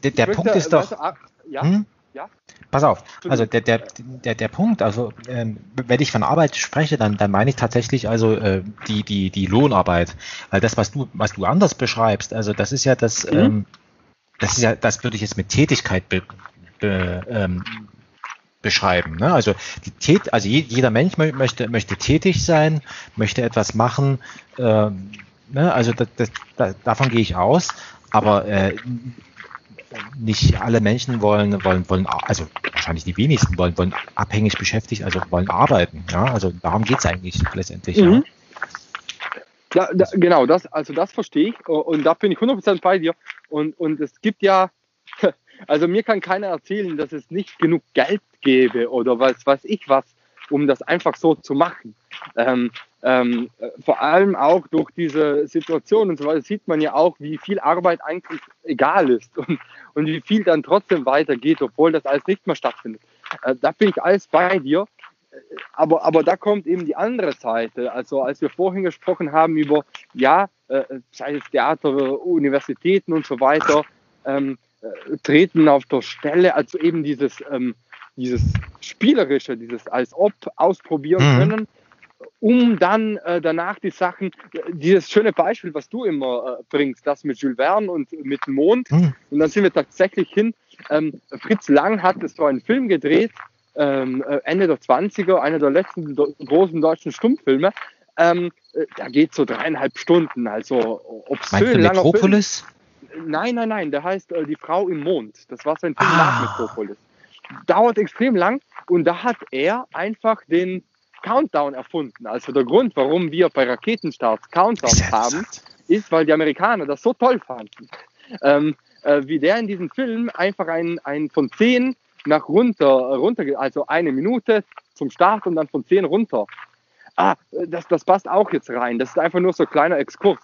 Speaker 2: Der, der Punkt möchte, ist doch, also, ja, hm? ja. Pass auf, also der, der, der, der Punkt, also ähm, wenn ich von Arbeit spreche, dann, dann meine ich tatsächlich also äh, die, die, die Lohnarbeit. Weil das, was du, was du anders beschreibst, also das ist ja das, mhm. ähm, das ist ja, das würde ich jetzt mit Tätigkeit be, be, ähm, beschreiben. Ne? Also, die Tät also jeder Mensch möchte, möchte tätig sein, möchte etwas machen. Äh, ne? Also das, das, da, davon gehe ich aus. Aber äh, nicht alle Menschen wollen, wollen, wollen, also wahrscheinlich die wenigsten wollen, wollen abhängig beschäftigt, also wollen arbeiten. Ja? Also darum geht es eigentlich letztendlich. Mhm.
Speaker 3: Ja. Da, da, genau, das, also das verstehe ich und da bin ich 100% bei dir. Und, und es gibt ja Also mir kann keiner erzählen, dass es nicht genug Geld gäbe oder was weiß ich was, um das einfach so zu machen. Ähm, ähm, vor allem auch durch diese Situation und so weiter sieht man ja auch, wie viel Arbeit eigentlich egal ist und, und wie viel dann trotzdem weitergeht, obwohl das alles nicht mehr stattfindet. Äh, da bin ich alles bei dir. Aber, aber da kommt eben die andere Seite. Also als wir vorhin gesprochen haben über, ja, äh, sei es Theater, Universitäten und so weiter, ähm, äh, treten auf der Stelle, also eben dieses, ähm, dieses Spielerische, dieses als ob ausprobieren mhm. können, um dann äh, danach die Sachen, dieses schöne Beispiel, was du immer äh, bringst, das mit Jules Verne und mit dem Mond, mhm. und dann sind wir tatsächlich hin. Ähm, Fritz Lang hat so einen Film gedreht, ähm, äh, Ende der 20er, einer der letzten großen deutschen Stummfilme. Ähm, äh, da geht so dreieinhalb Stunden, also
Speaker 2: obszön Meinst du langer Metropolis?
Speaker 3: Film. Nein, nein, nein, der heißt äh, Die Frau im Mond. Das war sein Film ah. nach Metropolis. Dauert extrem lang und da hat er einfach den Countdown erfunden. Also der Grund, warum wir bei Raketenstarts Countdowns haben, ist, weil die Amerikaner das so toll fanden. Ähm, äh, wie der in diesem Film einfach ein, ein von 10 nach runter, runter, also eine Minute zum Start und dann von 10 runter. Ah, das, das passt auch jetzt rein. Das ist einfach nur so ein kleiner Exkurs.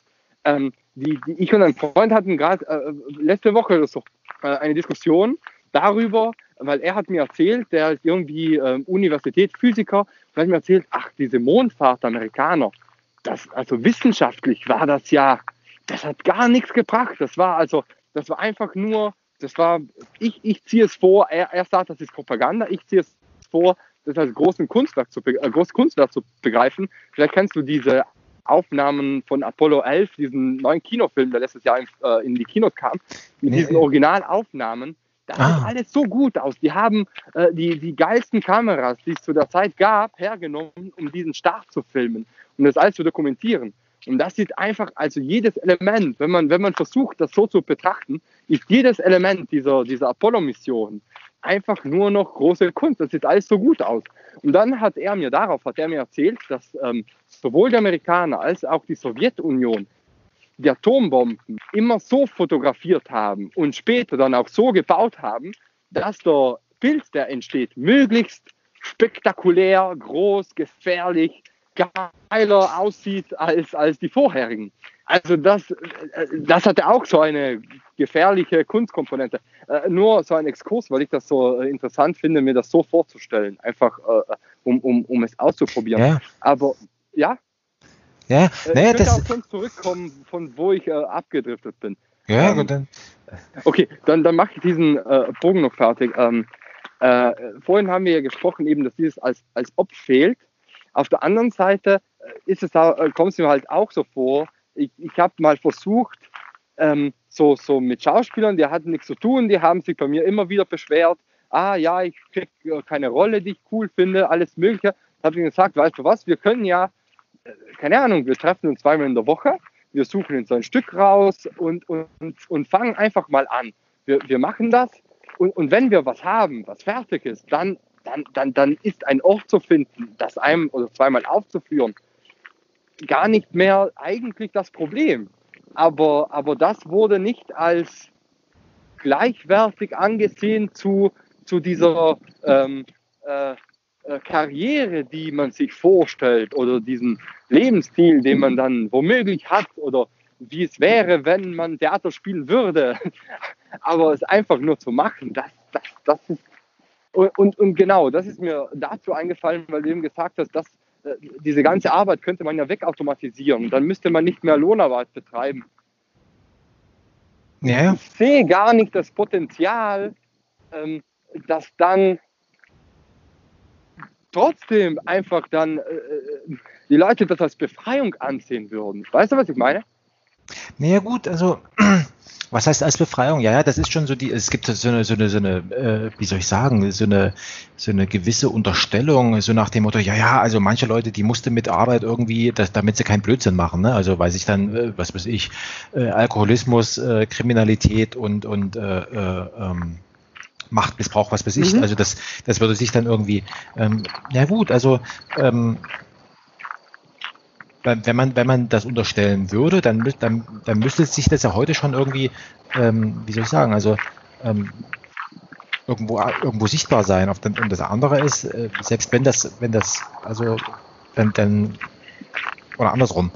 Speaker 3: Ähm, die, die, ich und ein Freund hatten gerade äh, letzte Woche so äh, eine Diskussion darüber, weil er hat mir erzählt, der ist irgendwie äh, Universitätsphysiker, und hat mir erzählt, ach, diese Mondfahrt der Amerikaner, das, also wissenschaftlich war das ja, das hat gar nichts gebracht. Das war also, das war einfach nur, das war, ich, ich ziehe es vor, er, er sagt, das ist Propaganda, ich ziehe es vor, das als großen Kunstwerk zu, äh, großes Kunstwerk zu begreifen. Vielleicht kennst du diese Aufnahmen von Apollo 11, diesen neuen Kinofilm, der letztes Jahr in, äh, in die Kinos kam, mit nee. diesen Originalaufnahmen. Das ah. sieht alles so gut aus. Die haben äh, die, die geilsten Kameras, die es zu der Zeit gab, hergenommen, um diesen Start zu filmen, um das alles zu dokumentieren. Und das sieht einfach, also jedes Element, wenn man, wenn man versucht, das so zu betrachten, ist jedes Element dieser, dieser Apollo-Mission einfach nur noch große Kunst. Das sieht alles so gut aus. Und dann hat er mir darauf, hat er mir erzählt, dass ähm, sowohl die Amerikaner als auch die Sowjetunion die Atombomben immer so fotografiert haben und später dann auch so gebaut haben, dass der Bild, der entsteht, möglichst spektakulär, groß, gefährlich, geiler aussieht als, als die vorherigen. Also das, das hatte auch so eine gefährliche Kunstkomponente. Äh, nur so ein Exkurs, weil ich das so äh, interessant finde, mir das so vorzustellen, einfach äh, um, um, um es auszuprobieren. Ja. Aber ja.
Speaker 2: Ja,
Speaker 3: naja, ich das auch schon zurückkommen, von wo ich äh, abgedriftet bin.
Speaker 2: Ja, ähm, gut, dann.
Speaker 3: Okay, dann, dann mache ich diesen äh, Bogen noch fertig. Ähm, äh, vorhin haben wir ja gesprochen, eben, dass dieses als, als ob fehlt. Auf der anderen Seite ist es da, kommt es mir halt auch so vor, ich, ich habe mal versucht, ähm, so, so mit Schauspielern, die hatten nichts zu tun, die haben sich bei mir immer wieder beschwert, ah ja, ich kriege keine Rolle, die ich cool finde, alles Mögliche. Da habe ich gesagt, weißt du was, wir können ja, äh, keine Ahnung, wir treffen uns zweimal in der Woche, wir suchen uns ein Stück raus und, und, und fangen einfach mal an. Wir, wir machen das und, und wenn wir was haben, was fertig ist, dann, dann, dann, dann ist ein Ort zu finden, das einem oder zweimal aufzuführen, gar nicht mehr eigentlich das Problem. Aber, aber das wurde nicht als gleichwertig angesehen zu, zu dieser ähm, äh, äh, Karriere, die man sich vorstellt oder diesen Lebensstil, den man dann womöglich hat oder wie es wäre, wenn man Theater spielen würde. Aber es einfach nur zu machen, das, das, das ist. Und, und, und genau, das ist mir dazu eingefallen, weil du eben gesagt hast, dass diese ganze Arbeit könnte man ja wegautomatisieren. Dann müsste man nicht mehr Lohnarbeit betreiben. Ja. Ich sehe gar nicht das Potenzial, ähm, dass dann trotzdem einfach dann äh, äh, die Leute das als Befreiung ansehen würden. Weißt du, was ich meine?
Speaker 2: Naja gut, also was heißt als Befreiung? Ja, ja, das ist schon so die, es gibt so eine, so eine, so eine äh, wie soll ich sagen, so eine, so eine gewisse Unterstellung, so nach dem Motto, ja, ja, also manche Leute, die musste mit Arbeit irgendwie, das, damit sie keinen Blödsinn machen, ne? Also weil sich dann, äh, was weiß ich, äh, Alkoholismus, äh, Kriminalität und, und äh, äh, ähm, Machtmissbrauch, was weiß ich, mhm. also das, das würde sich dann irgendwie, ähm, ja gut, also ähm, wenn man, wenn man das unterstellen würde, dann, dann, dann müsste sich das ja heute schon irgendwie, ähm, wie soll ich sagen, also ähm, irgendwo, irgendwo sichtbar sein. Und das andere ist, äh, selbst wenn das, wenn das, also dann, dann oder andersrum.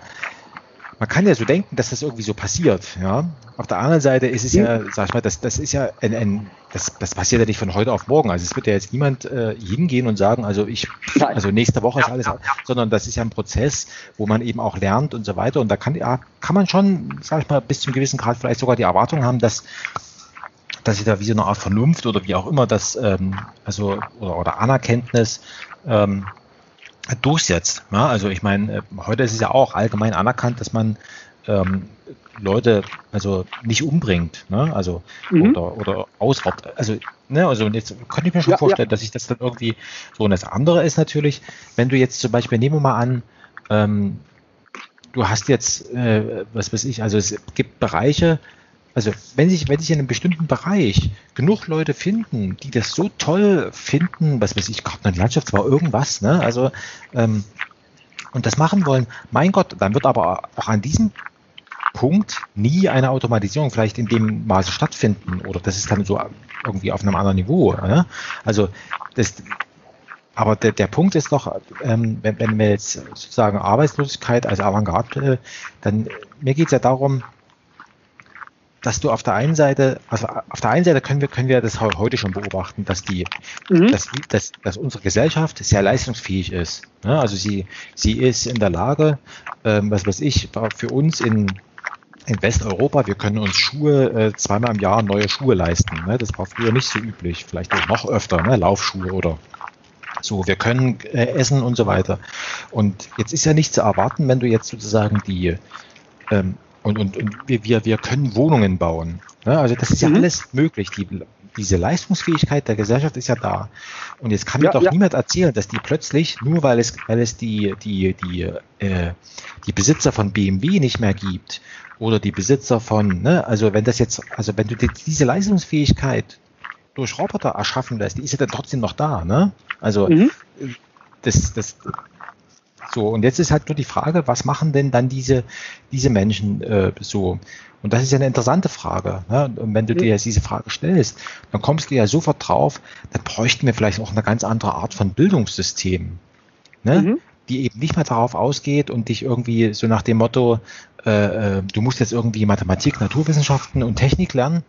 Speaker 2: Man kann ja so denken, dass das irgendwie so passiert, ja. Auf der anderen Seite ist es ja, sag ich mal, das, das ist ja ein, ein das, das passiert ja nicht von heute auf morgen. Also es wird ja jetzt niemand äh, hingehen und sagen, also ich, also nächste Woche ist alles, sondern das ist ja ein Prozess, wo man eben auch lernt und so weiter. Und da kann, ja, kann man schon, sag ich mal, bis zum gewissen Grad vielleicht sogar die Erwartung haben, dass dass sich da wie so eine Art Vernunft oder wie auch immer das, ähm, also oder, oder Anerkenntnis ähm, durchsetzt. Ja, also ich meine, äh, heute ist es ja auch allgemein anerkannt, dass man ähm, Leute also nicht umbringt, ne? also mhm. oder, oder ausraubt. Also, ne, also jetzt könnte ich mir schon ja, vorstellen, ja. dass ich das dann irgendwie so. Und das andere ist natürlich, wenn du jetzt zum Beispiel, nehmen wir mal an, ähm, du hast jetzt, äh, was weiß ich, also es gibt Bereiche, also wenn sich, wenn sich in einem bestimmten Bereich genug Leute finden, die das so toll finden, was weiß ich, Garten und Landschaft war irgendwas, ne? Also ähm, und das machen wollen, mein Gott, dann wird aber auch an diesem Punkt nie eine Automatisierung vielleicht in dem Maße stattfinden oder das ist dann so irgendwie auf einem anderen Niveau. Ne? Also das, aber der, der Punkt ist doch, ähm, wenn, wenn wir jetzt sozusagen Arbeitslosigkeit als Avantgarde, äh, dann mir geht es ja darum, dass du auf der einen Seite, also auf der einen Seite können wir, können wir das heute schon beobachten, dass die, mhm. dass, dass, dass unsere Gesellschaft sehr leistungsfähig ist. Ne? Also sie, sie ist in der Lage, ähm, was weiß ich, für uns in, in Westeuropa, wir können uns Schuhe äh, zweimal im Jahr neue Schuhe leisten. Ne? Das war früher nicht so üblich, vielleicht auch noch öfter, ne? Laufschuhe oder so, wir können äh, essen und so weiter. Und jetzt ist ja nicht zu erwarten, wenn du jetzt sozusagen die ähm, und, und, und wir, wir, können Wohnungen bauen. Ja, also das ist ja mhm. alles möglich. Die, diese Leistungsfähigkeit der Gesellschaft ist ja da. Und jetzt kann mir doch ja. niemand erzählen, dass die plötzlich, nur weil es, weil es die, die, die, äh, die Besitzer von BMW nicht mehr gibt oder die Besitzer von, ne, also wenn das jetzt, also wenn du die, diese Leistungsfähigkeit durch Roboter erschaffen lässt, die ist ja dann trotzdem noch da, ne? Also mhm. das, das, so, und jetzt ist halt nur die Frage, was machen denn dann diese, diese Menschen äh, so? Und das ist ja eine interessante Frage. Ne? Und wenn du dir jetzt diese Frage stellst, dann kommst du ja sofort drauf, dann bräuchten wir vielleicht auch eine ganz andere Art von Bildungssystem. Ne? Mhm. Die eben nicht mehr darauf ausgeht und dich irgendwie so nach dem Motto, äh, äh du musst jetzt irgendwie Mathematik, Naturwissenschaften und Technik lernen,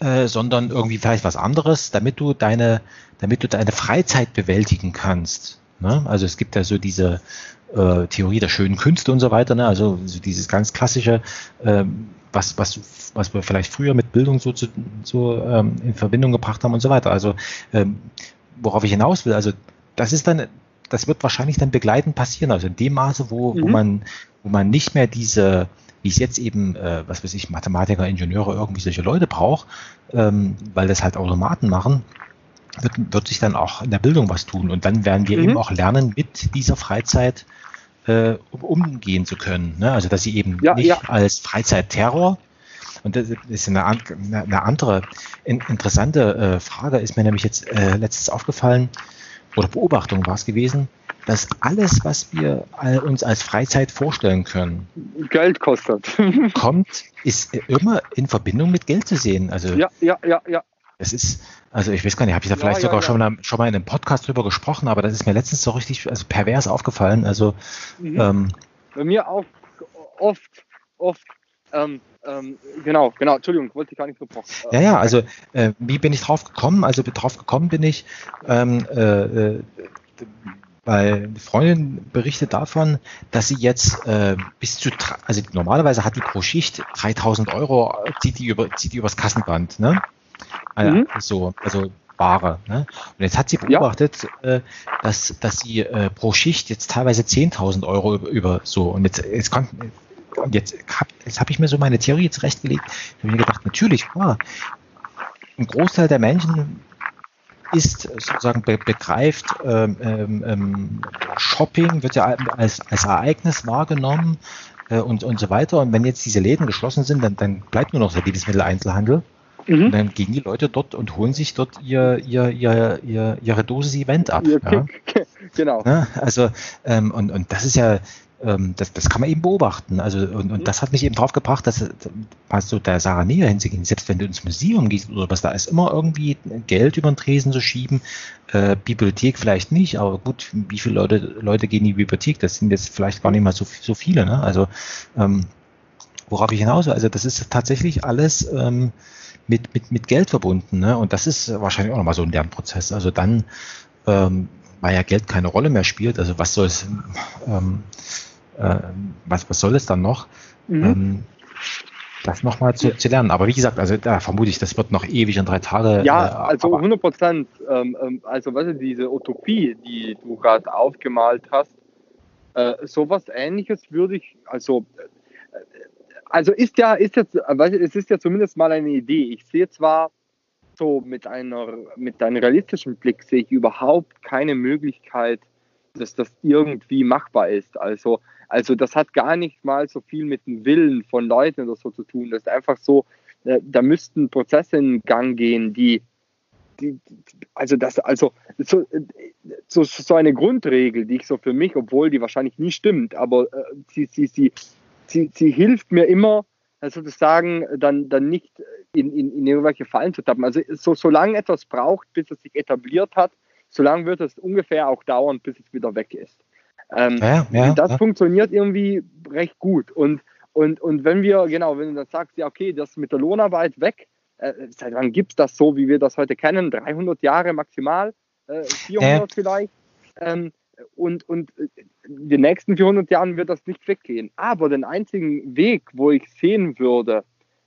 Speaker 2: äh, sondern irgendwie vielleicht was anderes, damit du deine, damit du deine Freizeit bewältigen kannst. Ne? Also es gibt ja so diese äh, Theorie der schönen Künste und so weiter, ne? also so dieses ganz klassische, äh, was, was, was wir vielleicht früher mit Bildung so, zu, so ähm, in Verbindung gebracht haben und so weiter. Also ähm, worauf ich hinaus will, also das ist dann, das wird wahrscheinlich dann begleitend passieren, also in dem Maße, wo, mhm. wo man, wo man nicht mehr diese wie es jetzt eben, äh, was weiß ich, Mathematiker, Ingenieure, irgendwie solche Leute braucht, ähm, weil das halt Automaten machen, wird, wird sich dann auch in der Bildung was tun. Und dann werden wir mhm. eben auch lernen, mit dieser Freizeit äh, umgehen zu können. Ne? Also dass sie eben ja, nicht ja. als Freizeitterror und das ist eine, eine andere interessante äh, Frage, ist mir nämlich jetzt äh, letztens aufgefallen, oder Beobachtung war es gewesen, dass alles, was wir uns als Freizeit vorstellen können,
Speaker 3: Geld kostet.
Speaker 2: kommt, ist immer in Verbindung mit Geld zu sehen. Also
Speaker 3: ja, ja, ja, ja.
Speaker 2: Das ist, also ich weiß gar nicht, habe ich da vielleicht ja, sogar ja, Schon, mal, schon mal in einem Podcast drüber gesprochen, aber das ist mir letztens so richtig also pervers aufgefallen. Also
Speaker 3: mhm. ähm, bei mir auch oft, oft, ähm, ähm, genau, genau, Entschuldigung, wollte ich gar nicht so brauchen.
Speaker 2: Ja, ja, also äh, wie bin ich drauf gekommen? Also drauf gekommen bin ich, ähm, äh, äh, weil eine Freundin berichtet davon, dass sie jetzt äh, bis zu, also normalerweise hat die pro Schicht 3000 Euro, zieht die, über, zieht die übers Kassenband, ne? Ah mhm. so, also Ware. Ne? Und jetzt hat sie beobachtet, ja. äh, dass, dass sie äh, pro Schicht jetzt teilweise 10.000 Euro über, über, so und jetzt, jetzt kommt und jetzt habe hab ich mir so meine Theorie zurechtgelegt. Ich habe mir gedacht, natürlich, klar, ein Großteil der Menschen ist sozusagen be begreift, ähm, ähm, ähm Shopping wird ja als, als Ereignis wahrgenommen äh, und, und so weiter. Und wenn jetzt diese Läden geschlossen sind, dann, dann bleibt nur noch der Lebensmitteleinzelhandel. Mhm. Und dann gehen die Leute dort und holen sich dort ihr, ihr, ihr, ihr ihre Dosis Event ab. Ja?
Speaker 3: Genau.
Speaker 2: Ja, also, ähm, und, und das ist ja, ähm, das, das kann man eben beobachten. Also, und, und mhm. das hat mich eben drauf gebracht, dass mal so der Sarah näher hinzugehen. Selbst wenn du ins Museum gehst oder was, da ist immer irgendwie Geld über den Tresen zu schieben. Äh, Bibliothek vielleicht nicht, aber gut, wie viele Leute, Leute gehen in die Bibliothek? Das sind jetzt vielleicht gar nicht mal so, so viele. Ne? Also, ähm, worauf ich hinaus Also, das ist tatsächlich alles ähm, mit, mit, mit Geld verbunden. Ne? Und das ist wahrscheinlich auch nochmal so ein Lernprozess. Also dann, ähm, weil ja Geld keine Rolle mehr spielt, also was soll es, ähm, äh, was, was soll es dann noch? Mhm. Ähm, das nochmal zu, zu lernen. Aber wie gesagt, also da vermute ich, das wird noch ewig in drei Tage.
Speaker 3: Ja, äh, also 100 Prozent. Ähm, ähm, also weißt du, diese Utopie, die du gerade aufgemalt hast, äh, sowas ähnliches würde ich, also also ist ja, ist jetzt, es ist ja zumindest mal eine Idee. Ich sehe zwar so mit einer, mit einem realistischen Blick sehe ich überhaupt keine Möglichkeit, dass das irgendwie machbar ist. Also, also das hat gar nicht mal so viel mit dem Willen von Leuten oder so zu tun. Das ist einfach so, äh, da müssten Prozesse in Gang gehen, die, die also das, also so, so, so eine Grundregel, die ich so für mich, obwohl die wahrscheinlich nie stimmt, aber äh, sie, sie, sie, sie, sie hilft mir immer, sozusagen dann, dann nicht in, in, in irgendwelche Fallen zu tappen. Also so, solange etwas braucht, bis es sich etabliert hat, solange wird es ungefähr auch dauern, bis es wieder weg ist. Ähm, ja, ja, das ja. funktioniert irgendwie recht gut. Und, und, und wenn wir, genau, wenn du dann sagst, ja, okay, das mit der Lohnarbeit weg, äh, seit wann gibt es das so, wie wir das heute kennen? 300 Jahre maximal, äh, 400 vielleicht. Ähm, und, und in äh, den nächsten 400 Jahren wird das nicht weggehen. Aber den einzigen Weg, wo ich sehen würde,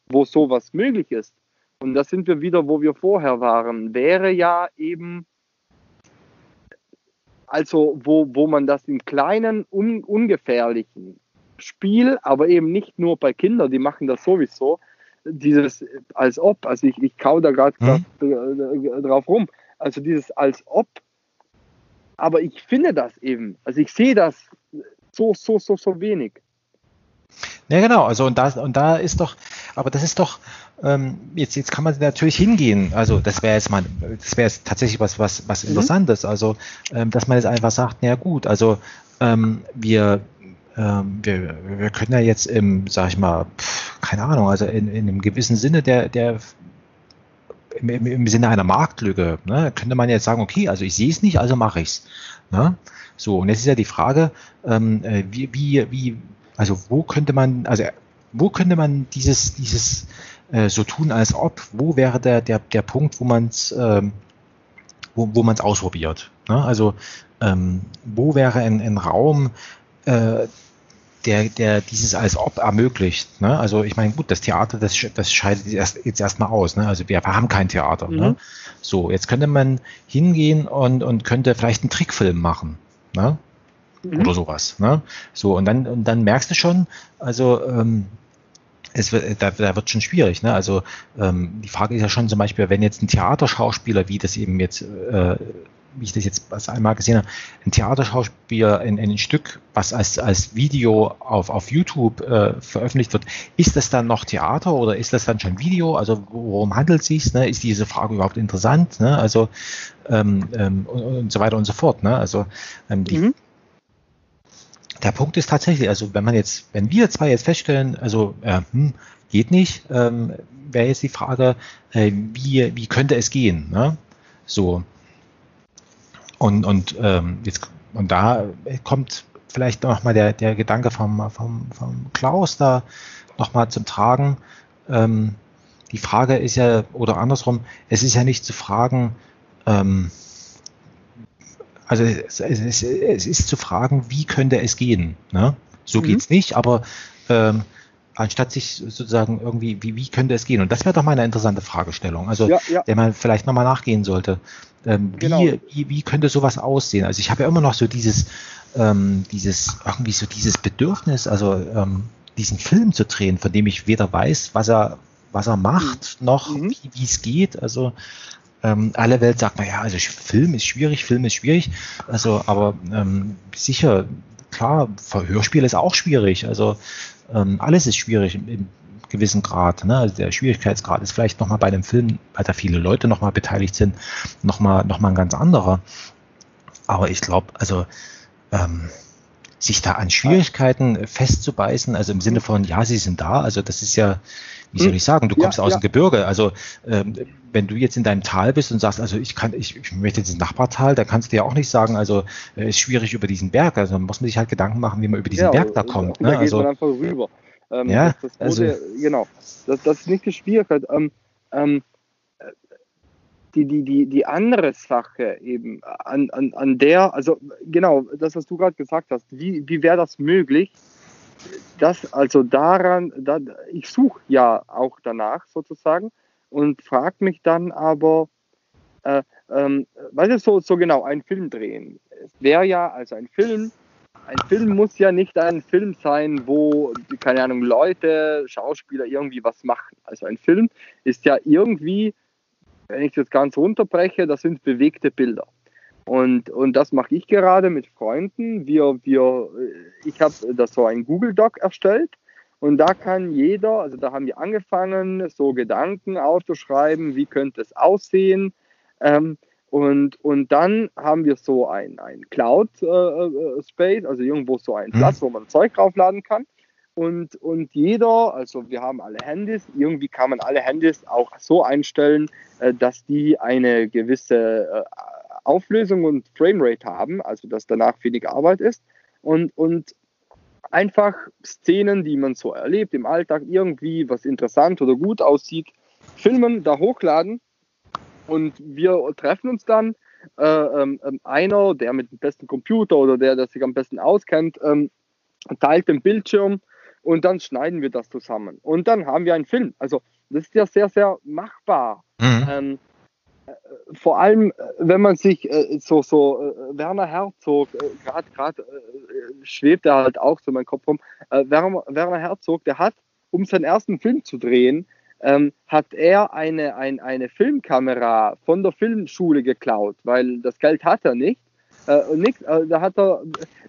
Speaker 3: wo sowas möglich ist, und da sind wir wieder, wo wir vorher waren, wäre ja eben, also wo, wo man das in kleinen, un, ungefährlichen Spiel, aber eben nicht nur bei Kindern, die machen das sowieso, dieses als ob, also ich, ich kau da gerade mhm. drauf rum, also dieses als ob aber ich finde das eben. Also ich sehe das so, so, so, so wenig.
Speaker 2: Ja, genau. Also und da, und da ist doch, aber das ist doch, ähm, jetzt, jetzt kann man natürlich hingehen. Also das wäre jetzt mal, das wäre jetzt tatsächlich was, was, was mhm. Interessantes. Also, ähm, dass man jetzt einfach sagt, na gut, also ähm, wir, ähm, wir, wir können ja jetzt im, sag ich mal, keine Ahnung, also in, in einem gewissen Sinne der, der im, im Sinne einer Marktlücke, ne, könnte man jetzt sagen, okay, also ich sehe es nicht, also mache ich es. Ne? So, und jetzt ist ja die Frage, ähm, äh, wie, wie, wie, also wo könnte man, also wo könnte man dieses, dieses äh, so tun, als ob, wo wäre der, der, der Punkt, wo man es ähm, wo, wo man ausprobiert. Ne? Also ähm, wo wäre ein, ein Raum, äh, der, der dieses als ob ermöglicht. Ne? Also ich meine, gut, das Theater, das, das scheidet erst, jetzt erstmal aus. Ne? Also wir haben kein Theater. Ne? Mhm. Ne? So, jetzt könnte man hingehen und, und könnte vielleicht einen Trickfilm machen. Ne? Mhm. Oder sowas. Ne? So, und dann, und dann merkst du schon, also ähm, es wird, da, da wird schon schwierig. Ne? Also ähm, die Frage ist ja schon zum Beispiel, wenn jetzt ein Theaterschauspieler, wie das eben jetzt äh, wie ich das jetzt einmal gesehen habe, ein Theaterschauspieler in, in ein Stück, was als, als Video auf, auf YouTube äh, veröffentlicht wird, ist das dann noch Theater oder ist das dann schon Video? Also worum handelt es sich? Ne? Ist diese Frage überhaupt interessant? Ne? Also ähm, ähm, und, und, so weiter und so fort. Ne? Also ähm, die, mhm. der Punkt ist tatsächlich, also wenn man jetzt, wenn wir zwei jetzt feststellen, also äh, hm, geht nicht, ähm, wäre jetzt die Frage, äh, wie, wie könnte es gehen? Ne? So, und, und, ähm, jetzt, und da kommt vielleicht nochmal der, der Gedanke vom, vom, vom Klaus da nochmal zum Tragen. Ähm, die Frage ist ja, oder andersrum, es ist ja nicht zu fragen, ähm, also es, es, es, ist zu fragen, wie könnte es gehen? Ne? So mhm. es nicht, aber ähm, anstatt sich sozusagen irgendwie, wie, wie könnte es gehen? Und das wäre doch mal eine interessante Fragestellung, also ja, ja. der man vielleicht nochmal nachgehen sollte. Ähm, genau. wie, wie, wie könnte sowas aussehen? Also ich habe ja immer noch so dieses, ähm, dieses, irgendwie so dieses Bedürfnis, also ähm, diesen Film zu drehen, von dem ich weder weiß, was er, was er macht, mhm. noch mhm. wie es geht. Also ähm, alle Welt sagt, naja, also Film ist schwierig, Film ist schwierig. Also, aber ähm, sicher, klar, Hörspiel ist auch schwierig. Also ähm, alles ist schwierig im, im gewissen Grad. Ne? Also der Schwierigkeitsgrad ist vielleicht nochmal bei dem Film, weil da viele Leute nochmal beteiligt sind, nochmal noch mal ein ganz anderer. Aber ich glaube, also ähm, sich da an Schwierigkeiten festzubeißen, also im Sinne von, ja, sie sind da, also das ist ja, wie soll hm. ich sagen, du kommst ja, aus ja. dem Gebirge, also ähm, wenn du jetzt in deinem Tal bist und sagst, also ich kann, ich, ich möchte jetzt ins Nachbartal, da kannst du ja auch nicht sagen, also äh, ist schwierig über diesen Berg, also muss man sich halt Gedanken machen, wie man über diesen ja, Berg da kommt.
Speaker 3: Ne?
Speaker 2: Da
Speaker 3: also, man einfach rüber. Ähm, ja, das, das wurde, also, genau, das, das ist nicht die Schwierigkeit. Ähm, ähm, die, die, die, die andere Sache eben, an, an, an der, also genau, das, was du gerade gesagt hast, wie, wie wäre das möglich? Das, also daran, da, ich suche ja auch danach sozusagen und frage mich dann aber, äh, ähm, was ist so, so genau, ein Film drehen? Es wäre ja, also ein Film, ein Film muss ja nicht ein Film sein, wo, keine Ahnung, Leute, Schauspieler irgendwie was machen. Also ein Film ist ja irgendwie wenn ich das ganz runterbreche, das sind bewegte Bilder. Und, und das mache ich gerade mit Freunden. Wir, wir, ich habe da so ein Google Doc erstellt und da kann jeder, also da haben wir angefangen, so Gedanken aufzuschreiben, wie könnte es aussehen. Ähm, und, und dann haben wir so ein, ein Cloud-Space, äh, also irgendwo so ein mhm. Platz, wo man Zeug draufladen kann. Und, und jeder, also wir haben alle Handys, irgendwie kann man alle Handys auch so einstellen, äh, dass die eine gewisse äh, Auflösung und Framerate haben, also dass danach wenig Arbeit ist. Und, und einfach Szenen, die man so erlebt im Alltag, irgendwie was interessant oder gut aussieht, filmen, da hochladen und wir treffen uns dann. Äh, ähm einer, der mit dem besten Computer oder der, der sich am besten auskennt, ähm, teilt den Bildschirm und dann schneiden wir das zusammen. Und dann haben wir einen Film. Also das ist ja sehr, sehr machbar. Mhm. Ähm, äh, vor allem, äh, wenn man sich äh, so, so äh, Werner Herzog, äh, gerade gerade äh, schwebt er halt auch so in meinem Kopf rum, Werner, Werner Herzog, der hat, um seinen ersten Film zu drehen, ähm, hat er eine, ein, eine Filmkamera von der Filmschule geklaut, weil das Geld hat er nicht. Äh, nix, da hat er,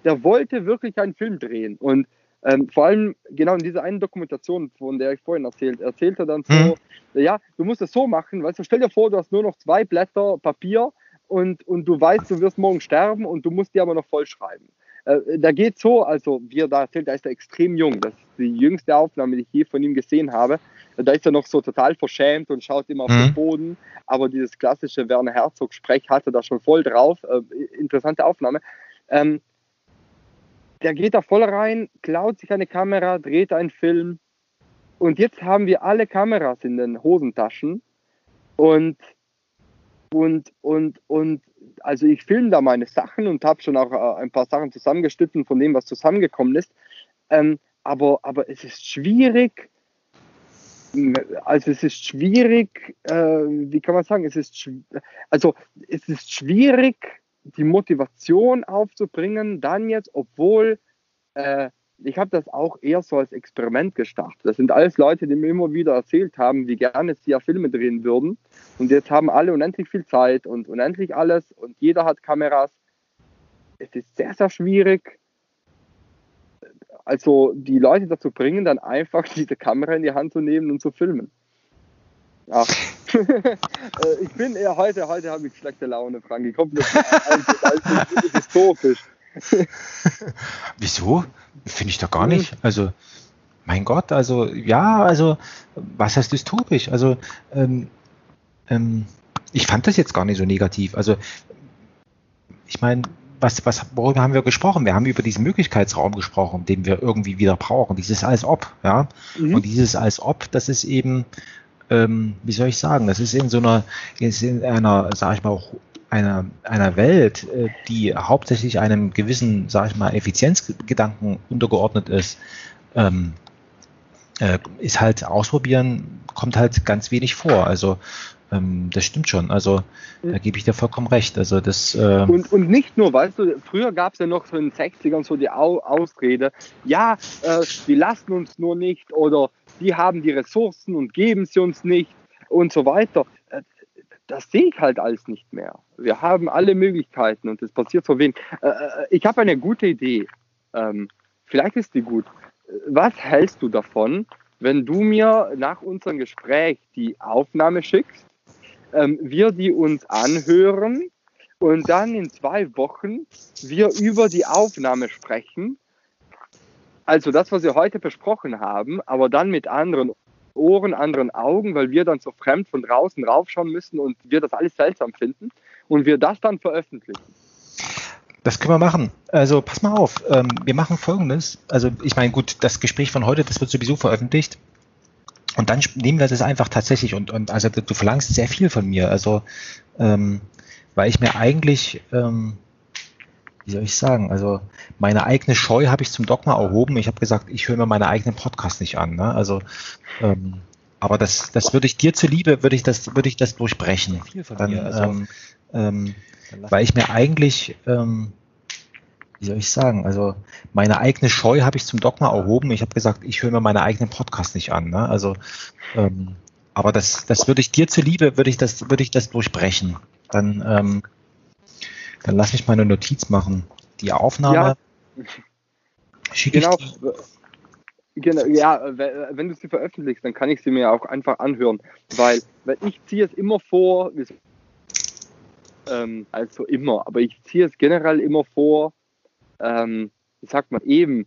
Speaker 3: der wollte wirklich einen Film drehen und ähm, vor allem genau in dieser einen Dokumentation, von der ich vorhin erzählt, erzählt er dann so, hm. ja, du musst es so machen, weißt du, stell dir vor, du hast nur noch zwei Blätter Papier und, und du weißt, du wirst morgen sterben und du musst die aber noch vollschreiben. Äh, da geht so, also wie er da erzählt, da ist er extrem jung. Das ist die jüngste Aufnahme, die ich je von ihm gesehen habe. Da ist er noch so total verschämt und schaut immer auf hm. den Boden. Aber dieses klassische Werner Herzog-Sprech hatte da schon voll drauf. Äh, interessante Aufnahme. Ähm, der geht da voll rein, klaut sich eine Kamera, dreht einen Film. Und jetzt haben wir alle Kameras in den Hosentaschen. Und, und, und, und, also ich filme da meine Sachen und habe schon auch äh, ein paar Sachen zusammengeschnitten von dem, was zusammengekommen ist. Ähm, aber, aber es ist schwierig, also es ist schwierig, äh, wie kann man sagen, es ist, also es ist schwierig, die Motivation aufzubringen, dann jetzt, obwohl äh, ich habe das auch eher so als Experiment gestartet. Das sind alles Leute, die mir immer wieder erzählt haben, wie gerne sie ja Filme drehen würden. Und jetzt haben alle unendlich viel Zeit und unendlich alles und jeder hat Kameras. Es ist sehr, sehr schwierig, also die Leute dazu bringen, dann einfach diese Kamera in die Hand zu nehmen und zu filmen. Ja. Äh, ich bin eher heute, heute habe ich schlechte Laune, Frank. Ich hoffe, das ist alles dystopisch.
Speaker 2: Wieso? Finde ich doch gar nicht. Also, mein Gott, also, ja, also, was heißt dystopisch? Also, ähm, ähm, ich fand das jetzt gar nicht so negativ. Also, ich meine, was, was, worüber haben wir gesprochen? Wir haben über diesen Möglichkeitsraum gesprochen, den wir irgendwie wieder brauchen. Dieses als ob, ja. Mhm. Und dieses als ob, das ist eben, ähm, wie soll ich sagen, das ist in so einer, ist in einer, sag ich mal, auch einer, einer Welt, äh, die hauptsächlich einem gewissen, sag ich mal, Effizienzgedanken untergeordnet ist, ähm, äh, ist halt ausprobieren, kommt halt ganz wenig vor. Also ähm, das stimmt schon. Also da gebe ich dir vollkommen recht. Also das
Speaker 3: äh und, und nicht nur, weißt du, früher gab es ja noch so in den 60ern so die Au Ausrede, ja, äh, die lassen uns nur nicht oder die haben die Ressourcen und geben sie uns nicht und so weiter. Äh, das sehe ich halt alles nicht mehr. Wir haben alle Möglichkeiten und es passiert so wenig. Äh, äh, ich habe eine gute Idee. Ähm, vielleicht ist die gut. Was hältst du davon, wenn du mir nach unserem Gespräch die Aufnahme schickst, ähm, wir die uns anhören und dann in zwei Wochen wir über die Aufnahme sprechen. Also das, was wir heute besprochen haben, aber dann mit anderen Ohren, anderen Augen, weil wir dann so fremd von draußen raufschauen müssen und wir das alles seltsam finden und wir das dann veröffentlichen.
Speaker 2: Das können wir machen. Also pass mal auf, ähm, wir machen folgendes. Also ich meine, gut, das Gespräch von heute, das wird sowieso veröffentlicht. Und dann nehmen wir das einfach tatsächlich und, und also du verlangst sehr viel von mir. Also ähm, weil ich mir eigentlich, ähm, wie soll ich sagen, also meine eigene Scheu habe ich zum Dogma erhoben. Ich habe gesagt, ich höre mir meine eigenen Podcasts nicht an. Ne? Also ähm, aber das, das würde ich dir zuliebe, würde ich das, würde ich das durchbrechen. Dann, also, ähm, ähm, weil ich mir eigentlich, ähm, wie soll ich sagen, also meine eigene Scheu habe ich zum Dogma erhoben. Ich habe gesagt, ich höre mir meine eigenen Podcasts nicht an. Ne? Also, ähm, aber das, das würde ich dir zuliebe, würde ich das, würde ich das durchbrechen. Dann, ähm, dann lass mich meine Notiz machen. Die Aufnahme ja. schicke
Speaker 3: genau. ich dir. Genau, ja, wenn du sie veröffentlichst, dann kann ich sie mir auch einfach anhören, weil, weil ich ziehe es immer vor, ähm, also immer, aber ich ziehe es generell immer vor, ähm, wie sagt man, eben,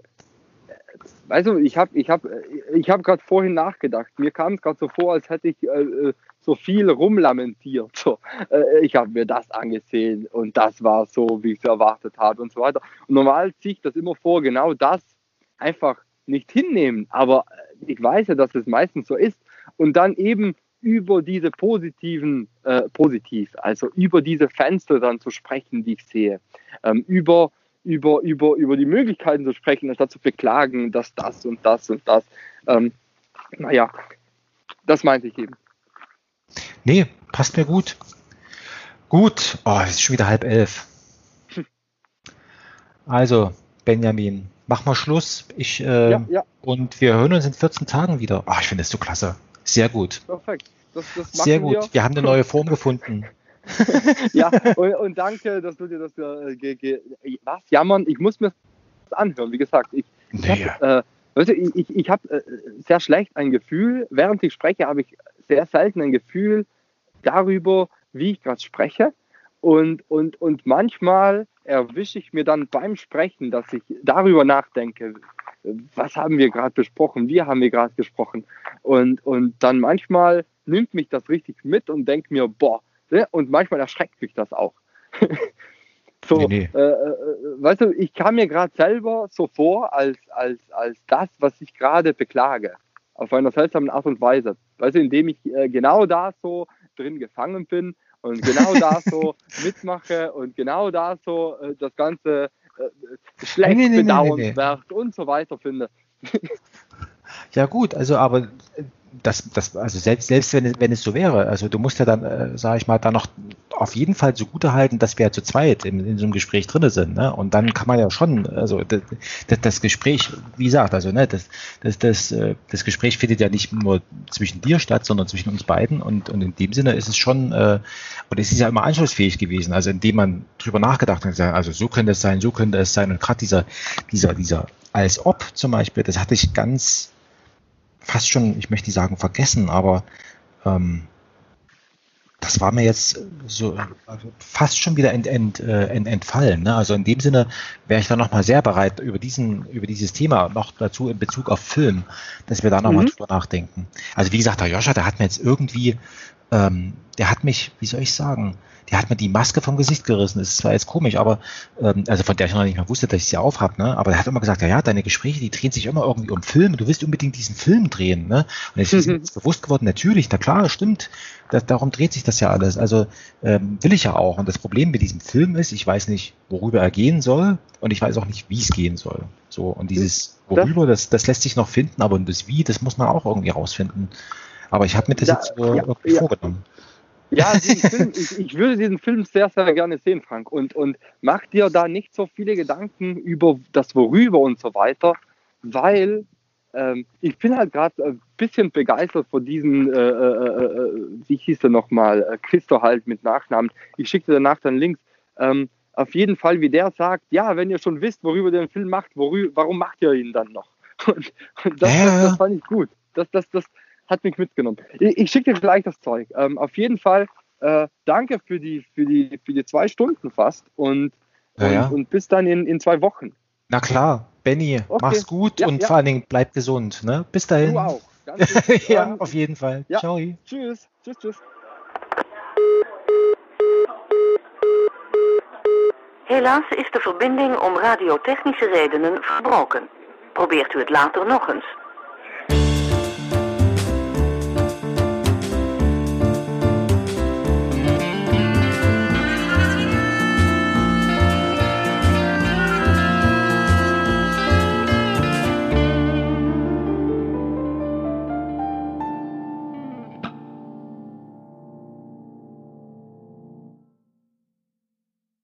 Speaker 3: weißt du, ich habe ich hab, ich hab gerade vorhin nachgedacht, mir kam es gerade so vor, als hätte ich äh, äh so viel rumlamentiert. So, äh, ich habe mir das angesehen und das war so, wie ich es erwartet habe und so weiter. Und normal ziehe ich das immer vor, genau das einfach nicht hinnehmen. Aber äh, ich weiß ja, dass es meistens so ist. Und dann eben über diese positiven, äh, positiv, also über diese Fenster dann zu sprechen, die ich sehe, ähm, über, über, über, über die Möglichkeiten zu sprechen, anstatt zu beklagen, dass das und das und das. Ähm, naja, das meinte ich eben.
Speaker 2: Nee, passt mir gut. Gut, oh, es ist schon wieder halb elf. Also, Benjamin, mach mal Schluss. Ich, äh, ja, ja. Und wir hören uns in 14 Tagen wieder. Oh, ich finde das so klasse. Sehr gut. Perfekt. Das, das Sehr gut. Wir. wir. haben eine neue Form gefunden.
Speaker 3: ja, und, und, danke, dass du dir das äh, was jammern. Ich muss mir das anhören. Wie gesagt, ich, ich nee. habe äh, ich, ich, ich hab, äh, sehr schlecht ein Gefühl. Während ich spreche, habe ich sehr selten ein Gefühl darüber, wie ich gerade spreche. Und, und, und manchmal erwische ich mir dann beim Sprechen, dass ich darüber nachdenke, was haben wir gerade besprochen, wie haben wir gerade gesprochen. Und, und dann manchmal nimmt mich das richtig mit und denkt mir, boah, ne? und manchmal erschreckt mich das auch. so, nee, nee. Äh, äh, weißt du, ich kam mir gerade selber so vor als, als, als das, was ich gerade beklage, auf einer seltsamen Art und Weise. Weißt du, indem ich äh, genau da so drin gefangen bin und genau da so mitmache und genau da so äh, das Ganze äh, schlecht nee, nee, bedauernswert nee, und so weiter finde.
Speaker 2: ja gut, also aber äh, das, das, also selbst, selbst wenn, wenn es so wäre, also du musst ja dann, äh, sage ich mal, da noch auf jeden Fall so gute halten, dass wir ja zu zweit in, in so einem Gespräch drin sind, ne? Und dann kann man ja schon, also das, das Gespräch, wie gesagt, also ne, das, das, das, äh, das Gespräch findet ja nicht nur zwischen dir statt, sondern zwischen uns beiden und, und in dem Sinne ist es schon, äh, und es ist ja immer anschlussfähig gewesen, also indem man drüber nachgedacht hat, also so könnte es sein, so könnte es sein und gerade dieser, dieser, dieser als ob zum Beispiel, das hatte ich ganz fast schon, ich möchte nicht sagen vergessen, aber ähm, das war mir jetzt so also fast schon wieder ent, ent, äh, ent, entfallen. Ne? Also in dem Sinne wäre ich da nochmal sehr bereit, über, diesen, über dieses Thema noch dazu in Bezug auf Film, dass wir da nochmal mhm. drüber nachdenken. Also wie gesagt, der Joscha, der hat mir jetzt irgendwie, ähm, der hat mich, wie soll ich sagen, der hat mir die Maske vom Gesicht gerissen. Das ist zwar jetzt komisch, aber ähm, also von der ich noch nicht mal wusste, dass ich sie aufhab, ne? Aber er hat immer gesagt, ja, ja, deine Gespräche, die drehen sich immer irgendwie um Film. Du willst unbedingt diesen Film drehen, ne? Und jetzt ist mir jetzt bewusst geworden, natürlich, na klar, stimmt. Das, darum dreht sich das ja alles. Also ähm, will ich ja auch. Und das Problem mit diesem Film ist, ich weiß nicht, worüber er gehen soll und ich weiß auch nicht, wie es gehen soll. So und dieses worüber, das, das lässt sich noch finden, aber das Wie, das muss man auch irgendwie rausfinden. Aber ich habe mir das ja, jetzt so ja. vorgenommen.
Speaker 3: Ja, Film, ich, ich, würde diesen Film sehr, sehr gerne sehen, Frank. Und, und mach dir da nicht so viele Gedanken über das Worüber und so weiter, weil ähm, ich bin halt gerade ein bisschen begeistert von diesem, äh, äh, äh, wie hieß er nochmal, äh, Christo halt mit Nachnamen. Ich schicke dir danach dann Links. Ähm, auf jeden Fall, wie der sagt, ja, wenn ihr schon wisst, worüber ihr den Film macht, worüber, warum macht ihr ihn dann noch? Und, und das, das, das, fand ich gut. Das, das, das, hat mich mitgenommen. Ich, ich schicke dir gleich das Zeug. Ähm, auf jeden Fall äh, danke für die, für, die, für die zwei Stunden fast und,
Speaker 2: Ja,
Speaker 3: und,
Speaker 2: ja.
Speaker 3: und bis dann in, in zwei Wochen.
Speaker 2: Na klar, Benny,
Speaker 3: Okay.
Speaker 2: mach's gut
Speaker 3: Ja,
Speaker 2: und
Speaker 3: ja.
Speaker 2: vor allen Dingen bleib gesund. Ne? Bis dahin.
Speaker 3: Du auch.
Speaker 2: Ja, auf jeden Fall.
Speaker 3: Ja.
Speaker 2: Ciao.
Speaker 3: Tschüss. Tschüss, tschüss.
Speaker 1: Helaas is de verbinding om radiotechnische redenen verbroken. Probeert u het later nog eens.